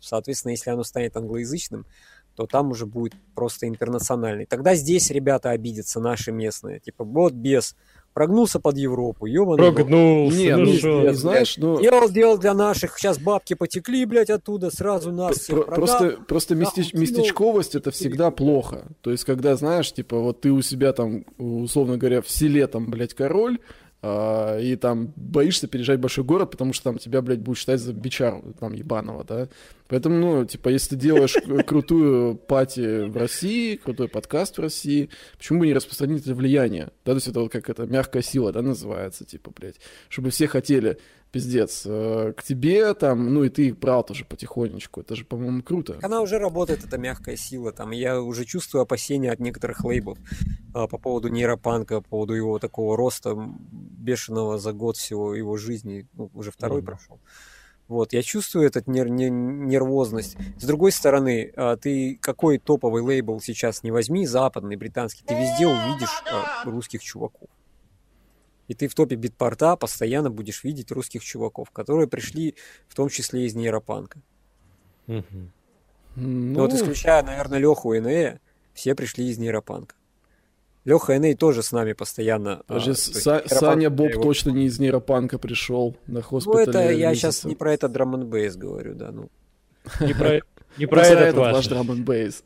Соответственно, если оно станет англоязычным, то там уже будет просто интернациональный. Тогда здесь ребята обидятся, наши местные. Типа, вот без, прогнулся под Европу, ёбаный. Прогнулся, не, ну, ну, шо? не, знаешь, ну... Делал, делал для наших, сейчас бабки потекли, блядь, оттуда, сразу нас Про- продал. Просто, просто местеч- кинул. местечковость это всегда плохо. То есть, когда, знаешь, типа, вот ты у себя там, условно говоря, в селе там, блядь, король, и там боишься переезжать в большой город, потому что там тебя, блядь, будут считать за бичару, там, ебаного, да. Поэтому, ну, типа, если ты делаешь крутую пати в России, крутой подкаст в России, почему бы не распространить это влияние? Да, то есть это вот как это мягкая сила, да, называется, типа, блядь. Чтобы все хотели, пиздец, э, к тебе там, ну, и ты их брал тоже потихонечку. Это же, по-моему, круто. Она уже работает, эта мягкая сила. Там я уже чувствую опасения от некоторых лейбов а, по поводу нейропанка, по поводу его такого роста бешеного за год всего его жизни. Ну, уже второй Мгм. прошел. Вот, я чувствую эту нер- нер- нервозность. С другой стороны, а, ты какой топовый лейбл сейчас не возьми, западный, британский, ты везде увидишь русских чуваков. И ты в топе битпорта постоянно будешь видеть русских чуваков, которые пришли в том числе из нейропанка. Мгм. Ну, Ну, вот исключая, наверное, Леху и Энея, все пришли из нейропанка. Леха Эней тоже с нами постоянно. а, даже есть Са- Саня Боб его- точно не из нейропанка пришел на Ну, хоспитале. это я месяца. сейчас не про это драм н бейс говорю, да. Ну. Не про, не Про этот этот ваш. драм бейс.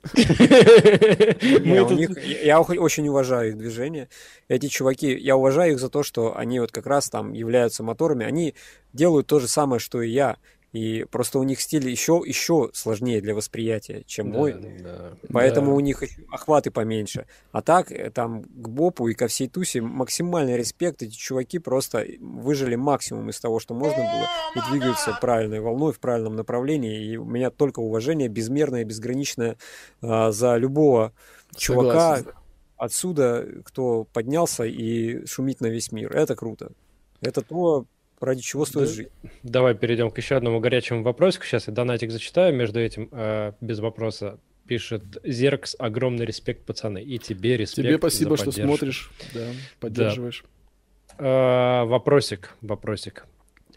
Я, очень уважаю их движение. Эти чуваки, я уважаю их за то, что они вот как раз там являются моторами. Они делают то же самое, что и я. И просто у них стиль еще, еще сложнее для восприятия, чем мой. Да, Поэтому Да. у них охваты поменьше. А так, э, там, к Бопу и ко всей Тусе максимальный респект. Эти чуваки просто выжили максимум из того, что можно было, и двигаются правильной волной, в правильном направлении. И у меня только уважение безмерное, безграничное а, за любого чувака Согласен. отсюда, кто поднялся и шумит на весь мир. Это круто. Это то, ради чего стоит Да. жить. Давай перейдем к еще одному горячему вопросику. Сейчас я донатик зачитаю. Между этим, э, без вопроса, пишет Зеркс. Огромный респект, пацаны. И тебе респект Тебе спасибо, за что смотришь, да, поддерживаешь. Э, Вопросик, вопросик.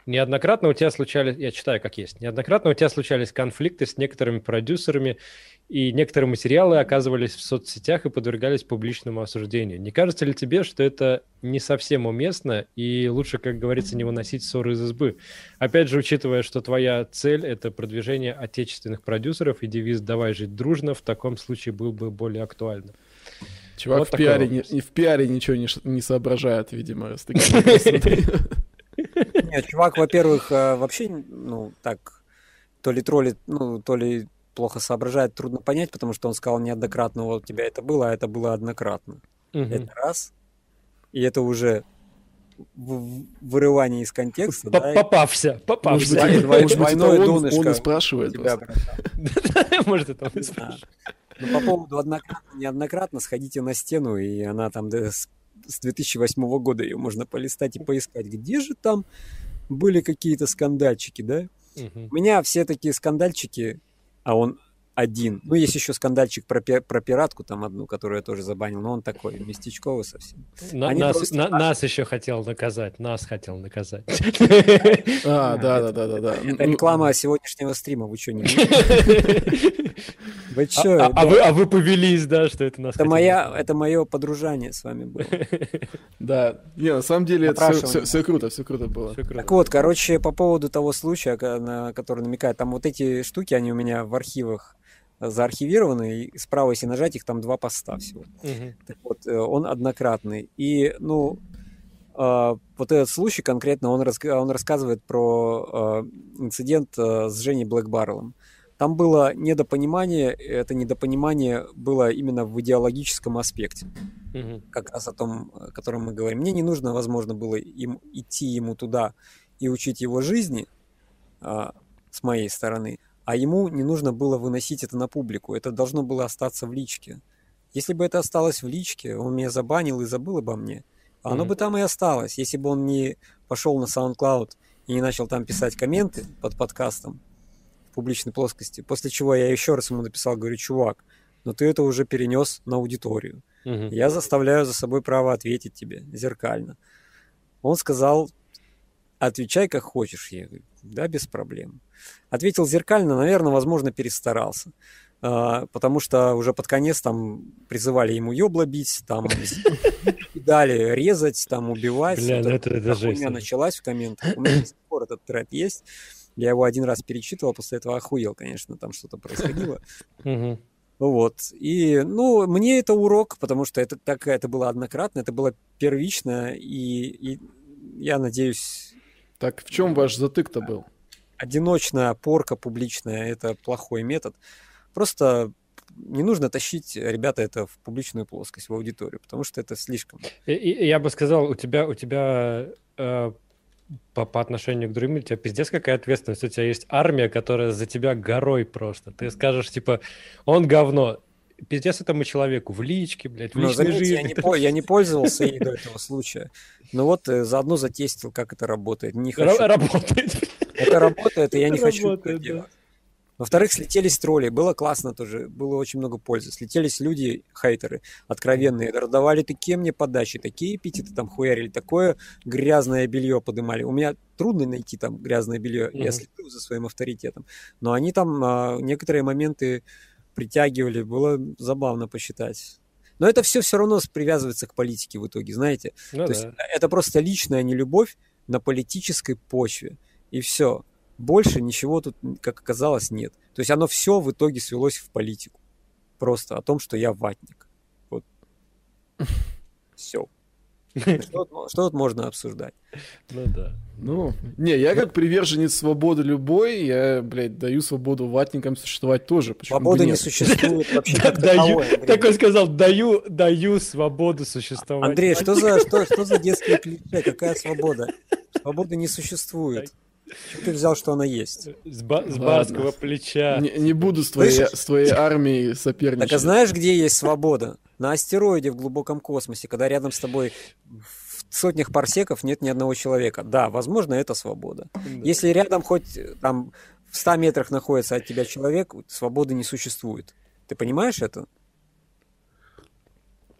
Неоднократно у тебя случались, я читаю как есть, неоднократно у тебя случались конфликты с некоторыми продюсерами, и некоторые материалы оказывались в соцсетях и подвергались публичному осуждению. Не кажется ли тебе, что это не совсем уместно, и лучше, как говорится, не выносить ссоры из избы? Опять же, учитывая, что твоя цель — это продвижение отечественных продюсеров, и девиз «давай жить дружно» в таком случае был бы более актуальным. Чувак Вот в, пиаре не, вопрос. не- в пиаре ничего не, не соображает, видимо, с такими. Нет, чувак, во-первых, э, вообще, ну, так, то ли троллит, ну, то ли плохо соображает, трудно понять, потому что он сказал неоднократно, вот у тебя это было, а это было однократно. Мгм. Это раз. И это уже вырывание из контекста, да, Попався, попався. может быть, это двойное он- он донышко и спрашивает. Может, это он и спрашивает. Ну, по поводу однократно, неоднократно, сходите на стену, и она там с, с 2008 года ее можно полистать и поискать, где же там были какие-то скандальчики, да? У меня все такие скандальчики, а он один. Ну, есть еще скандальчик про, пи- про пиратку, там одну, которую я тоже забанил, но он такой местечковый совсем. На- Они нас, просто на- нас еще хотел наказать, нас хотел наказать. А, да, да, это- да, да, да. Это реклама сегодняшнего стрима, вы что, не Вы А- что? а- А вы а вы повелись, да, что это нас Это, моя, это мое подружание с вами было. Да, не, на самом деле это все, круто, все круто было. Так вот, короче, по поводу того случая, на который намекает, там вот эти штуки, они у меня в архивах заархивированы, и справа, если нажать, их там два поста всего. Так вот, э, он однократный. И, ну, э, вот этот случай конкретно, он, раска- он рассказывает про э, инцидент э, с Женей Блэкбарлом. Там было недопонимание, это недопонимание было именно в идеологическом аспекте Мгм. как раз о том, о котором мы говорим. Мне не нужно, возможно, было им идти ему туда и учить его жизни а, с моей стороны, а ему не нужно было выносить это на публику. Это должно было остаться в личке. Если бы это осталось в личке, он меня забанил и забыл обо мне, а оно Мгм. бы там и осталось, если бы он не пошел на SoundCloud и не начал там писать комменты под подкастом в публичной плоскости. После чего я еще раз ему написал, говорю, чувак, но ты это уже перенес на аудиторию. Мгм. Я заставляю за собой право ответить тебе зеркально. Он сказал, отвечай как хочешь. Я говорю, да, без проблем. Ответил зеркально, наверное, возможно, перестарался. А, Потому что уже под конец там призывали ему ёбла бить, там дали резать, там убивать. Бля, Вот ну эта это- это жесть. хуйня началась в комментах. У меня до сих пор этот тред есть. Я его один раз перечитывал, после этого охуел, конечно, там что-то происходило. Вот. И, ну, мне это урок, потому что это так, это было однократно, это было первично, и, и я надеюсь, Так в чем ваш затык-то был? одиночная порка публичная – это плохой метод. Просто не нужно тащить, ребята, это в публичную плоскость, в аудиторию, потому что это слишком. И- и- я бы сказал, у тебя, у тебя э, по, по отношению к другим, у тебя пиздец какая ответственность. У тебя есть армия, которая за тебя горой просто. Ты скажешь, типа, он говно. Пиздец этому человеку в личке, блядь, в Но, личной заметьте, я жизни. не, по- я не пользовался ей до этого случая. Но вот э, заодно затестил, как это работает. Не хочу. Работает. Это работает, и я не хочу это делать. Во-вторых, слетелись тролли. Было классно тоже. Было очень много пользы. Слетелись люди, хейтеры, откровенные. Давали такие мне подачи, такие эпитеты там хуярили, такое грязное белье подымали. У меня трудно найти там грязное белье. Я Мгм. слежу за своим авторитетом. Но они там а, некоторые моменты притягивали. Было забавно посчитать. Но это все все равно привязывается к политике в итоге, знаете. Ну То есть да. это просто личная нелюбовь на политической почве. И все. Больше ничего тут, как оказалось, нет. То есть оно все в итоге свелось в политику. Просто о том, что я ватник. Вот. Все. Что, тут- что тут можно обсуждать? Ну да. Ну, не, я как приверженец свободы любой, я, блядь, даю свободу ватникам существовать тоже. Свободы не существует вообще. Как Даю, сказал, даю, даю свободу существовать. Андрей, что за, что, что за детские клише? Какая свобода? Свободы не существует. Чего ты взял, что она есть? С, ба- с барского плеча. Не, не буду с твоей, Слышишь? с твоей армией соперничать. Так а знаешь, где есть свобода? На астероиде в глубоком космосе, когда рядом с тобой в сотнях парсеков нет ни одного человека. Да, возможно, это свобода. Да. Если рядом хоть э, там в 100 метрах находится от тебя человек, свободы не существует. Ты понимаешь это?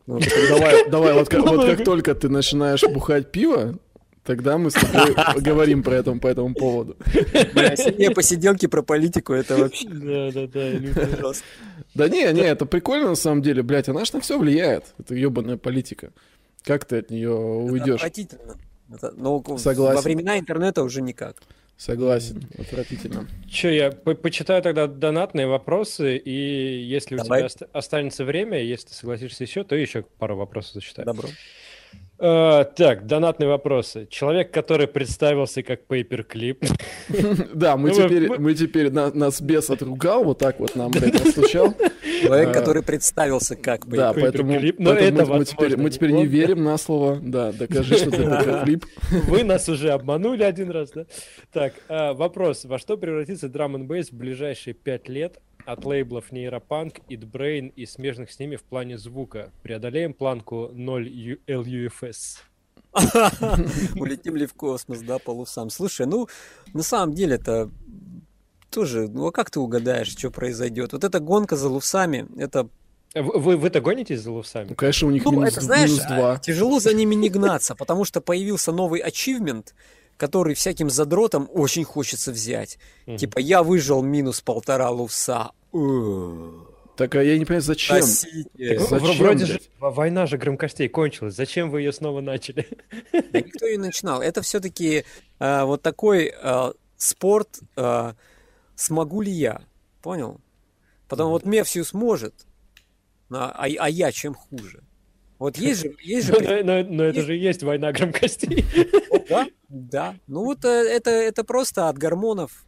Ну, Давай, давай, вот как, вот как только ты начинаешь бухать пиво, тогда мы с тобой поговорим про это, по этому поводу. бля, синие посиделки про политику, это вообще Да, да, да. Да не, не, это прикольно на самом деле, блядь, она ж на все влияет, это ебаная политика. Как ты от нее уйдешь? отвратительно. Но в- Согласен. во времена интернета уже никак. Согласен, отвратительно. Че, я по- почитаю тогда донатные вопросы, и если у Давай. тебя ост- останется время, если ты согласишься еще, то еще пару вопросов зачитаю. Добро. Э, так, донатные вопросы. Человек, который представился как пейперклип. Да, мы Ну, теперь, мы- теперь, на- нас бес отругал, вот так вот нам, блядь, настучал. Человек, А, который представился как бы. Да, поэтому, Но поэтому это, мы, теперь, мы теперь не верим на слово. Да, докажи, что ты пейперклип. Вы нас уже обманули один раз, да? Так, э, вопрос. Во что превратится Drum and Bass в ближайшие пять лет от лейблов Neuropunk, ItBrain и смежных с ними в плане звука? Преодолеем планку 0 Ю- LUFS. Улетим ли в космос, да, по лусам. Слушай, ну, на самом деле это тоже, ну а как ты угадаешь, что произойдет? Вот эта гонка за лусами, это, Э, Вы, вы, вы-то гонитесь за Ну, лувсами? конечно, у них ну, минус, это, знаешь, минус а, два. тяжело за ними не гнаться, потому что появился новый ачивмент, который всяким задротам очень хочется взять. Мгм. Типа, я выжил минус полтора луса. Э, Так, а я не понимаю, зачем? Ну, зачем, вро- вроде же война же громкостей кончилась. Зачем вы ее снова начали? Да никто не начинал. Это все-таки вот такой э, спорт. э, смогу ли я? Понял? Потому вот Мефсиус может, а, а- а я чем хуже? Вот есть же, есть же Но, но- но это же и есть война громкостей. да, да. Ну вот э, это, это просто от гормонов,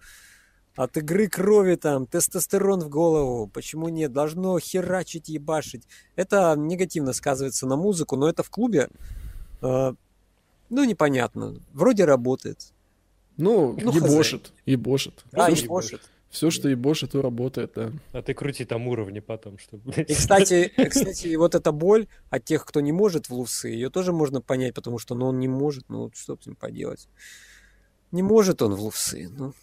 от игры крови там, тестостерон в голову. Почему нет? Должно херачить, ебашить. Это негативно сказывается на музыку, но это в клубе, э, ну непонятно. Вроде работает. Ну, Ну, ебошит, ебошит. Да, все, и что, что ебошит, то работает, да. А ты крути там уровни потом, чтобы... И, кстати, и, кстати, и вот эта боль от тех, кто не может в лусы, ее тоже можно понять, потому что ну, он не может, ну вот что с ним поделать. Не может он в лусы, ну.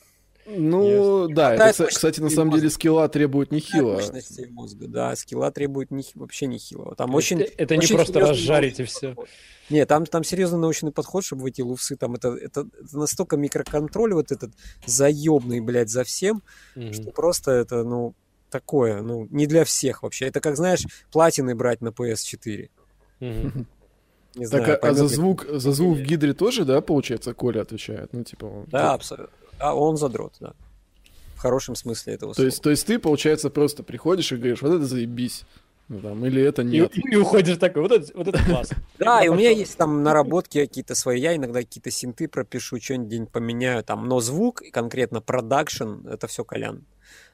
Ну, да, это, кстати, кстати, на самом деле скилла требует нехило. Мощности мозга, да, скилла требует не, вообще нехило. Там Это- очень... это не очень просто серьезный разжарить и все. Не, там, там серьезный научный подход, чтобы в эти луфсы, там это, это, это настолько микроконтроль вот этот заебный, блядь, за всем, что просто это, ну, такое, ну, не для всех вообще. Это как, знаешь, платины брать на PS4. Не знаю, Так, а- а, за звук, за звук в Гидре тоже, да, получается, Коля отвечает? Ну, типа, он- Да, абсолютно. А он задрот, да. В хорошем смысле этого То есть, то есть ты, получается, просто приходишь и говоришь, вот это заебись. Ну, там, или это И, нет. и уходишь такой, вот это, вот это класс. Да, и у меня есть там наработки какие-то свои. Я иногда какие-то синты пропишу, что-нибудь день поменяю там. Но звук, и конкретно продакшн, это все Колян.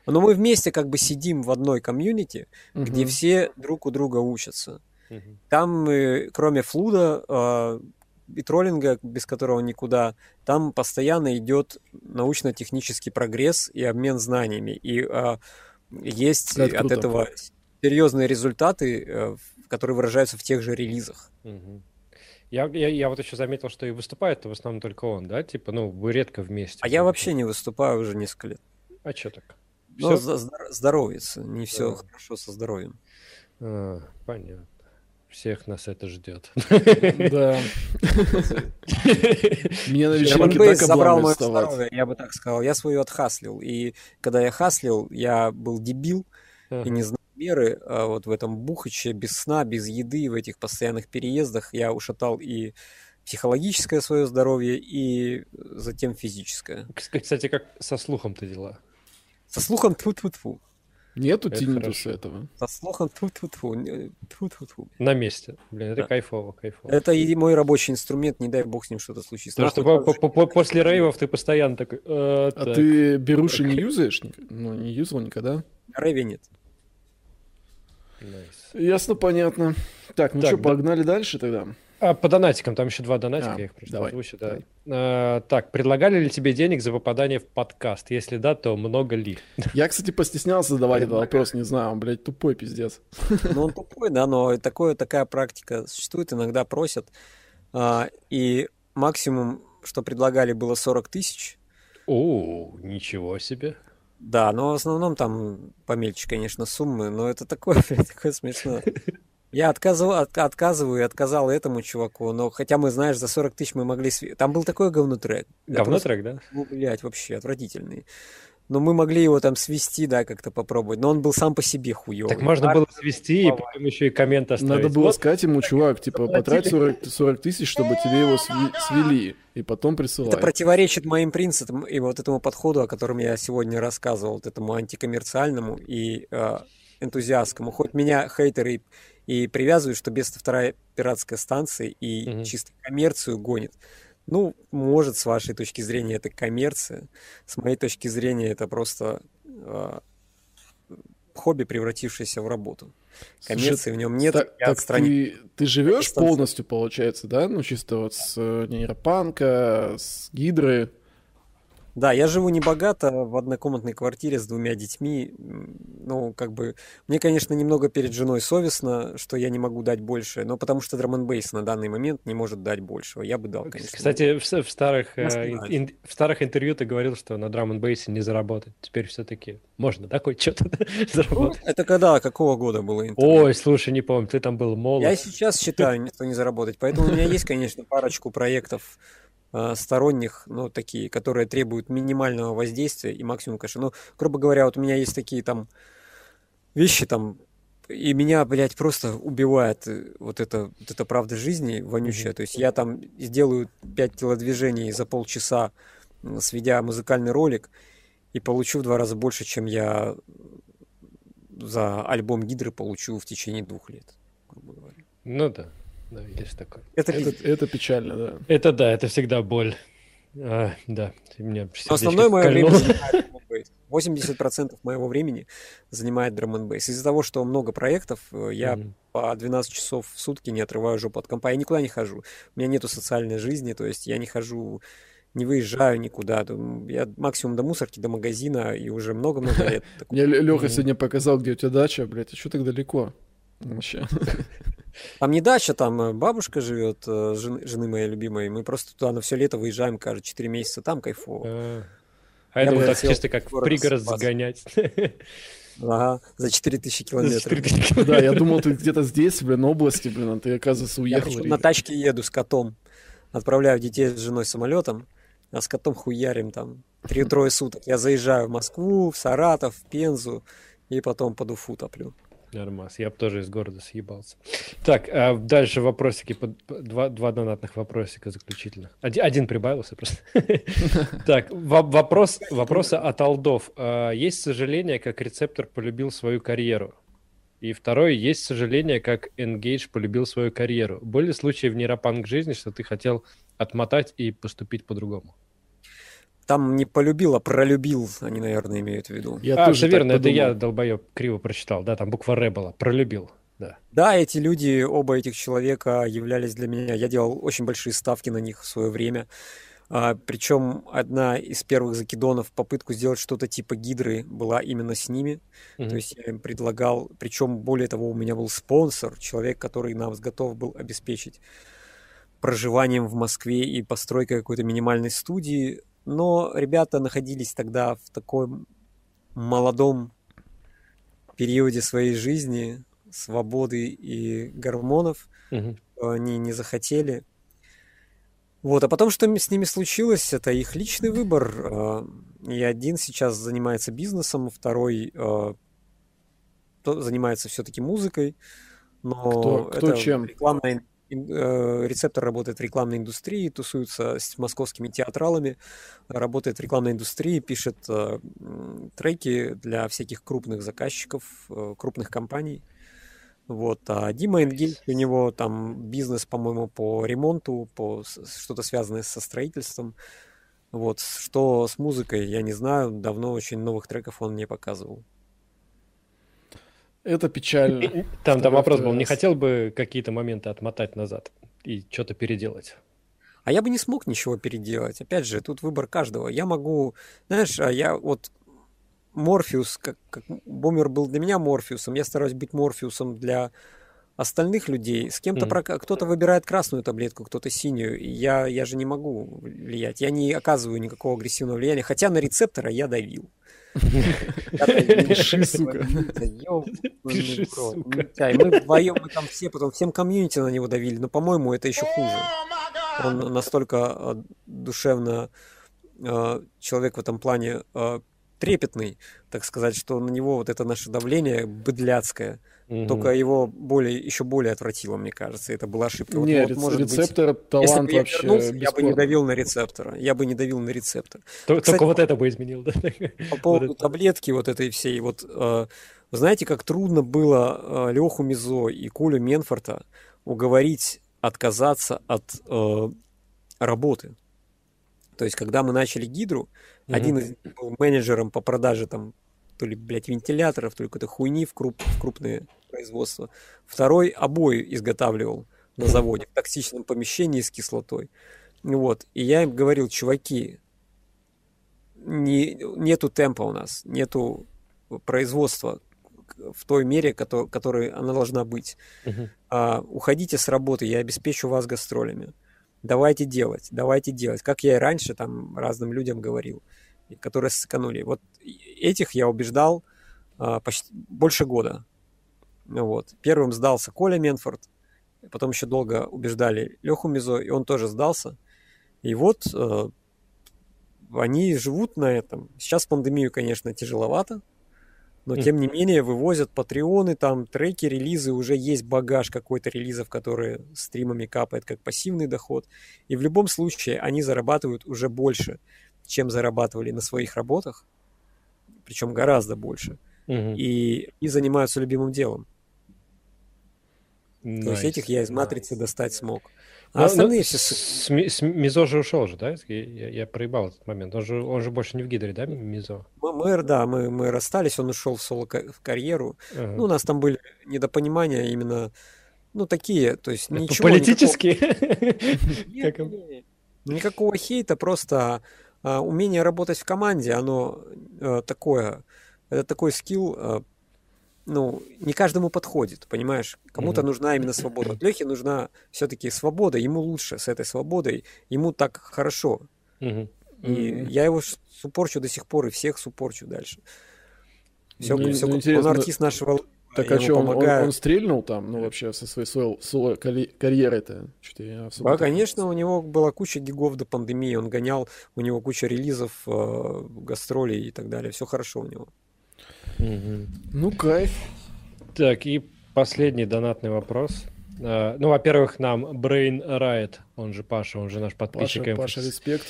Но мы вместе как бы сидим в одной комьюнити, где все друг у друга учатся. Там, кроме флуда э, и троллинга, без которого никуда, там постоянно идет научно-технический прогресс и обмен знаниями. И э, есть Это от круто. этого серьезные результаты, э, которые выражаются в тех же релизах. Я, я, я вот еще заметил, что и выступает-то в основном только он, да? Типа, ну, вы редко вместе. А я вообще не выступаю уже несколько лет. А что так? За- здор- здоровится, не все Да. хорошо со здоровьем. А, понятно. Всех нас это ждет. Да. Меня на вечеринке так забрал мое здоровье, я бы так сказал. Я свою отхаслил. И когда я хаслил, я был дебил и не знал меры. А вот в этом бухаче, без сна, без еды, в этих постоянных переездах я ушатал и психологическое свое здоровье, и затем физическое. Кстати, как со слухом-то дела? Со слухом тьфу тьфу тьфу Нету Это тиннитуса хорошо. этого. Со слухом тьфу тьфу тьфу На месте. Блин, это Да. кайфово, кайфово. Это и мой рабочий инструмент, не дай бог с ним что-то случится. Потому что по- так по- по- после рейвов ты постоянно такой... «Э, А так». ты беруши не юзаешь? Ну, не юзал никогда? Рейве нет. Nice. Ясно, понятно. Так, ну Так, что, да- погнали дальше тогда? А, по донатикам, там еще два донатика, А, я их просто давай, озвучу, да. А, так, предлагали ли тебе денег за попадание в подкаст? Если да, то много ли? Я, кстати, постеснялся задавать этот вопрос, не знаю, он, блядь, тупой пиздец. Ну, он тупой, да, но такое, такая практика существует, иногда просят. А, и максимум, что предлагали, было 40 тысяч. О, ничего себе. Да, но в основном там помельче, конечно, суммы, но это такое, блядь, такое смешно. Я отказываю, от- отказываю и отказал этому чуваку, но хотя мы, знаешь, за 40 тысяч мы могли... Там был такой говнотрек. Я Говно просто- трек, да? Ну, блядь, вообще отвратительный. Но мы могли его там свести, да, как-то попробовать. Но он был сам по себе хуёвый. Так можно А, было свести и потом еще и коммент оставить. Надо было Вот, сказать ему, чувак, типа, потрать 40, 40 тысяч, чтобы тебе его свели, и потом присылай. Это противоречит моим принципам и вот этому подходу, о котором я сегодня рассказывал, вот этому антикоммерциальному и э, энтузиастскому. Хоть меня хейтеры и, привязывают, что Беста вторая пиратская станция и Мгм. чисто коммерцию гонит. Ну, может, с вашей точки зрения это коммерция, с моей точки зрения это просто э, хобби, превратившееся в работу. Слушай, Коммерции в нем нет, Так, так отстранен. ты, ты живешь полностью, получается, да? Ну, чисто вот с э, нейропанка, с гидры. Да, я живу не богато в однокомнатной квартире с двумя детьми. Ну, как бы, мне, конечно, немного перед женой совестно, что я не могу дать больше, но потому что драм бейс на данный момент не может дать большего. Я бы дал, конечно. Кстати, в, в старых, э, ин- в старых интервью ты говорил, что на драм н бейсе не заработать. Теперь все-таки можно, да, хоть что-то Ну, заработать? это когда, какого года было интервью? Ой, слушай, не помню, ты там был молод. Я сейчас считаю, что не заработать. Поэтому у меня есть, конечно, парочку проектов сторонних, ну, такие, которые требуют минимального воздействия и максимум кэша. Ну, грубо говоря, вот у меня есть такие там вещи там, и меня, блядь, просто убивает э, вот это, вот эта правда жизни вонючая. То есть я там сделаю 5 телодвижений за полчаса, сведя музыкальный ролик, и получу в два раза больше, чем я за альбом Гидры получу в течение двух лет, грубо говоря. Ну да, да, есть такое. Это Это, это печально, да. Это да, это всегда боль. А, да, меня Но основное мое время кольнуло. занимает drum and bass. 80% моего времени занимает drum and bass. Из-за того, что много проектов, э, я Мгм. по 12 часов в сутки не отрываю жопу от компа. Я никуда не хожу. У меня нету социальной жизни, то есть я не хожу, не выезжаю никуда. Я максимум до мусорки, до магазина, и уже много-много лет. Мне Леха сегодня показал, где у тебя дача, блядь, а что так далеко? Вообще. Там не дача, там э, бабушка живет, э, жен- жены моей любимой. Мы просто туда на все лето выезжаем, каждые 4 месяца, там кайфово. А, А Я это вот так чисто как в город пригород спас. загонять. Ага, за 4000 За километров. 4000 Да, я думал, ты где-то здесь, блин, области, блин, а ты, оказывается, Я уехал. Риге. на тачке еду с котом. Отправляю детей с женой самолетом, а с котом хуярим там три-трое суток. Я заезжаю в Москву, в Саратов, в Пензу и потом под Уфу топлю. Нормас, я бы тоже из города съебался. Так, а дальше вопросики, по- два, два донатных вопросика заключительных. Один, один прибавился просто. Так, во- вопрос, вопросы от Алдов. А, Есть сожаление, как рецептор полюбил свою карьеру? И второе, есть сожаление, как Engage полюбил свою карьеру. Были случаи в нейропанк жизни, что ты хотел отмотать и поступить по-другому? Там не полюбил, а пролюбил, они, наверное, имеют в виду. Я а, тоже верно, это я, долбоеб, криво прочитал. Да, там буква Р была. Пролюбил. Да. Да, эти люди, оба этих человека являлись для меня. Я делал очень большие ставки на них в свое время. А, причем одна из первых закидонов, попытку сделать что-то типа гидры, была именно с ними. Мгм. То есть я им предлагал, причем более того, у меня был спонсор, человек, который нас готов был обеспечить проживанием в Москве и постройкой какой-то минимальной студии. Но ребята находились тогда в таком молодом периоде своей жизни, свободы и гормонов, что они не захотели. Вот, а потом, что с ними случилось, это их личный выбор. А, И один сейчас занимается бизнесом, второй то- занимается все-таки музыкой, но Кто- кто это чем? рекламная э, рецептор работает в рекламной индустрии, тусуется с московскими театралами, работает в рекламной индустрии, пишет э, треки для всяких крупных заказчиков, э, крупных компаний. Вот, а Дима Энгель, у него там бизнес, по-моему, по ремонту, по что-то связанное со строительством. Вот, что с музыкой, я не знаю, давно очень новых треков он не показывал. Это печально. Там, там вопрос был, не хотел бы какие-то моменты отмотать назад и что-то переделать? А я бы не смог ничего переделать. Опять же, тут выбор каждого. Я могу, знаешь, а я вот Морфеус, как, как Бумер был для меня Морфеусом, я стараюсь быть Морфеусом для остальных людей. С кем-то Мгм. прока- кто-то выбирает красную таблетку, кто-то синюю. Я, я же не могу влиять. Я не оказываю никакого агрессивного влияния. Хотя на рецептора я давил. Пиши, сука. Пиши, сука. Мы вдвоем, мы там все, потом всем комьюнити на него давили. Но, по-моему, это еще хуже. Он настолько э, душевно э, человек в этом плане э, трепетный, так сказать, что на него вот это наше давление быдляцкое, Мгм. только его более, еще более отвратило, мне кажется. Это была ошибка. Вот, Не, вот, рец- может быть, рецептор если талант бы я вообще вернулся, я бы не давил на рецептора. Я бы не давил на рецептор. То- кстати, Только вот это бы изменил, да? По поводу это. таблетки вот этой всей, вот э, вы знаете, как трудно было э, Леху Мизо и Колю Менфорта уговорить отказаться от э, работы. То есть, когда мы начали Гидру, Мгм. один из был менеджером по продаже там то ли, блядь, вентиляторов, то ли какой-то хуйни в, круп- в крупные производства. Второй обои изготавливал на заводе в токсичном помещении с кислотой. Вот. И я им говорил, чуваки, не, нету темпа у нас, нету производства в той мере, кото- которой она должна быть. Мгм. А, уходите с работы, я обеспечу вас гастролями. Давайте делать, давайте делать. Как я и раньше там разным людям говорил, которые сэкономили. Вот этих я убеждал а, почти больше года. Вот. Первым сдался Коля Менфорд, потом еще долго убеждали Леху Мизо, и он тоже сдался. И вот э, они живут на этом. Сейчас пандемию, конечно, тяжеловато, но тем не менее вывозят патреоны, там треки, релизы, уже есть багаж какой-то релизов, которые стримами капает как пассивный доход. И в любом случае они зарабатывают уже больше, чем зарабатывали на своих работах, причем гораздо больше. Мгм. И, и занимаются любимым делом. То есть этих я из матрицы достать смог. А Ну, ну, остальные все... с, с Ми- с Мизо же ушел же, да? Я, я- я проебал этот момент. Он же, он же больше не в Гидре, да, Мизо? Мы, мы, да, мы, мы расстались, он ушел в соло-карьеру. Ага. Ну, у нас там были недопонимания именно, ну, такие, то есть Это ничего... Политические? Нет, не. Никакого хейта, просто умение работать в команде, оно а, такое, это такой скилл, а, ну, не каждому подходит, понимаешь? Кому-то Мгм. нужна именно свобода. Вот Лехе нужна все-таки свобода, ему лучше с этой свободой, ему так хорошо. И mm-hmm. я его супорчу до сих пор, и всех супорчу дальше. Все, Ну, все, ну, он интересно, артист нашего Так а что, он, он- он стрельнул там, ну, вообще, со своей соло, соло карьерой-то? Что-то я особо Да, так- конечно, у него была куча гигов до пандемии, он гонял, у него куча релизов, э, гастролей и так далее. Все хорошо у него. Мгм. Ну, кайф. Так, и последний донатный вопрос. А, Ну, во-первых, нам Brain Riot, он же Паша, он же наш подписчик, Паша, Паша, респект.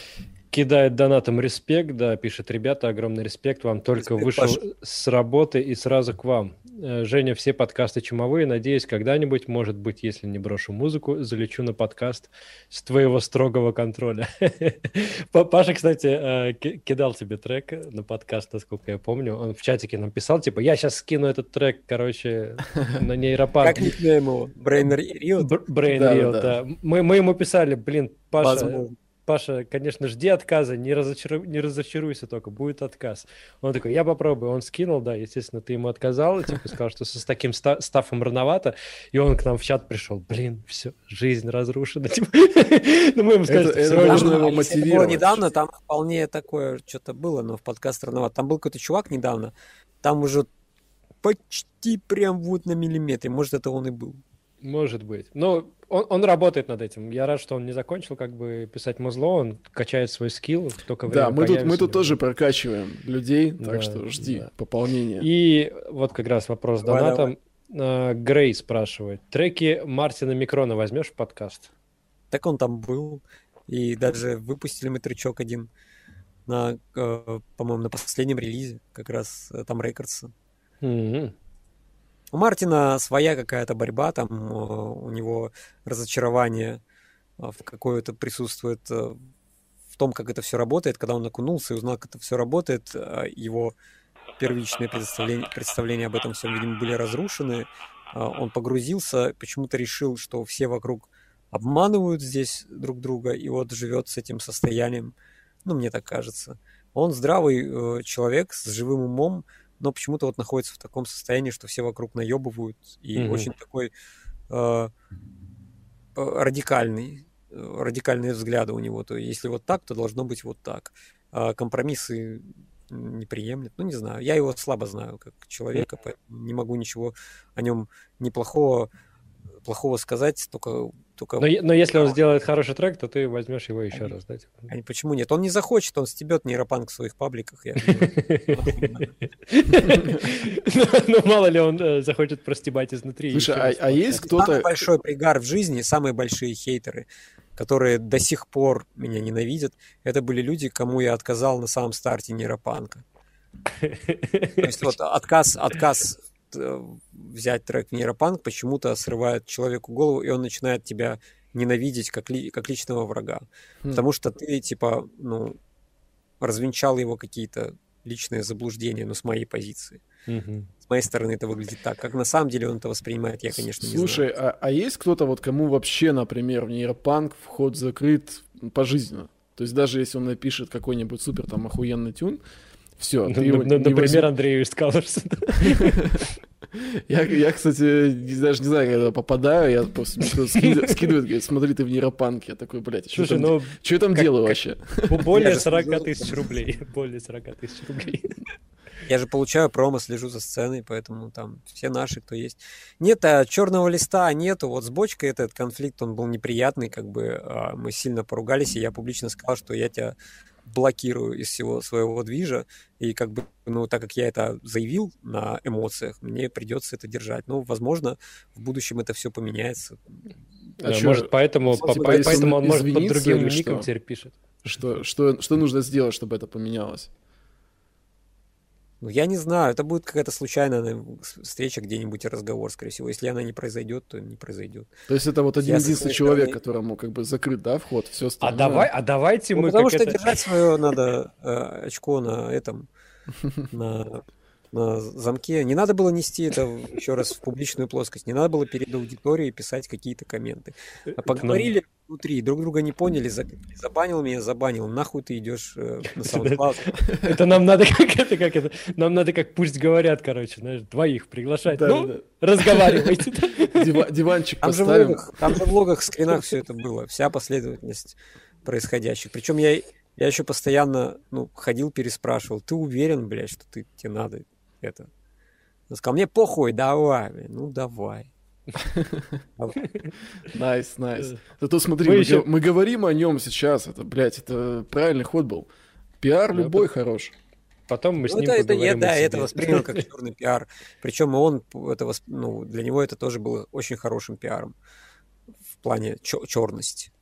кидает донатом респект, да, пишет, ребята, огромный респект, вам только Респект, вышел Паша. с работы и сразу к вам. Э, Женя, все подкасты чумовые, надеюсь, когда-нибудь, может быть, если не брошу музыку, залечу на подкаст с твоего строгого контроля. Па- Паша, кстати, э, ки- кидал тебе трек на подкаст, насколько я помню, он в чатике нам писал, типа, я сейчас скину этот трек, короче, на нейропанк. Как никнейм его? Риот? Бр- Brain Reel, да. Мы, мы ему писали, блин, Паша. Паша, конечно, жди отказа, не, разочару- не разочаруйся только, будет отказ. Он такой, я попробую. Он скинул, да, естественно, ты ему отказал, типа сказал, что с таким ста- стафом рановато, и он к нам в чат пришел, блин, все, жизнь разрушена. типа. Ну, мы ему сказали, Это- нужно его мотивировать. недавно, там вполне такое что-то было, но в подкаст рановато. Там был какой-то чувак недавно, там уже почти прям вот на миллиметре. Может, это он и был. Может быть. Ну, он, он работает над этим. Я рад, что он не закончил как бы писать музло, он качает свой скилл, только время Да, мы тут, мы тут тоже прокачиваем людей, Да, так что жди да. пополнения. И вот как раз вопрос с Давай, донатом. А, Грей спрашивает. Треки Мартина Микрона возьмешь в подкаст? Так он там был. И даже выпустили мы трючок один на, э, по-моему, на последнем релизе, как раз э, там Рекордса. М-м. У Мартина своя какая-то борьба, там э, у него разочарование э, какое-то присутствует э, в том, как это все работает. Когда он окунулся и узнал, как это все работает, его первичные представления, представления об этом всем, видимо, были разрушены. Он погрузился, почему-то решил, что все вокруг обманывают здесь друг друга, и вот живет с этим состоянием. Ну, мне так кажется. Он здравый человек с живым умом, но почему-то вот находится в таком состоянии, что все вокруг наебывают, и Мгм. очень такой э, э, радикальный, радикальные взгляды у него. То если вот так, то должно быть вот так. А компромиссы не приемлет. Ну, не знаю. Я его слабо знаю как человека, поэтому не могу ничего о нем неплохого плохого сказать, только, только Но, но если он сделает хороший трек, то ты возьмешь его еще раз, да? а почему нет? Он не захочет, он стебет нейропанк в своих пабликах. Ну, ну, мало ли он э, захочет простебать изнутри. Слушай, а, а есть кто-то... Самый большой пригар в жизни, самые большие хейтеры, которые до сих пор меня ненавидят, это были люди, кому я отказал на самом старте нейропанка. То есть вот отказ, отказ взять трек нейропанк почему-то срывает человеку голову, и он начинает тебя ненавидеть как, ли- как личного врага. Хм. Потому что ты, типа, ну, развенчал его какие-то личные заблуждения, ну, с моей позиции. Мгм. С моей стороны это выглядит так. Как на самом деле он это воспринимает, я, конечно, не Слушай, знаю. а, а есть кто-то, вот кому вообще, например, в нейропанк вход закрыт пожизненно? То есть даже если он напишет какой-нибудь супер там охуенный тюн, все, Ну, ты его ну, Например, Андрею из Colors. Я, я, кстати, даже не знаю, когда попадаю, я просто скидывает, говорит, смотри, ты в нейропанке. Я такой, блядь, что Слушай, там, ну, чё я там как- делаю как- вообще? бо- более же 40 слежу. тысяч рублей. Более 40 тысяч рублей. Я же получаю промо, слежу за сценой, поэтому там все наши, кто есть. Нет, а черного листа нету. Вот с бочкой этот конфликт, он был неприятный, как бы а, мы сильно поругались, и я публично сказал, что я тебя блокирую из всего своего движа, и как бы, ну, так как я это заявил на эмоциях, мне придется это держать. Ну, возможно, в будущем это все поменяется. А Да, чё, Может, поэтому типа, по- по- если поэтому он он может под другим ником что? теперь пишет. Что, что, что нужно сделать, чтобы это поменялось? Ну, я не знаю, это будет какая-то случайная встреча где-нибудь и разговор, скорее всего. Если она не произойдет, то не произойдет. То есть это вот один Я единственный человек, стороны- которому как бы закрыт, да, вход, все А остальное. давай, а давайте Ну, мы потому как что это- держать свое надо э, очко на этом, на, на замке. Не надо было нести это еще раз в публичную плоскость. Не надо было перед аудиторией писать какие-то комменты. А поговорили внутри, друг друга не поняли, за- забанил меня, забанил. Нахуй ты идешь э, на SoundCloud? Это нам надо как это, как это, нам надо как пусть говорят, короче, знаешь, двоих приглашать. Ну, разговаривайте. Дива- диванчик Там же, в поставим. логах, там же в логах, скринах все это было. Вся последовательность происходящих. Причем я Я еще постоянно, ну, ходил, переспрашивал, ты уверен, блядь, что ты, тебе надо это? Он сказал, мне похуй, давай. Ну, давай. Nice, nice. Зато смотри, мы, говорим о нем сейчас. Это, блядь, это правильный ход был. Пиар любой хорош. Потом мы с ну, ним это, это, я, Да, это воспринял как черный пиар. Причем он, это, ну, для него это тоже было очень хорошим пиаром в плане черности.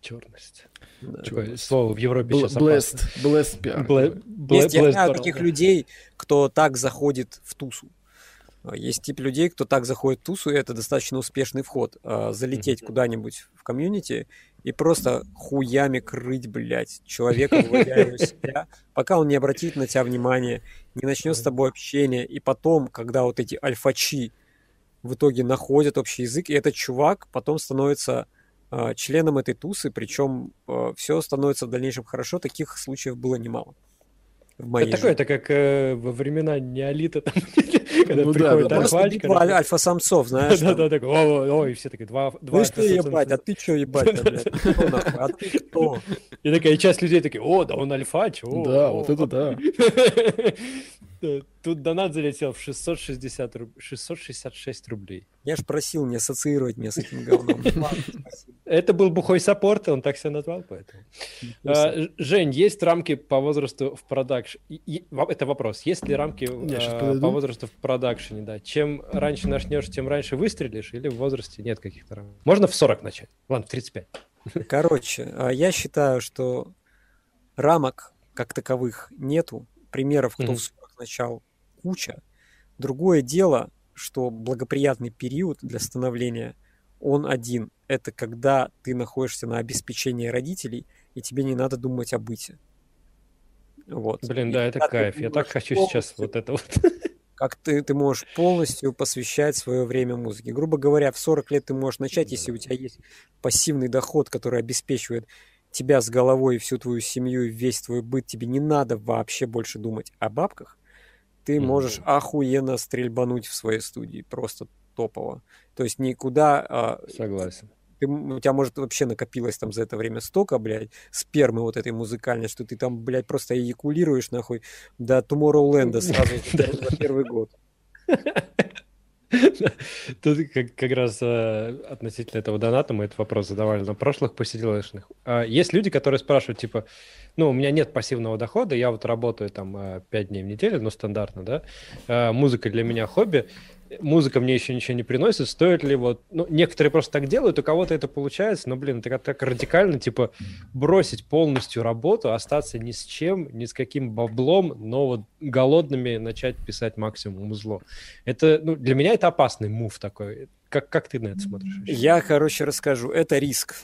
Черность. Да. Слово в Европе Бл- сейчас blessed, blessed PR. Bl- bl- Есть, я знаю таких людей, кто так заходит в тусу. А, есть тип людей, кто так заходит в тусу, и это достаточно успешный вход. А, залететь mm-hmm. куда-нибудь в комьюнити и просто хуями крыть, блядь, человека, выводя себя, пока он не обратит на тебя внимание, не начнет с тобой общение, и потом, когда вот эти альфачи в итоге находят общий язык, и этот чувак потом становится членом этой тусы, причем э, все становится в дальнейшем хорошо, таких случаев было немало в моей это такое, это как э, во времена неолита, там, когда ну, приходит да, да. альфа, короче. альфа-самцов, знаешь. Да, да, да, ой, все такие, два, два Ну что ебать, а ты что ебать, блядь? А ты кто? И такая часть людей такие, о, да он альфа, чего? Да, вот это да. Тут донат залетел в 660 руб... 666 рублей. Я ж просил не ассоциировать меня с этим говном. Это был бухой саппорт, он так себя назвал, поэтому. А, Жень, есть рамки по возрасту в продакшн? Это вопрос. Есть ли рамки а, по возрасту в продакшене? Да. Чем раньше начнешь, тем раньше выстрелишь? Или в возрасте нет каких-то рамок? Можно в 40 начать? Ладно, в 35. Короче, а, я считаю, что рамок как таковых нету. Примеров, кто в 40 начал, куча. Другое дело, что благоприятный период для становления, он один. Это когда ты находишься на обеспечении родителей, и тебе не надо думать о быте. Вот. Блин, и да, это кайф. Я так хочу сейчас вот это вот. Как ты, ты можешь полностью посвящать свое время музыке. Грубо говоря, в 40 лет ты можешь начать, если у тебя есть пассивный доход, который обеспечивает тебя с головой, всю твою семью и весь твой быт, тебе не надо вообще больше думать о бабках, ты можешь охуенно стрельбануть в своей студии, просто топово. То есть никуда... А, Согласен. Ты, у тебя, может, вообще накопилось там за это время столько, блядь, спермы вот этой музыкальной, что ты там, блядь, просто эякулируешь, нахуй, до Tomorrowland сразу за первый год. Тут как, как раз э, относительно этого доната мы этот вопрос задавали на прошлых посиделочных. Э, есть люди, которые спрашивают, типа, ну, у меня нет пассивного дохода, я вот работаю там э, 5 дней в неделю, ну, стандартно, да, э, музыка для меня хобби, музыка мне еще ничего не приносит, стоит ли вот... Ну, некоторые просто так делают, у кого-то это получается, но, блин, это так радикально, типа, бросить полностью работу, остаться ни с чем, ни с каким баблом, но вот голодными начать писать максимум зло. Это, ну, для меня это опасный мув такой. Как, как ты на это смотришь? Я, короче, расскажу. Это риск.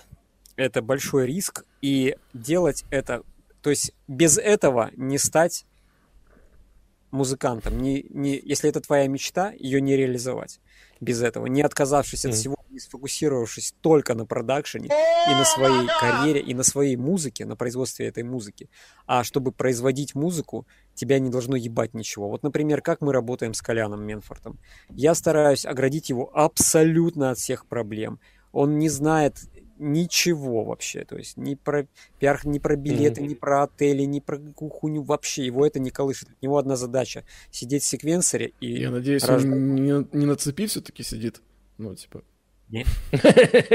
Это большой риск, и делать это... То есть без этого не стать музыкантом. Не, не, если это твоя мечта, ее не реализовать без этого, не отказавшись от всего, не сфокусировавшись только на продакшене и на своей карьере, и на своей музыке, на производстве этой музыки. А чтобы производить музыку, тебя не должно ебать ничего. Вот, например, как мы работаем с Коляном Менфортом. Я стараюсь оградить его абсолютно от всех проблем. Он не знает ничего вообще. То есть ни про пиар, ни про билеты, mm-hmm. ни про отели, ни про кухню вообще. Его это не колышет. У него одна задача — сидеть в секвенсоре и... Я надеюсь, рождать. он не, не на цепи все-таки сидит. Ну, типа... Нет.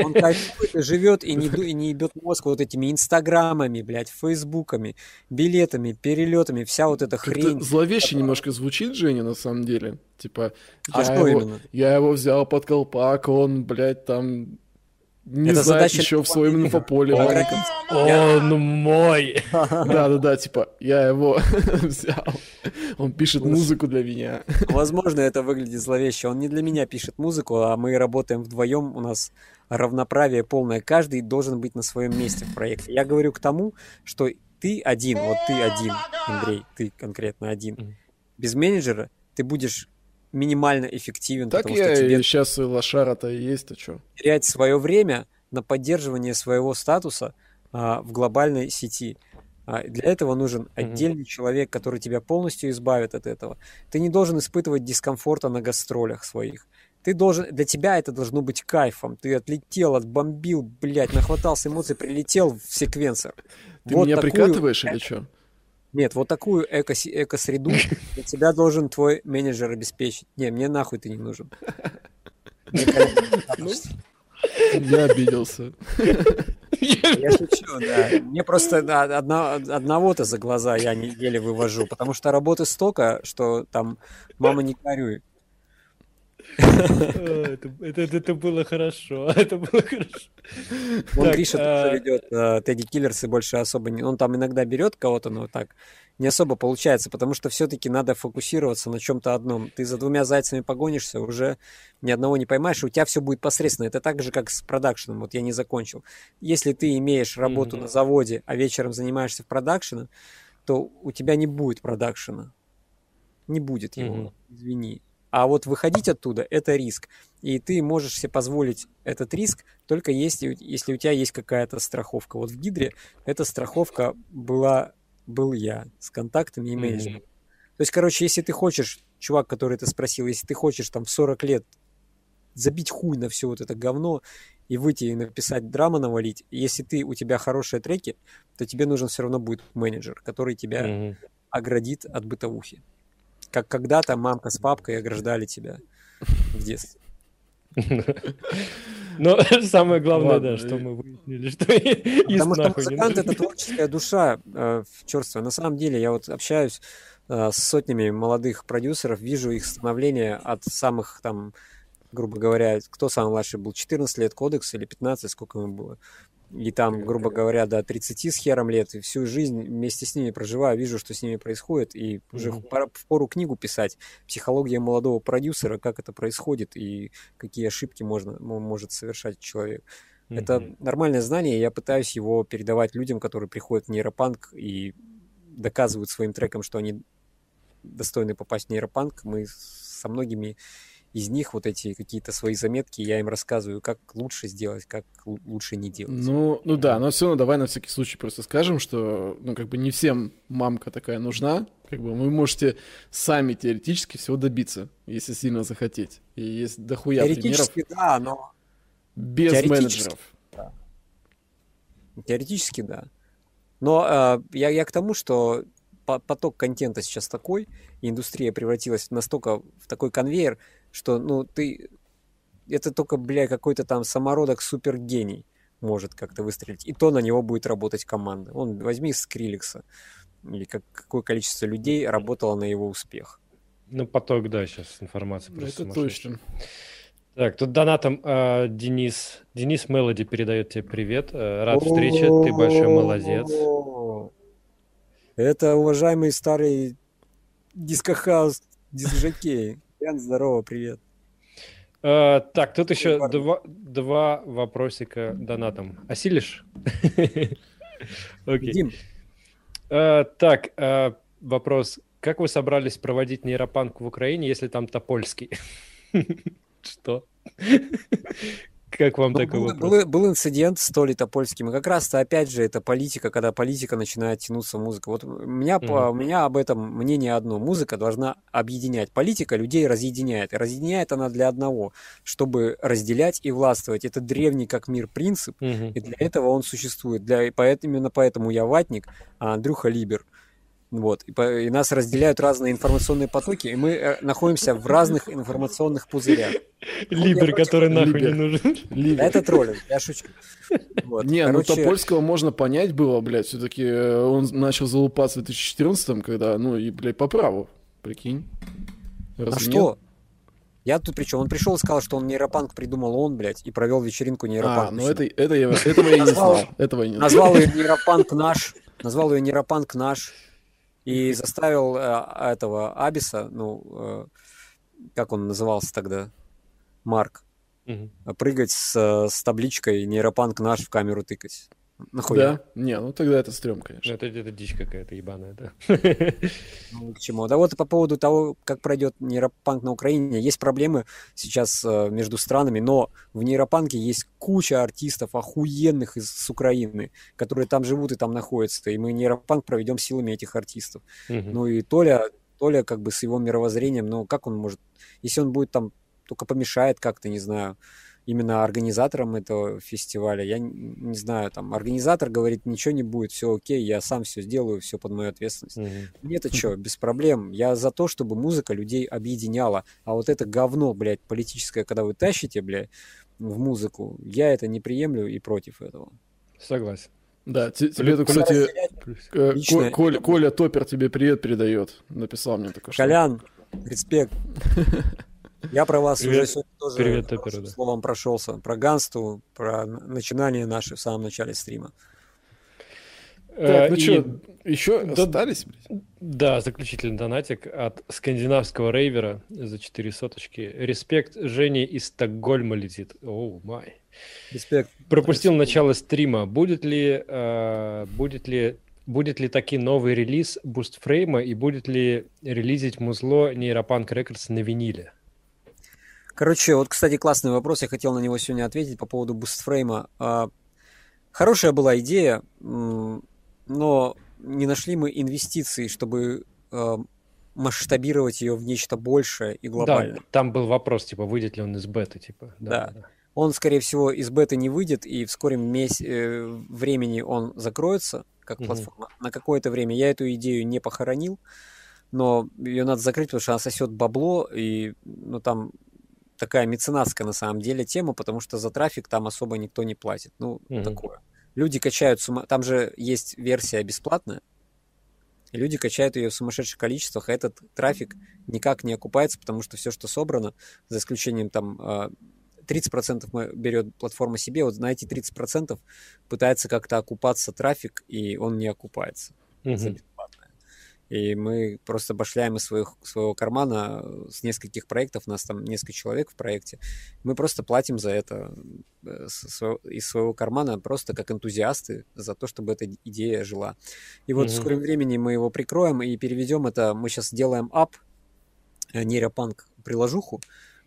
Он кайфует и живет и не, и не ебет мозг вот этими инстаграмами, блядь, фейсбуками, билетами, перелетами, вся вот эта хрень. Зловеще которая... немножко звучит, Женя, на самом деле. Типа, а я что его, именно? Я его взял под колпак, он, блядь, там не это знает задача еще в своем инфополе. Он мой! Да-да-да, типа, я его взял. Он пишет музыку для меня. Возможно, это выглядит зловеще. Он не для меня пишет музыку, а мы работаем вдвоем, у нас равноправие полное. Каждый должен быть на своем месте в проекте. Я говорю к тому, что ты один, вот ты один, Андрей, ты конкретно один. Без менеджера ты будешь минимально эффективен. Так я что тебе... сейчас и лошара-то есть, а что? Терять свое время на поддерживание своего статуса а, в глобальной сети. А, для этого нужен отдельный mm-hmm. человек, который тебя полностью избавит от этого. Ты не должен испытывать дискомфорта на гастролях своих. Ты должен, для тебя это должно быть кайфом. Ты отлетел, отбомбил, блядь, нахватался эмоций, прилетел в секвенсор. Ты вот меня такую... прикатываешь или что? Нет, вот такую эко эко-среду для тебя должен твой менеджер обеспечить. Не, мне нахуй ты не нужен. Ну, я обиделся. Я шучу, да. Мне просто одно, одного-то за глаза я не еле вывожу, потому что работы столько, что там мама не горюй. Это, это, это было хорошо, это было хорошо. Он так, Гриша а... тоже ведет Тедди Киллерс и больше особо не... Он там иногда берет кого-то, но так не особо получается, потому что все-таки надо фокусироваться на чем-то одном. Ты за двумя зайцами погонишься, уже ни одного не поймаешь, и у тебя все будет посредственно. Это так же, как с продакшеном. Вот я не закончил. Если ты имеешь работу mm-hmm. на заводе, а вечером занимаешься в продакшене, то у тебя не будет продакшена. Не будет его, mm-hmm. извини. А вот выходить оттуда – это риск. И ты можешь себе позволить этот риск только если, если у тебя есть какая-то страховка. Вот в Гидре эта страховка была был я с контактами и менеджером. Mm-hmm. То есть, короче, если ты хочешь, чувак, который ты спросил, если ты хочешь там в 40 лет забить хуй на все вот это говно и выйти и написать драма навалить, если ты, у тебя хорошие треки, то тебе нужен все равно будет менеджер, который тебя mm-hmm. оградит от бытовухи. Как когда-то мамка с папкой ограждали тебя в детстве. Но самое главное, да, что мы выяснили, что Потому что музыкант — это творческая душа э, черствая. На самом деле, я вот общаюсь э, с сотнями молодых продюсеров, вижу их становление от самых там грубо говоря, кто самый младший был, 14 лет кодекс или 15, сколько ему было, и там, грубо говоря, до 30 с хером лет, и всю жизнь вместе с ними проживаю, вижу, что с ними происходит, и уже mm-hmm. пора, в пору книгу писать «Психология молодого продюсера», как это происходит и какие ошибки можно, может совершать человек. Mm-hmm. Это нормальное знание, и я пытаюсь его передавать людям, которые приходят в нейропанк и доказывают своим треком, что они достойны попасть в нейропанк. Мы со многими из них вот эти какие-то свои заметки, я им рассказываю, как лучше сделать, как лучше не делать. Ну, ну да, но все равно давай на всякий случай просто скажем, что, ну, как бы не всем мамка такая нужна, как бы вы можете сами теоретически всего добиться, если сильно захотеть. И есть дохуя теоретически, примеров. да, но... Без менеджеров. Да. Теоретически, да. Но э, я, я к тому, что поток контента сейчас такой, и индустрия превратилась настолько в такой конвейер, что, ну, ты... Это только, бля, какой-то там самородок супергений может как-то выстрелить. И то на него будет работать команда. Он возьми Скриликса. Или как, какое количество людей работало на его успех. Ну, поток, да, сейчас информация просто Это точно. Так, тут донатом э, Денис. Денис Мелоди передает тебе привет. Э, рад встрече, ты большой молодец. Это уважаемый старый дискохаус дисжокей. Ян, здорово, привет. Uh, так, тут еще два, два вопросика донатом. Осилишь? Окей. Дим. Uh, так, uh, вопрос. Как вы собрались проводить нейропанк в Украине, если там Топольский? Что? Как вам ну, такой был, вопрос? Был, был инцидент с Толей Топольским, и как раз-то, опять же, это политика, когда политика начинает тянуться музыка. Вот у меня, mm-hmm. по, у меня об этом мнение одно. Музыка должна объединять. Политика людей разъединяет. И разъединяет она для одного, чтобы разделять и властвовать. Это древний как мир принцип, mm-hmm. и для этого он существует. Для, поэтому, именно поэтому я ватник, а Андрюха Либер. Вот. И, по, и нас разделяют разные информационные потоки, и мы э, находимся в разных информационных пузырях. Либер, который нахуй не нужен. Это троллинг, я шучу. Не, ну, Топольского можно понять было, блядь, все-таки э, он начал залупаться в 2014 когда, ну, и, блядь, по праву, прикинь. А что? Я тут причем, он пришел и сказал, что он нейропанк придумал он, блядь, и провел вечеринку нейропанк. А, ну это, это я, этого я не знал. Этого я не Назвал ее нейропанк наш, назвал ее нейропанк наш, и заставил э, этого Абиса, ну, э, как он назывался тогда, Марк, угу. прыгать с, с табличкой нейропанк наш в камеру тыкать. Нахуя? Да? Не, ну тогда это стрём, конечно. Это, это дичь какая-то ебаная, да. Ну, к чему? Да вот по поводу того, как пройдет нейропанк на Украине, есть проблемы сейчас э, между странами, но в нейропанке есть куча артистов охуенных из с Украины, которые там живут и там находятся, и мы нейропанк проведем силами этих артистов. Ну и Толя, Толя как бы с его мировоззрением, ну как он может, если он будет там только помешает как-то, не знаю, именно организатором этого фестиваля. Я не знаю, там организатор говорит, ничего не будет, все окей, я сам все сделаю, все под мою ответственность. Mm-hmm. Мне-то что, без проблем. Я за то, чтобы музыка людей объединяла. А вот это говно, блядь, политическое, когда вы тащите, блядь, в музыку, я это не приемлю и против этого. Согласен. Да, тебе, кстати, личное... Коля, Коля Топер тебе привет передает. Написал мне такое. Колян, респект. Я про вас привет, уже сегодня тоже привет, да. словом прошелся. Про Гансту, про начинание наши в самом начале стрима. Так, ну и... что, еще да, остались? Да, заключительный донатик от скандинавского рейвера за 4 соточки. Респект Жене из Стокгольма летит. Оу, oh, май. Респект. Пропустил Респект. начало стрима. Будет ли, э, будет ли будет ли таки новый релиз бустфрейма и будет ли релизить музло Neuropunk Records на виниле? Короче, вот, кстати, классный вопрос, я хотел на него сегодня ответить по поводу бустфрейма. А, хорошая была идея, но не нашли мы инвестиций, чтобы а, масштабировать ее в нечто большее и глобальное. Да, там был вопрос, типа, выйдет ли он из беты, типа. Да. да. Он, скорее всего, из беты не выйдет, и в скором мес... Э, времени он закроется как платформа. На какое-то время я эту идею не похоронил, но ее надо закрыть, потому что она сосет бабло, и ну, там такая меценатская на самом деле тема, потому что за трафик там особо никто не платит. Ну, угу. такое. Люди качают, сума... там же есть версия бесплатная, и люди качают ее в сумасшедших количествах, а этот трафик никак не окупается, потому что все, что собрано, за исключением там 30% а, берет платформа себе, вот на эти 30% пытается как-то окупаться трафик, и он не окупается. Mm-hmm. И мы просто башляем из своих, своего кармана э, с нескольких проектов, у нас там несколько человек в проекте. Мы просто платим за это э, из своего кармана просто как энтузиасты за то, чтобы эта идея жила. И вот mm-hmm. в скором времени мы его прикроем и переведем это. Мы сейчас делаем ап, э, нейропанк приложуху,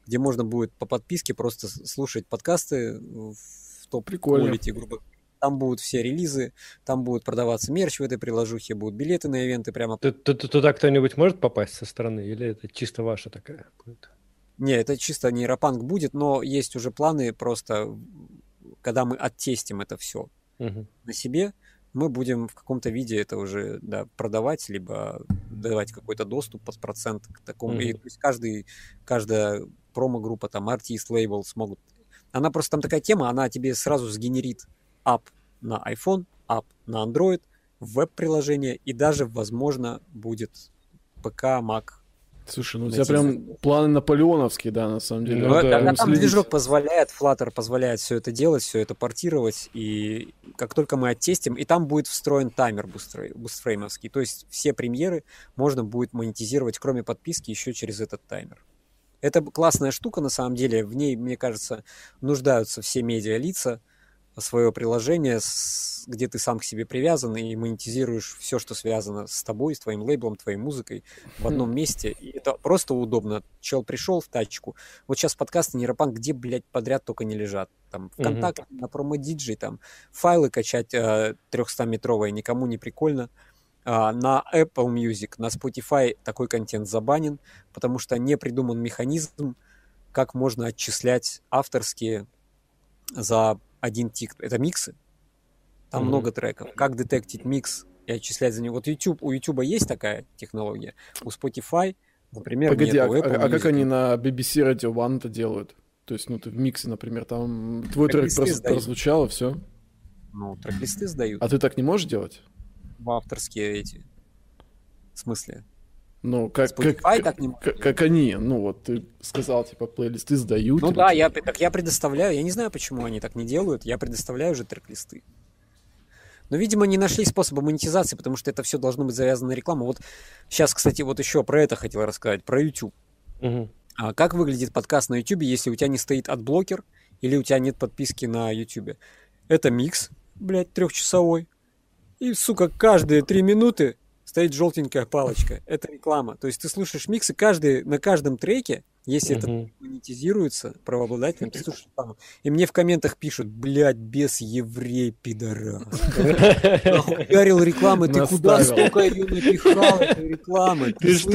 где можно будет по подписке просто слушать подкасты в топ-квалити, грубо там будут все релизы, там будет продаваться мерч в этой приложухе, будут билеты на ивенты прямо. Туда кто-нибудь может попасть со стороны, или это чисто ваша такая будет? Не, это чисто нейропанк будет, но есть уже планы просто, когда мы оттестим это все угу. на себе, мы будем в каком-то виде это уже да, продавать, либо давать какой-то доступ под процент к такому. Mm-hmm. И, то есть каждый, каждая промо-группа, там, артист, лейбл смогут... Она просто там такая тема, она тебе сразу сгенерит ап на iPhone, ап на Android, веб-приложение и даже, возможно, будет ПК, Mac. Слушай, ну у тебя прям планы наполеоновские, да, на самом деле. Ну, да, там следить. движок позволяет, Flutter позволяет все это делать, все это портировать, и как только мы оттестим, и там будет встроен таймер бустфреймовский, то есть все премьеры можно будет монетизировать, кроме подписки, еще через этот таймер. Это классная штука, на самом деле, в ней, мне кажется, нуждаются все медиа-лица, свое приложение, где ты сам к себе привязан и монетизируешь все, что связано с тобой, с твоим лейблом, твоей музыкой в одном месте. И это просто удобно. Чел пришел в тачку. Вот сейчас подкасты Нейропанк, где, блядь, подряд только не лежат. Там ВКонтакте, mm-hmm. на промо-диджей, там файлы качать э, 300-метровые никому не прикольно. А, на Apple Music, на Spotify такой контент забанен, потому что не придуман механизм, как можно отчислять авторские за один тик. Это миксы. Там mm-hmm. много треков. Как детектить микс и отчислять за него. Вот YouTube, у YouTube есть такая технология. У Spotify, например, Погоди, нет, а, а, а как они на BBC Radio One это делают? То есть, ну, ты в миксе, например, там твой трек просто прозвучал, и все. Ну, трек-листы сдают. А ты так не можешь делать? В авторские эти. В смысле? Ну, как, как, так не как, как они, ну вот ты сказал, типа, плейлисты сдают. Ну да, я, так я предоставляю, я не знаю, почему они так не делают, я предоставляю уже трек-листы. Но, видимо, не нашли способа монетизации, потому что это все должно быть завязано на рекламу. Вот сейчас, кстати, вот еще про это хотел рассказать, про YouTube. Угу. А как выглядит подкаст на YouTube, если у тебя не стоит адблокер или у тебя нет подписки на YouTube? Это микс, блядь, трехчасовой. И, сука, каждые три минуты стоит желтенькая палочка. Это реклама. То есть ты слушаешь миксы, каждый, на каждом треке Если это монетизируется правообладателем, ты слушай, там, и мне в комментах пишут, блядь, без еврей, пидорас. Ударил рекламы, ты куда столько ее напихал, рекламы? Ты что,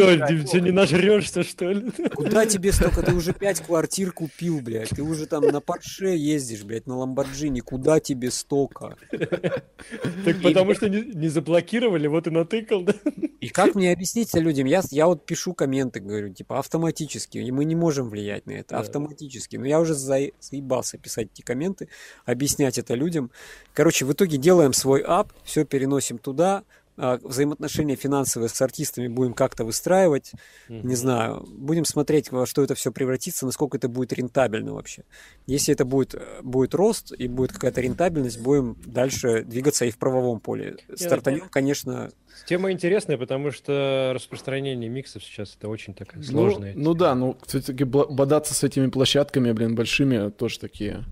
все не нажрешься, что ли? Куда тебе столько? Ты уже пять квартир купил, блядь. Ты уже там на Порше ездишь, блядь, на Ламборджини. Куда тебе столько? Так потому что не заблокировали, вот и натыкал, да? И как мне объяснить людям? Я вот пишу комменты, говорю, типа, автоматически. Мы не можем влиять на это автоматически. Но я уже заебался писать эти комменты, объяснять это людям. Короче, в итоге делаем свой ап, все переносим туда, взаимоотношения финансовые с артистами будем как-то выстраивать, mm-hmm. не знаю, будем смотреть, во что это все превратится, насколько это будет рентабельно вообще. Если это будет, будет рост и будет какая-то рентабельность, будем дальше двигаться и в правовом поле. Стартанем, конечно... Тема интересная, потому что распространение миксов сейчас это очень такая сложная. Ну, ну да, ну, кстати, бодаться с этими площадками, блин, большими, тоже такие...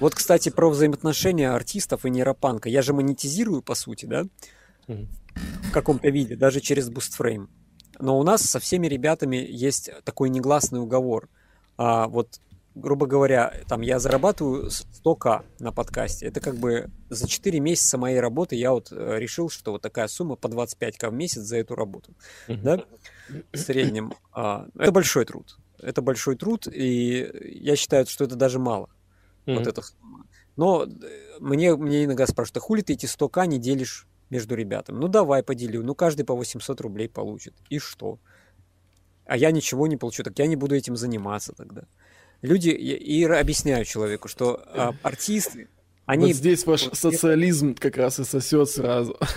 Вот, кстати, про взаимоотношения артистов и нейропанка. Я же монетизирую, по сути, да? Mm-hmm в каком-то виде, даже через BoostFrame. Но у нас со всеми ребятами есть такой негласный уговор. А, вот, грубо говоря, там я зарабатываю 100к на подкасте. Это как бы за 4 месяца моей работы я вот э, решил, что вот такая сумма по 25к в месяц за эту работу. Mm-hmm. Да? В среднем. А, это большой труд. Это большой труд, и я считаю, что это даже мало. Mm-hmm. Вот эта сумма. Но э, мне, мне иногда спрашивают, а хули ты эти 100к не делишь между ребятами. Ну давай поделю, ну каждый по 800 рублей получит. И что? А я ничего не получу, так я не буду этим заниматься тогда. Люди, и объясняю человеку, что а, артисты, они... Вот здесь ваш вот, социализм как раз и сосет сразу.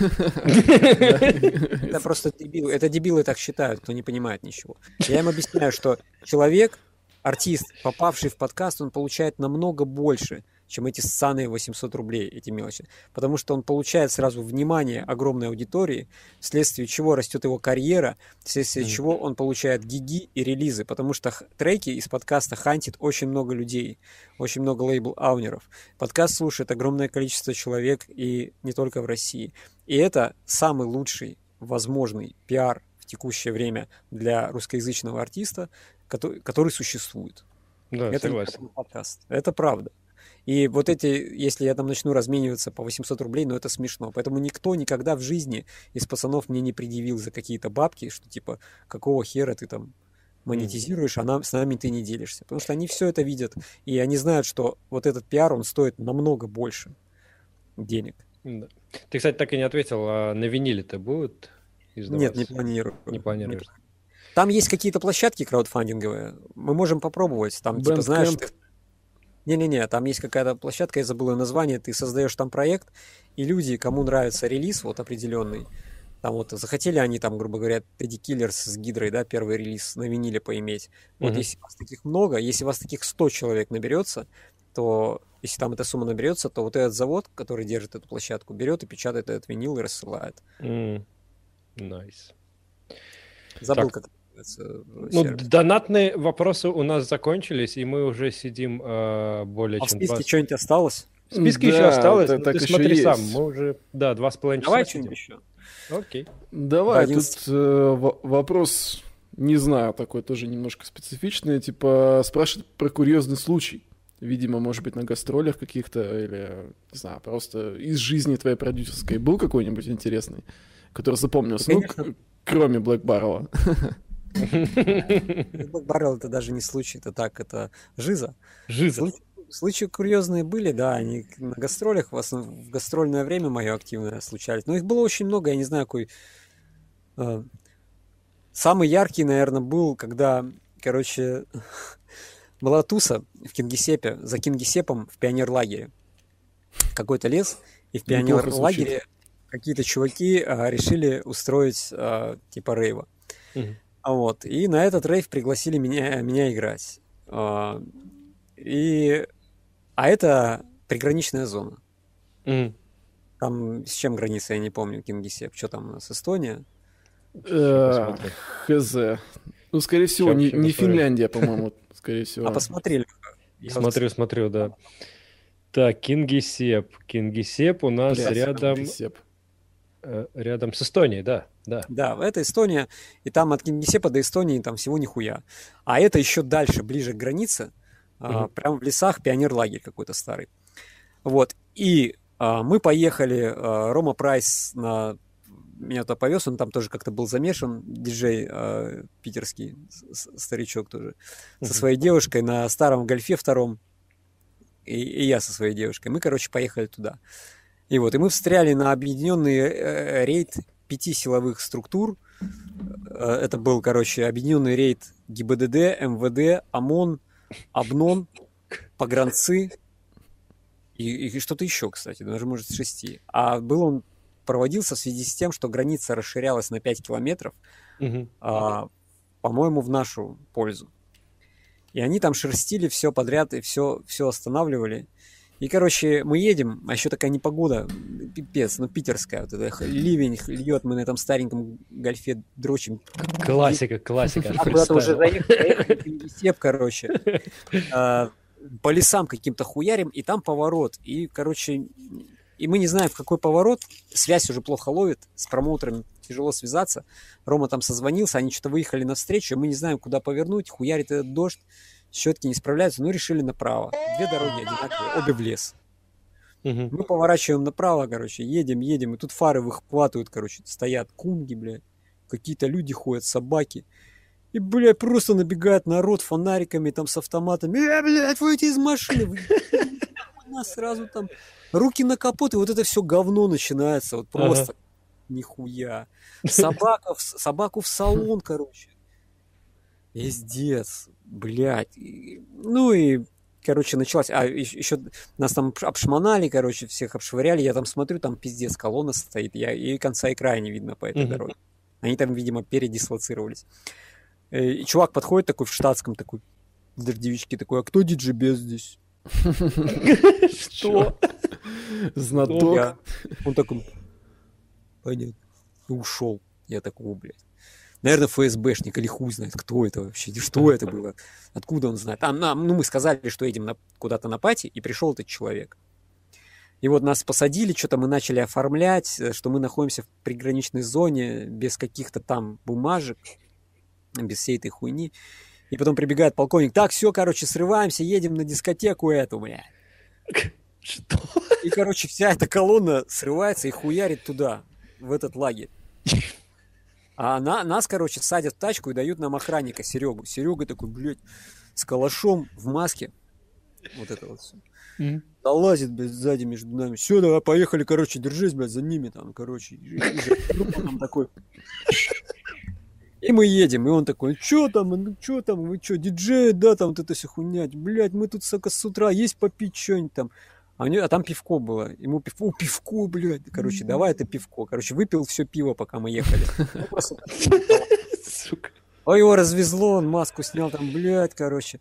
Это просто дебилы. Это дебилы так считают, кто не понимает ничего. Я им объясняю, что человек, артист, попавший в подкаст, он получает намного больше, чем эти ссаные 800 рублей, эти мелочи. Потому что он получает сразу внимание огромной аудитории, вследствие чего растет его карьера, вследствие mm. чего он получает гиги и релизы, потому что треки из подкаста хантит очень много людей, очень много лейбл-аунеров. Подкаст слушает огромное количество человек, и не только в России. И это самый лучший возможный пиар в текущее время для русскоязычного артиста, который, который существует. Да, это согласен. подкаст. Это правда. И вот эти, если я там начну размениваться по 800 рублей, ну это смешно. Поэтому никто никогда в жизни из пацанов мне не предъявил за какие-то бабки, что типа, какого хера ты там монетизируешь, а нам, с нами ты не делишься. Потому что они все это видят, и они знают, что вот этот пиар, он стоит намного больше денег. Да. Ты, кстати, так и не ответил, а на виниле-то будут издаваться? Нет, не планирую. Не планируешь? Там есть какие-то площадки краудфандинговые, мы можем попробовать. Там, типа, знаешь, ты, не-не-не, там есть какая-то площадка, я забыл ее название, ты создаешь там проект, и люди, кому нравится релиз вот определенный, там вот захотели они там, грубо говоря, Teddy Killers с Гидрой, да, первый релиз на виниле поиметь. Вот mm-hmm. если вас таких много, если вас таких 100 человек наберется, то если там эта сумма наберется, то вот этот завод, который держит эту площадку, берет и печатает этот винил и рассылает. Mm. Nice. Забыл, так. как Э, ну, донатные вопросы у нас закончились, и мы уже сидим э, более а чем... в списке 20... что-нибудь осталось? В списке да, еще осталось, это, ты смотри есть. сам, мы уже, да, два с половиной часа Давай что-нибудь еще. Окей. Давай, Один... тут э, вопрос, не знаю, такой тоже немножко специфичный, типа спрашивают про курьезный случай. Видимо, может быть, на гастролях каких-то, или, не знаю, просто из жизни твоей продюсерской был какой-нибудь интересный, который запомнился, ну, кроме Блэк Баррела. Баррел это даже не случай, это так, это жиза. Жиза. Случаи, случаи курьезные были, да, они на гастролях, в, основном, в гастрольное время мое активное случались. Но их было очень много, я не знаю, какой... Э, самый яркий, наверное, был, когда, короче, была туса в Кингисеппе, за Кингисеппом в пионерлагере. Какой-то лес, и в пионерлагере какие-то чуваки а, решили устроить а, типа рейва. Угу. Вот. И на этот рейв пригласили меня, меня играть. А, и... А это приграничная зона. Mm. Там с чем граница, я не помню, Кингисепп. Что там у нас, Эстония? Э, хз. Ну, скорее всего, не, не Финляндия, по-моему, скорее всего. А посмотрели? Смотрю, смотрю, да. Так, Кингисепп. Кингисепп у нас рядом... э, рядом с Эстонией, да, да. Да, это Эстония, и там от Кингисеппа до Эстонии там всего нихуя. А это еще дальше, ближе к границе, угу. а, прямо в лесах пионерлагерь какой-то старый. Вот, и а, мы поехали, а, Рома Прайс на меня туда повез, он там тоже как-то был замешан, диджей э, питерский, старичок тоже, со своей девушкой на старом гольфе втором, и, и я со своей девушкой. Мы, короче, поехали туда. И вот, и мы встряли на объединенный э, рейд пяти силовых структур. Э, это был, короче, объединенный рейд ГИБДД, МВД, ОМОН, ОБНОН, погранцы и, и что-то еще, кстати, даже, может, шести. А был он проводился в связи с тем, что граница расширялась на 5 километров, угу. а, по-моему, в нашу пользу. И они там шерстили все подряд и все, все останавливали. И, короче, мы едем, а еще такая непогода, пипец, ну, питерская, вот это ливень льет, мы на этом стареньком гольфе дрочим. Классика, классика. А куда-то уже заехали, короче. А, по лесам каким-то хуярим, и там поворот. И, короче, и мы не знаем, в какой поворот. Связь уже плохо ловит, с промоутером тяжело связаться. Рома там созвонился, они что-то выехали навстречу, и мы не знаем, куда повернуть. Хуярит этот дождь, щетки не справляются, ну решили направо. Две дороги одинаковые, обе в лес. Угу. Мы поворачиваем направо, короче, едем, едем, и тут фары выхватывают, короче, стоят кунги, блядь. Какие-то люди ходят, собаки. И, блядь, просто набегает народ фонариками, там, с автоматами. Э, блядь, выйти из машины. Нас сразу там руки на капот, и вот это все говно начинается, вот просто ага. нихуя. Собака, в, собаку в салон, короче. Пиздец, блядь. Ну и, короче, началась... А, еще нас там обшмонали, короче, всех обшвыряли. Я там смотрю, там пиздец, колонна стоит. Я, и конца и края не видно по этой угу. дороге. Они там, видимо, передислоцировались. Э, и чувак подходит такой в штатском, такой, в дождевичке, такой, а кто диджибез здесь? Что? Знаток. Он такой, понятно. И ушел. Я такой, блядь. Наверное, ФСБшник или хуй знает, кто это вообще, что это было, откуда он знает. А, нам, ну, мы сказали, что едем на, куда-то на пати, и пришел этот человек. И вот нас посадили, что-то мы начали оформлять, э, что мы находимся в приграничной зоне, без каких-то там бумажек, без всей этой хуйни. И потом прибегает полковник, так, все, короче, срываемся, едем на дискотеку эту, бля. Что? И, короче, вся эта колонна срывается и хуярит туда, в этот лагерь. А на, нас, короче, садят в тачку и дают нам охранника Серегу. Серега такой, блядь, с калашом в маске. Вот это вот все. Mm-hmm. Долазит, блядь, сзади между нами. Все, давай, поехали, короче, держись, блядь, за ними там, короче. И, такой. И мы едем, и он такой, что там, ну что там, вы что, диджей, да, там вот это все хуйня, блядь, мы тут, сука, с утра есть попить что-нибудь там. А, у него, а там пивко было. Ему пивко, о, пивко, блядь. Короче, давай это пивко. Короче, выпил все пиво, пока мы ехали. Сука. Ой, его развезло, он маску снял там, блядь, короче.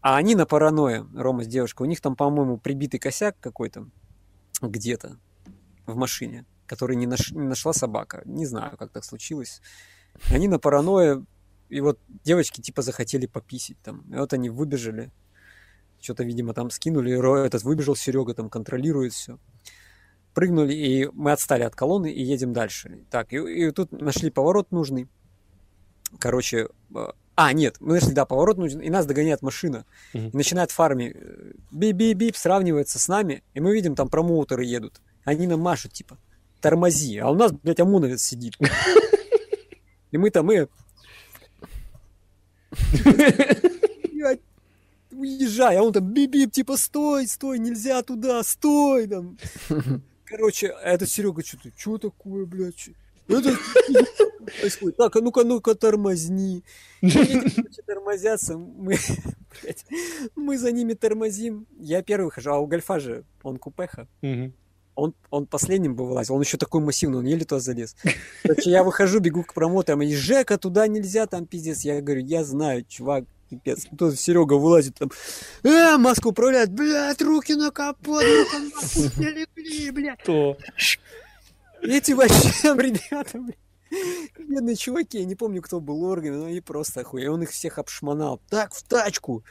А они на паранойе, Рома с девушкой, у них там, по-моему, прибитый косяк какой-то где-то в машине, который не, наш, не нашла собака. Не знаю, как так случилось. Они на паранойе, и вот девочки типа захотели пописить там. И вот они выбежали, что-то, видимо, там скинули, этот выбежал Серега, там контролирует все. Прыгнули, и мы отстали от колонны и едем дальше. Так, и, и тут нашли поворот нужный. Короче, э, а, нет, мы нашли, да, поворот нужен, и нас догоняет машина. Uh-huh. И начинает фарами э, бип-бип-бип, сравнивается с нами, и мы видим, там промоутеры едут. Они нам машут, типа, тормози. А у нас, блядь, ОМОНовец сидит. И мы там, мы... Уезжай, а он там бип-бип, типа, стой, стой, нельзя туда, стой, там. Короче, а этот Серега что-то, что такое, блядь? Это происходит. Так, а ну-ка, ну-ка, тормозни. Тормозятся, мы, блядь, мы за ними тормозим. Я первый хожу, а у Гольфа же, он купеха. Он, он последним бы вылазил, он еще такой массивный, он еле туда залез. Короче, я выхожу, бегу к промоторам, и Жека, туда нельзя, там пиздец. Я говорю, я знаю, чувак, пипец. Тут Серега вылазит там, э, маску управляет, блядь, руки на капот, руки на легли, блядь. Кто? Эти вообще ребята, блядь. Бедные чуваки, я не помню, кто был орган, но они просто охуели. Он их всех обшмонал. Так, в тачку!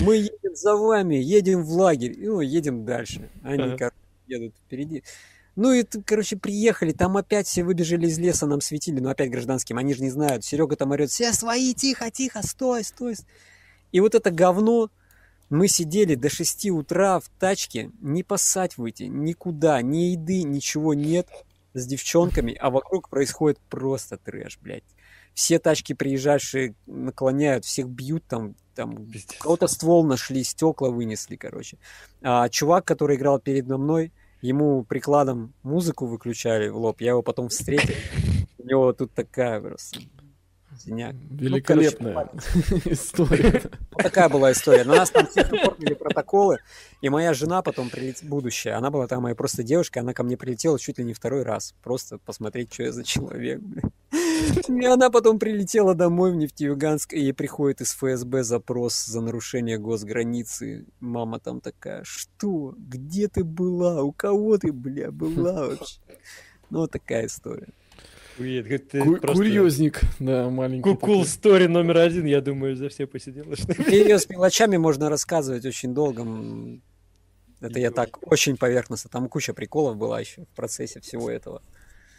Мы едем за вами, едем в лагерь. И ну, едем дальше. Они, ага едут впереди. Ну и, короче, приехали, там опять все выбежали из леса, нам светили, но опять гражданским, они же не знают. Серега там орет, все свои, тихо, тихо, стой, стой. И вот это говно, мы сидели до 6 утра в тачке, не поссать выйти, никуда, ни еды, ничего нет с девчонками, а вокруг происходит просто трэш, блядь. Все тачки приезжавшие наклоняют, всех бьют там, там кого-то ствол нашли, стекла вынесли, короче. А чувак, который играл передо мной, ему прикладом музыку выключали в лоб, я его потом встретил. У него тут такая просто Синяк. Великолепная ну, короче, история. Вот такая была история. На нас там всех оформили протоколы, и моя жена потом прилетела, будущая, она была там моя просто девушка, она ко мне прилетела чуть ли не второй раз, просто посмотреть, что я за человек, И она потом прилетела домой в Нефтеюганск, и ей приходит из ФСБ запрос за нарушение госграницы. Мама там такая, что? Где ты была? У кого ты, бля, была вообще? Ну, вот такая история. Уед, Ку- просто... Курьезник, да, маленький. Кукул стори номер один, я думаю, за все посиделочные. Ее с мелочами можно рассказывать очень долго. Это я так очень поверхностно. Там куча приколов была еще в процессе всего этого.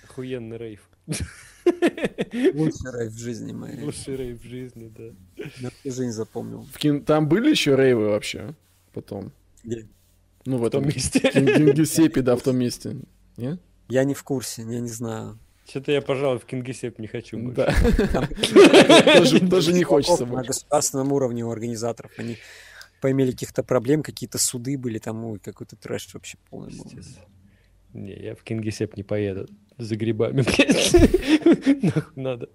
Охуенный рейв. Лучший рейв в жизни моей. Лучший рейв в жизни, да. На всю жизнь запомнил. В кин... Там были еще рейвы вообще потом? Где? Ну, в, в этом месте. В Кингисеппе, да, в том месте. Нет? Я не в курсе, я не знаю. Что-то я, пожалуй, в Кингисепп не хочу больше. Тоже не хочется На государственном уровне у организаторов они поимели каких-то проблем, какие-то суды были там, ой, какой-то трэш вообще полный был. Не, я в Кингисепп не поеду за грибами, Надо.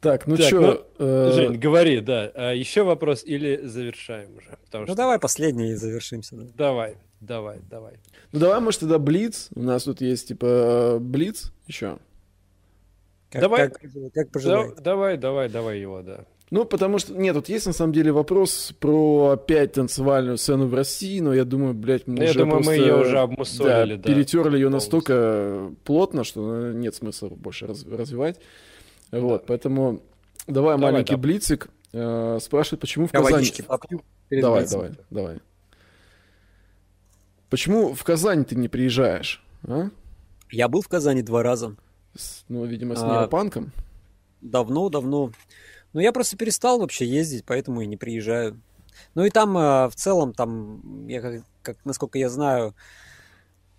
Так, ну что... Ну, э... Жень, говори, да. А еще вопрос или завершаем уже? ну давай последний и завершимся. Да. Давай, давай, давай. Ну давай, может, тогда Блиц. У нас тут есть, типа, Блиц еще. Как, давай, как, как пожелаете. Да, давай, давай, давай его, да. Ну, потому что, нет, тут есть на самом деле вопрос про опять танцевальную сцену в России, но я думаю, блядь, мы ну, я уже думаю, просто, мы ее уже обмусолили, да, да перетерли ее настолько плотно, что ну, нет смысла больше раз, развивать. Вот, да. поэтому давай, давай маленький да. блицик. Э, спрашивает, почему в Казани... попью давай, блицем. давай, давай. Почему в Казань ты не приезжаешь, а? Я был в Казани два раза. С, ну, видимо, с а, нейропанком. Давно, давно. Но я просто перестал вообще ездить, поэтому и не приезжаю. Ну и там э, в целом, там, я как, как насколько я знаю,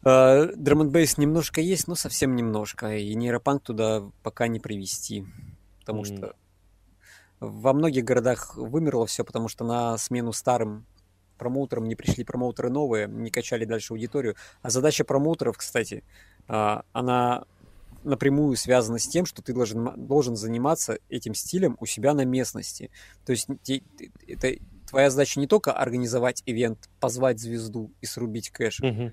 драм н немножко есть, но совсем немножко. И нейропанк туда пока не привести. Потому mm. что во многих городах вымерло все, потому что на смену старым промоутерам не пришли промоутеры новые, не качали дальше аудиторию. А задача промоутеров, кстати, а, она напрямую связана с тем, что ты должен, должен заниматься этим стилем у себя на местности. То есть это твоя задача не только организовать ивент, позвать звезду и срубить кэш, угу.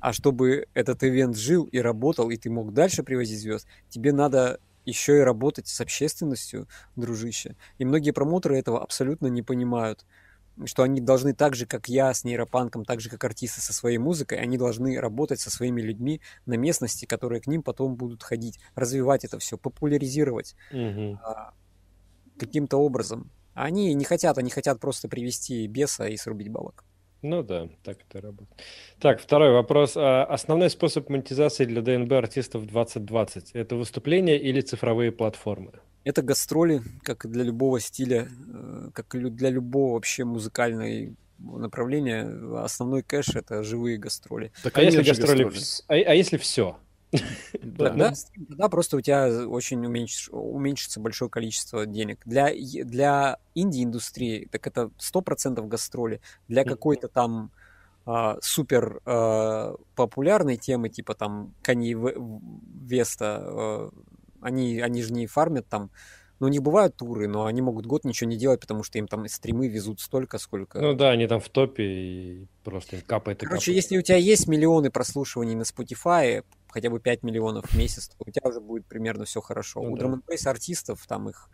а чтобы этот ивент жил и работал, и ты мог дальше привозить звезд, тебе надо еще и работать с общественностью, дружище. И многие промоутеры этого абсолютно не понимают что они должны так же, как я с нейропанком, так же, как артисты со своей музыкой, они должны работать со своими людьми на местности, которые к ним потом будут ходить, развивать это все, популяризировать угу. а, каким-то образом. Они не хотят, они хотят просто привести беса и срубить бабок. Ну да, так это работает. Так, второй вопрос. А основной способ монетизации для ДНБ артистов 2020 – это выступления или цифровые платформы? Это гастроли, как и для любого стиля, э, как и для любого вообще музыкального направления. Основной кэш это живые гастроли. Так, а, если гастроли, гастроли. А, а если все? Да, да? да, просто у тебя очень уменьшится, уменьшится большое количество денег. Для, для инди-индустрии так это 100% гастроли. Для какой-то там а, супер а, популярной темы, типа там Кани Веста, а, они, они же не фармят там. Ну, у них бывают туры, но они могут год ничего не делать, потому что им там стримы везут столько, сколько... Ну да, они там в топе и просто им капает и Короче, капает. если у тебя есть миллионы прослушиваний на Spotify, хотя бы 5 миллионов в месяц, то у тебя уже будет примерно все хорошо. Ну, у да. драм артистов, там их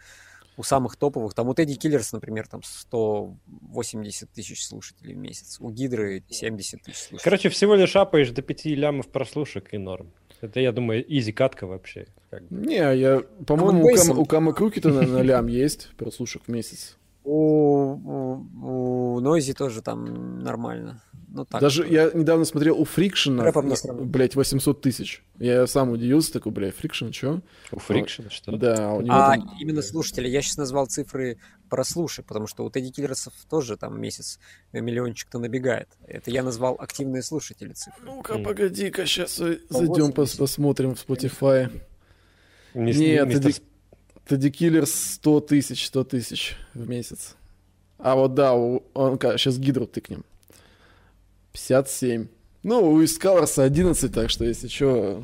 у самых топовых, там у Teddy Killers, например, там 180 тысяч слушателей в месяц, у Гидры 70 тысяч слушателей. Короче, всего лишь апаешь до 5 лямов прослушек и норм. Это, я думаю, easy катка вообще. Как бы. Не, я, по-моему, у, Cam, у Camo Krooked 'а на, на лям есть прослушек в месяц. У, у, у Noisia тоже там нормально. Ну, так. Даже я недавно смотрел у Friction 'а, сравнить. блядь, 800 тысяч. Я сам удивился, такой, блядь, Friction, чё? У Фрикшена что? Да, у него А там- именно слушатели, я сейчас назвал цифры прослушай, потому что у Тедди Киллерсов тоже там месяц э, миллиончик-то набегает. Это я назвал активные слушатели цифры. Ну-ка, погоди-ка, сейчас зайдем, 180. посмотрим в Spotify. Мис- Нет, мистер Тедди, Тедди Киллер 100 тысяч, 100 тысяч в месяц. А вот да, у, он, сейчас гидру тыкнем. 57. Ну, у Искалорса 11, так что если что...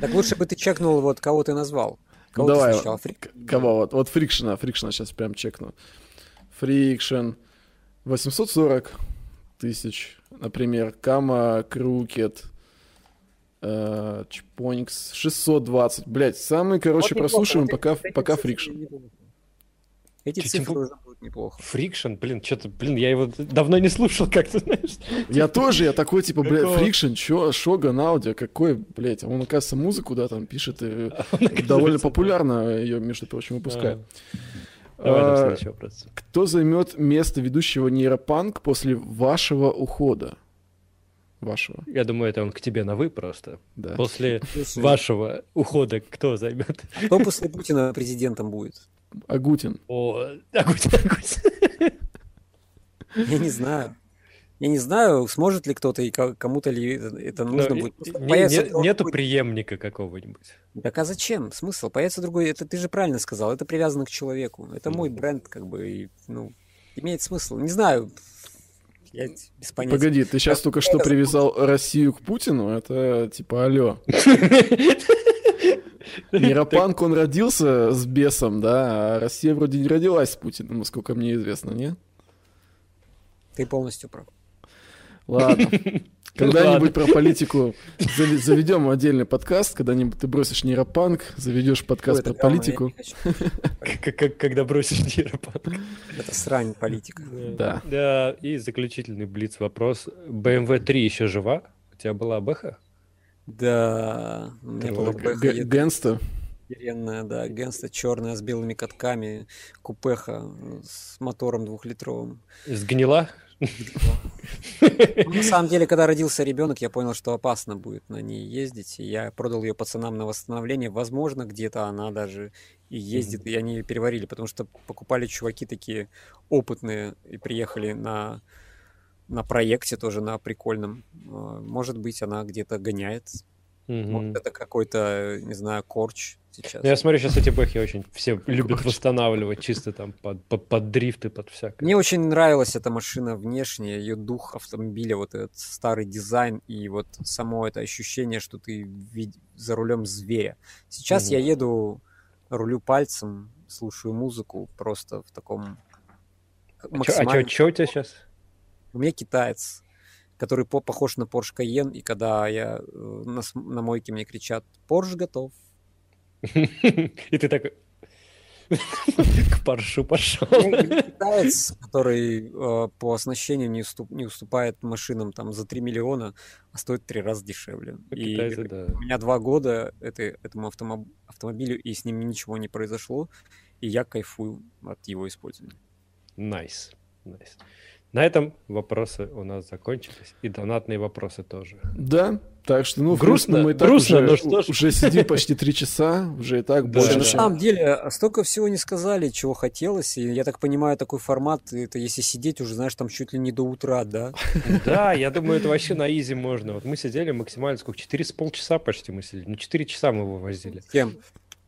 Так лучше бы ты чекнул, вот кого ты назвал. Кого Давай, ты сначала? Фрик? Кого? Вот, вот Фрикшена, Фрикшена сейчас прям чекну. Фрикшен 840 тысяч, например. Кама Крукет. Э, Чпоникс 620. Блять, самый, короче, Вот прослушиваем вот пока, эти- эти пока неплохо. Эти Чуть цифры его- уже будут неплохо. Фрикшен, блин, что-то, блин, я его давно не слушал, как ты знаешь. Я тоже, я такой, типа, блядь? Фрикшен, чё, Шоган аудио, какой, блядь, он, оказывается, музыку, да, там пишет, и довольно популярно ее, между прочим, выпускает. Давай там А, следующий вопрос. Кто займет место ведущего нейропанк после вашего ухода? Вашего, Я думаю, это он к тебе на вы просто. да. После Слушай, вашего ухода кто займет? Кто после Путина президентом будет? Агутин. О, Агутин, Агутин. Я не знаю. Я не знаю, сможет ли кто-то и ко- кому-то ли это, нужно Ну, будет. не- не- другой- Нету преемника какого-нибудь. Так а зачем? Смысл? Появится другой. Это ты же правильно сказал. Это привязано к человеку. Это мой бренд, как бы, и, ну, имеет смысл. Не знаю. Я без понятия. Погоди, ты сейчас только что привязал Россию к Путину? Это типа алло. Нейропанк, он родился с бесом, да, а Россия вроде не родилась с Путиным, насколько мне известно, нет? Ты полностью прав. Ладно. Когда-нибудь про политику заведем отдельный подкаст, когда-нибудь ты бросишь нейропанк, заведешь подкаст про политику. Когда бросишь нейропанк. Это срань политика. Да. Да, и заключительный блиц вопрос. BMW 3 еще жива? У тебя была Бэха? Да, у меня была бэха Генста. охеренная, да, генста черная с белыми катками, купеха с мотором двухлитровым. Сгнила? Ну, на самом деле, когда родился ребенок, я понял, что опасно будет на ней ездить. Я продал ее пацанам на восстановление. Возможно, где-то она даже и ездит, и они ее переварили, потому что покупали чуваки такие опытные и приехали на, на проекте тоже, на прикольном. А, Может быть, она где-то гоняет. Может, это какой-то, не знаю, корч сейчас. Ну, Я смотрю, сейчас эти бэхи очень все любят восстанавливать чисто там под, под, под дрифты, под всякое. Мне очень нравилась эта машина внешне, ее дух автомобиля, вот этот старый дизайн и вот само это ощущение, что ты вид- за рулем зверя. Сейчас Мгм. я еду, рулю пальцем, слушаю музыку просто в таком А максимально... что у тебя сейчас? У меня китаец, который по- похож на Porsche Cayenne, и когда я э, на, на мойке мне кричат «Porsche готов», И ты такой к паршу пошел. У меня есть китаец, который э, по оснащению не, уступ- не уступает машинам там за 3 миллиона, а стоит в три раза дешевле. И да. у меня два года это, этому автомо- автомобилю, и с ним ничего не произошло, и я кайфую от его использования. Nice. Nice. На этом вопросы у нас закончились. И донатные вопросы тоже. Да, так что, ну, Грустно, мы и так грустно, уже, но что ж. уже сидим почти три часа, уже и так Да, больше, да. На самом деле, столько всего не сказали, чего хотелось, и я так понимаю, такой формат, это если сидеть уже, знаешь, там чуть ли не до утра, да? Да, я думаю, это вообще на easy можно. Вот мы сидели максимально сколько? Четыре с полчаса почти мы сидели. Ну, четыре часа мы его возили. Кем?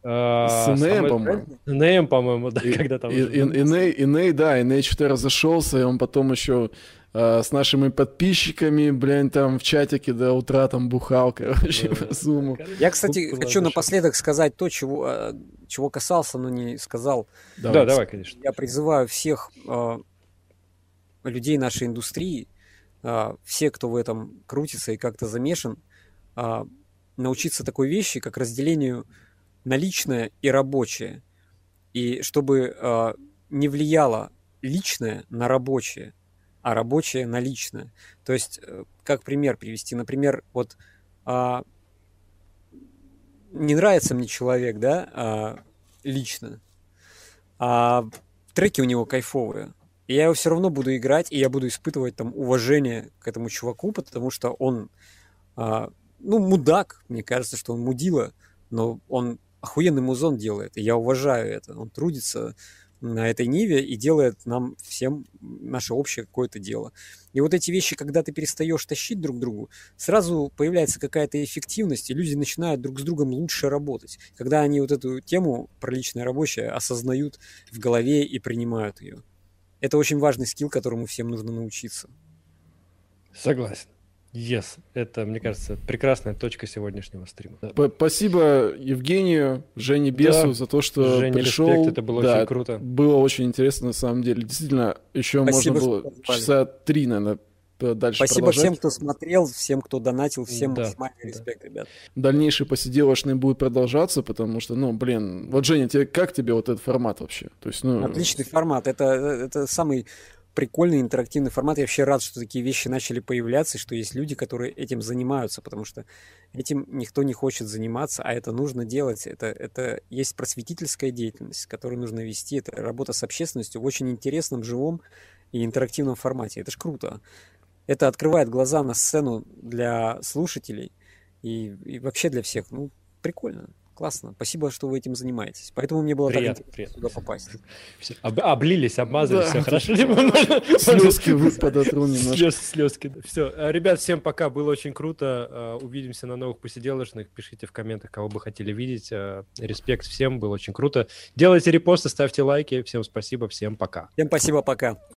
А, С Инеем, по-моему. Инеем, по-моему, да, И- когда там... и- и- Иней, Иней, да, Иней что-то разошелся, и он потом еще э, с нашими подписчиками, блин, там в чатике до утра там бухал, короче, Да. по зуму. Я, кстати, Тут хочу напоследок сказать то, чего, а, чего касался, но не сказал. Да, давай, конечно. Я призываю всех а, людей нашей индустрии, а, все, кто в этом крутится и как-то замешан, а, научиться такой вещи, как разделению на личное и рабочее. И чтобы а, не влияло личное на рабочее, а рабочее на личное. То есть, э, как пример привести, например, вот а, не нравится мне человек, да, а, лично, а треки у него кайфовые. И я его все равно буду играть, и я буду испытывать там уважение к этому чуваку, потому что он, а, ну, мудак, мне кажется, что он мудила, но он охуенный музон делает, и я уважаю это. Он трудится на этой ниве и делает нам всем наше общее какое-то дело. И вот эти вещи, когда ты перестаешь тащить друг другу, сразу появляется какая-то эффективность, и люди начинают друг с другом лучше работать. Когда они вот эту тему про личное рабочее осознают в голове и принимают ее. Это очень важный скилл, которому всем нужно научиться. Согласен. Yes, это, мне кажется, прекрасная точка сегодняшнего стрима. Спасибо Евгению, Жене Бесу да. за то, что Жене пришел. Респект, это было да, очень круто. Было очень интересно, на самом деле. Действительно, еще Спасибо, можно было часа три, наверное, дальше Спасибо продолжать. всем, кто смотрел, всем, кто донатил, всем да, максимальный да. респект, ребят. Дальнейший посиделочный будет продолжаться, потому что, ну, блин, вот, Женя, тебе, как тебе вот этот формат вообще? То есть, ну... Отличный формат, это, это самый прикольный интерактивный формат. Я вообще рад, что такие вещи начали появляться, что есть люди, которые этим занимаются, потому что этим никто не хочет заниматься, а это нужно делать. Это, это есть просветительская деятельность, которую нужно вести. Это работа с общественностью в очень интересном, живом и интерактивном формате. Это ж круто. Это открывает глаза на сцену для слушателей и, и вообще для всех. Ну, прикольно. Классно. Спасибо, что вы этим занимаетесь. Поэтому мне было приятно, так приятно сюда попасть. Все, об, облились, обмазали, да. все хорошо. Слезки подотру немножко. Слезки. Все. Э, ребят, всем пока. Было очень круто. Э, увидимся на новых посиделочных. Пишите в комментах, кого бы хотели видеть. Э, респект всем. Было очень круто. Делайте репосты, ставьте лайки. Всем спасибо. Всем пока. Всем спасибо. Пока.